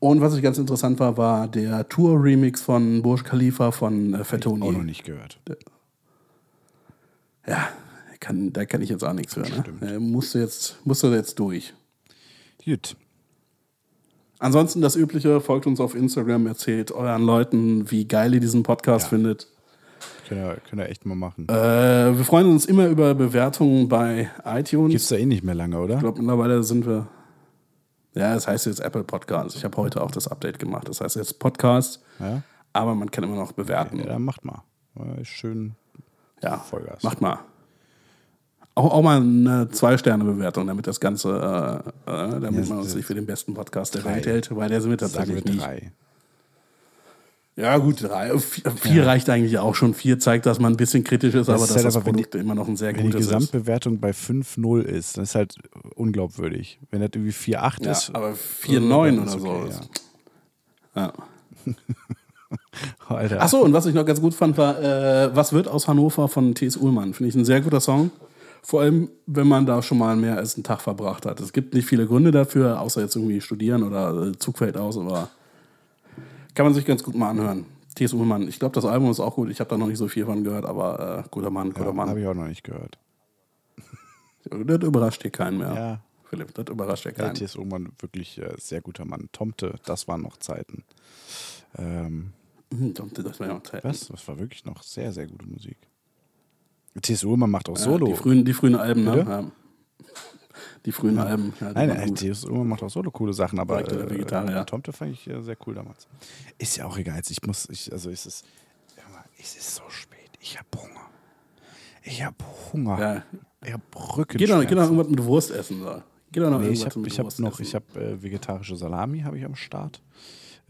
Und was ich ganz interessant war, war der Tour-Remix von Burj Khalifa von äh, auch noch nicht gehört. Ja, kann, da kann ich jetzt auch nichts hören. Stimmt. Ne? Musst, du jetzt, musst du jetzt durch. Gut. Ansonsten das Übliche, folgt uns auf Instagram, erzählt euren Leuten, wie geil ihr diesen Podcast Ja. findet. Können wir, können wir echt mal machen. Äh, wir freuen uns immer über Bewertungen bei iTunes. Gibt's da eh nicht mehr lange, oder? Ich glaube, mittlerweile sind wir. Ja, das heißt jetzt Apple Podcast. Ich habe heute auch das Update gemacht. Das heißt jetzt Podcast, Ja? aber man kann immer noch bewerten. ja, dann macht mal. Schön. Ja, Vollgas. macht mal. Auch, auch mal eine Zwei-Sterne-Bewertung, damit das Ganze, äh, äh, damit Ja, man uns nicht für den besten Podcast der Drei. Welt hält, weil der sind wir Sagen wir tatsächlich nicht. Ja, gut, drei. Vier, vier reicht eigentlich auch schon. Vier zeigt, dass man ein bisschen kritisch ist, Das aber ist dass halt das aber, Produkt immer noch ein sehr Wenn die gutes ist. Gesamtbewertung bei 5-0 ist, dann ist halt unglaubwürdig. Wenn das irgendwie 4-8 Ja, ist. aber 4,9 ist oder so. okay, ist- Ja. Alter. Achso, und was ich noch ganz gut fand, war äh, Was wird aus Hannover von T.S. Ullmann. Finde ich ein sehr guter Song. Vor allem, wenn man da schon mal mehr als einen Tag verbracht hat. Es gibt nicht viele Gründe dafür, außer jetzt irgendwie studieren oder äh, Zug fällt aus, aber kann man sich ganz gut mal anhören. T.S. Ullmann. Ich glaube, das Album ist auch gut. Ich habe da noch nicht so viel von gehört, aber äh, guter Mann, guter ja, Mann. Habe ich auch noch nicht gehört. Das überrascht hier keinen mehr. Ja. Philipp, das überrascht ja keinen. T.S. Ullmann, wirklich äh, sehr guter Mann. Tomte, das waren noch Zeiten. Ähm, Hm, Das war ja auch Zeit. was? Das war wirklich noch sehr, sehr gute Musik. T.S. Ullmann macht auch Solo. Die frühen, die frühen Alben, ne? Bitte? Ja. Die frühen Alben. Ja, die Nein. T.S. Ullmann macht auch Solo coole Sachen, aber der Vegetarier. äh, Tomte fand ich äh, sehr cool damals. Ist ja auch egal. Ich muss, ich, also es ist, hör mal, es ist so spät. Ich habe Hunger. Ich habe Hunger. Ja. Ich habe Geh doch, geh doch irgendwas mit Wurst essen. Da. Geh doch noch Nee, ich irgendwas mit ich hab Wurst noch, essen. ich habe äh, vegetarische Salami habe ich am Start.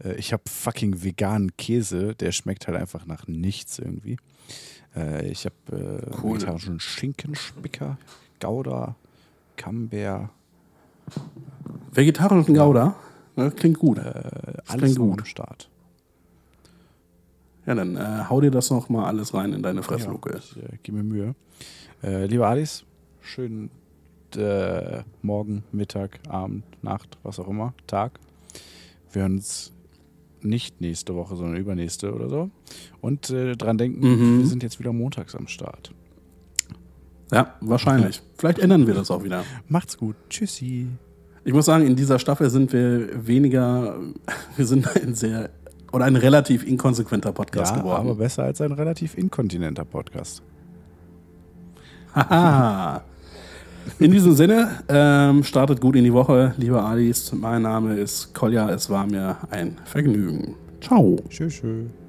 Äh, ich habe fucking veganen Käse, der schmeckt halt einfach nach nichts irgendwie. Äh, ich habe äh, Cool. vegetarischen Schinkenspicker, Gouda, Camembert, Vegetarischen Gouda? Ja, klingt gut. äh, alles klingt gut. am Start. Ja, dann äh, hau dir das noch mal alles rein in deine Ja, Fressluke. ich äh, gebe mir Mühe. Äh, lieber Alice, schönen äh, Morgen, Mittag, Abend, Nacht, was auch immer, Tag. Wir hören uns nicht nächste Woche, sondern übernächste oder so. Und äh, dran denken, Mhm. wir sind jetzt wieder montags am Start. Ja, wahrscheinlich. Vielleicht ändern wir das auch wieder. Macht's gut. Tschüssi. Ich muss sagen, in dieser Staffel sind wir weniger, wir sind ein sehr Oder ein relativ inkonsequenter Podcast Ja, geworden. aber besser als ein relativ inkontinenter Podcast. Haha. In diesem Sinne, ähm, startet gut in die Woche, liebe Adis. Mein Name ist Kolja. Es war mir ein Vergnügen. Ciao. Tschüss. tschüss.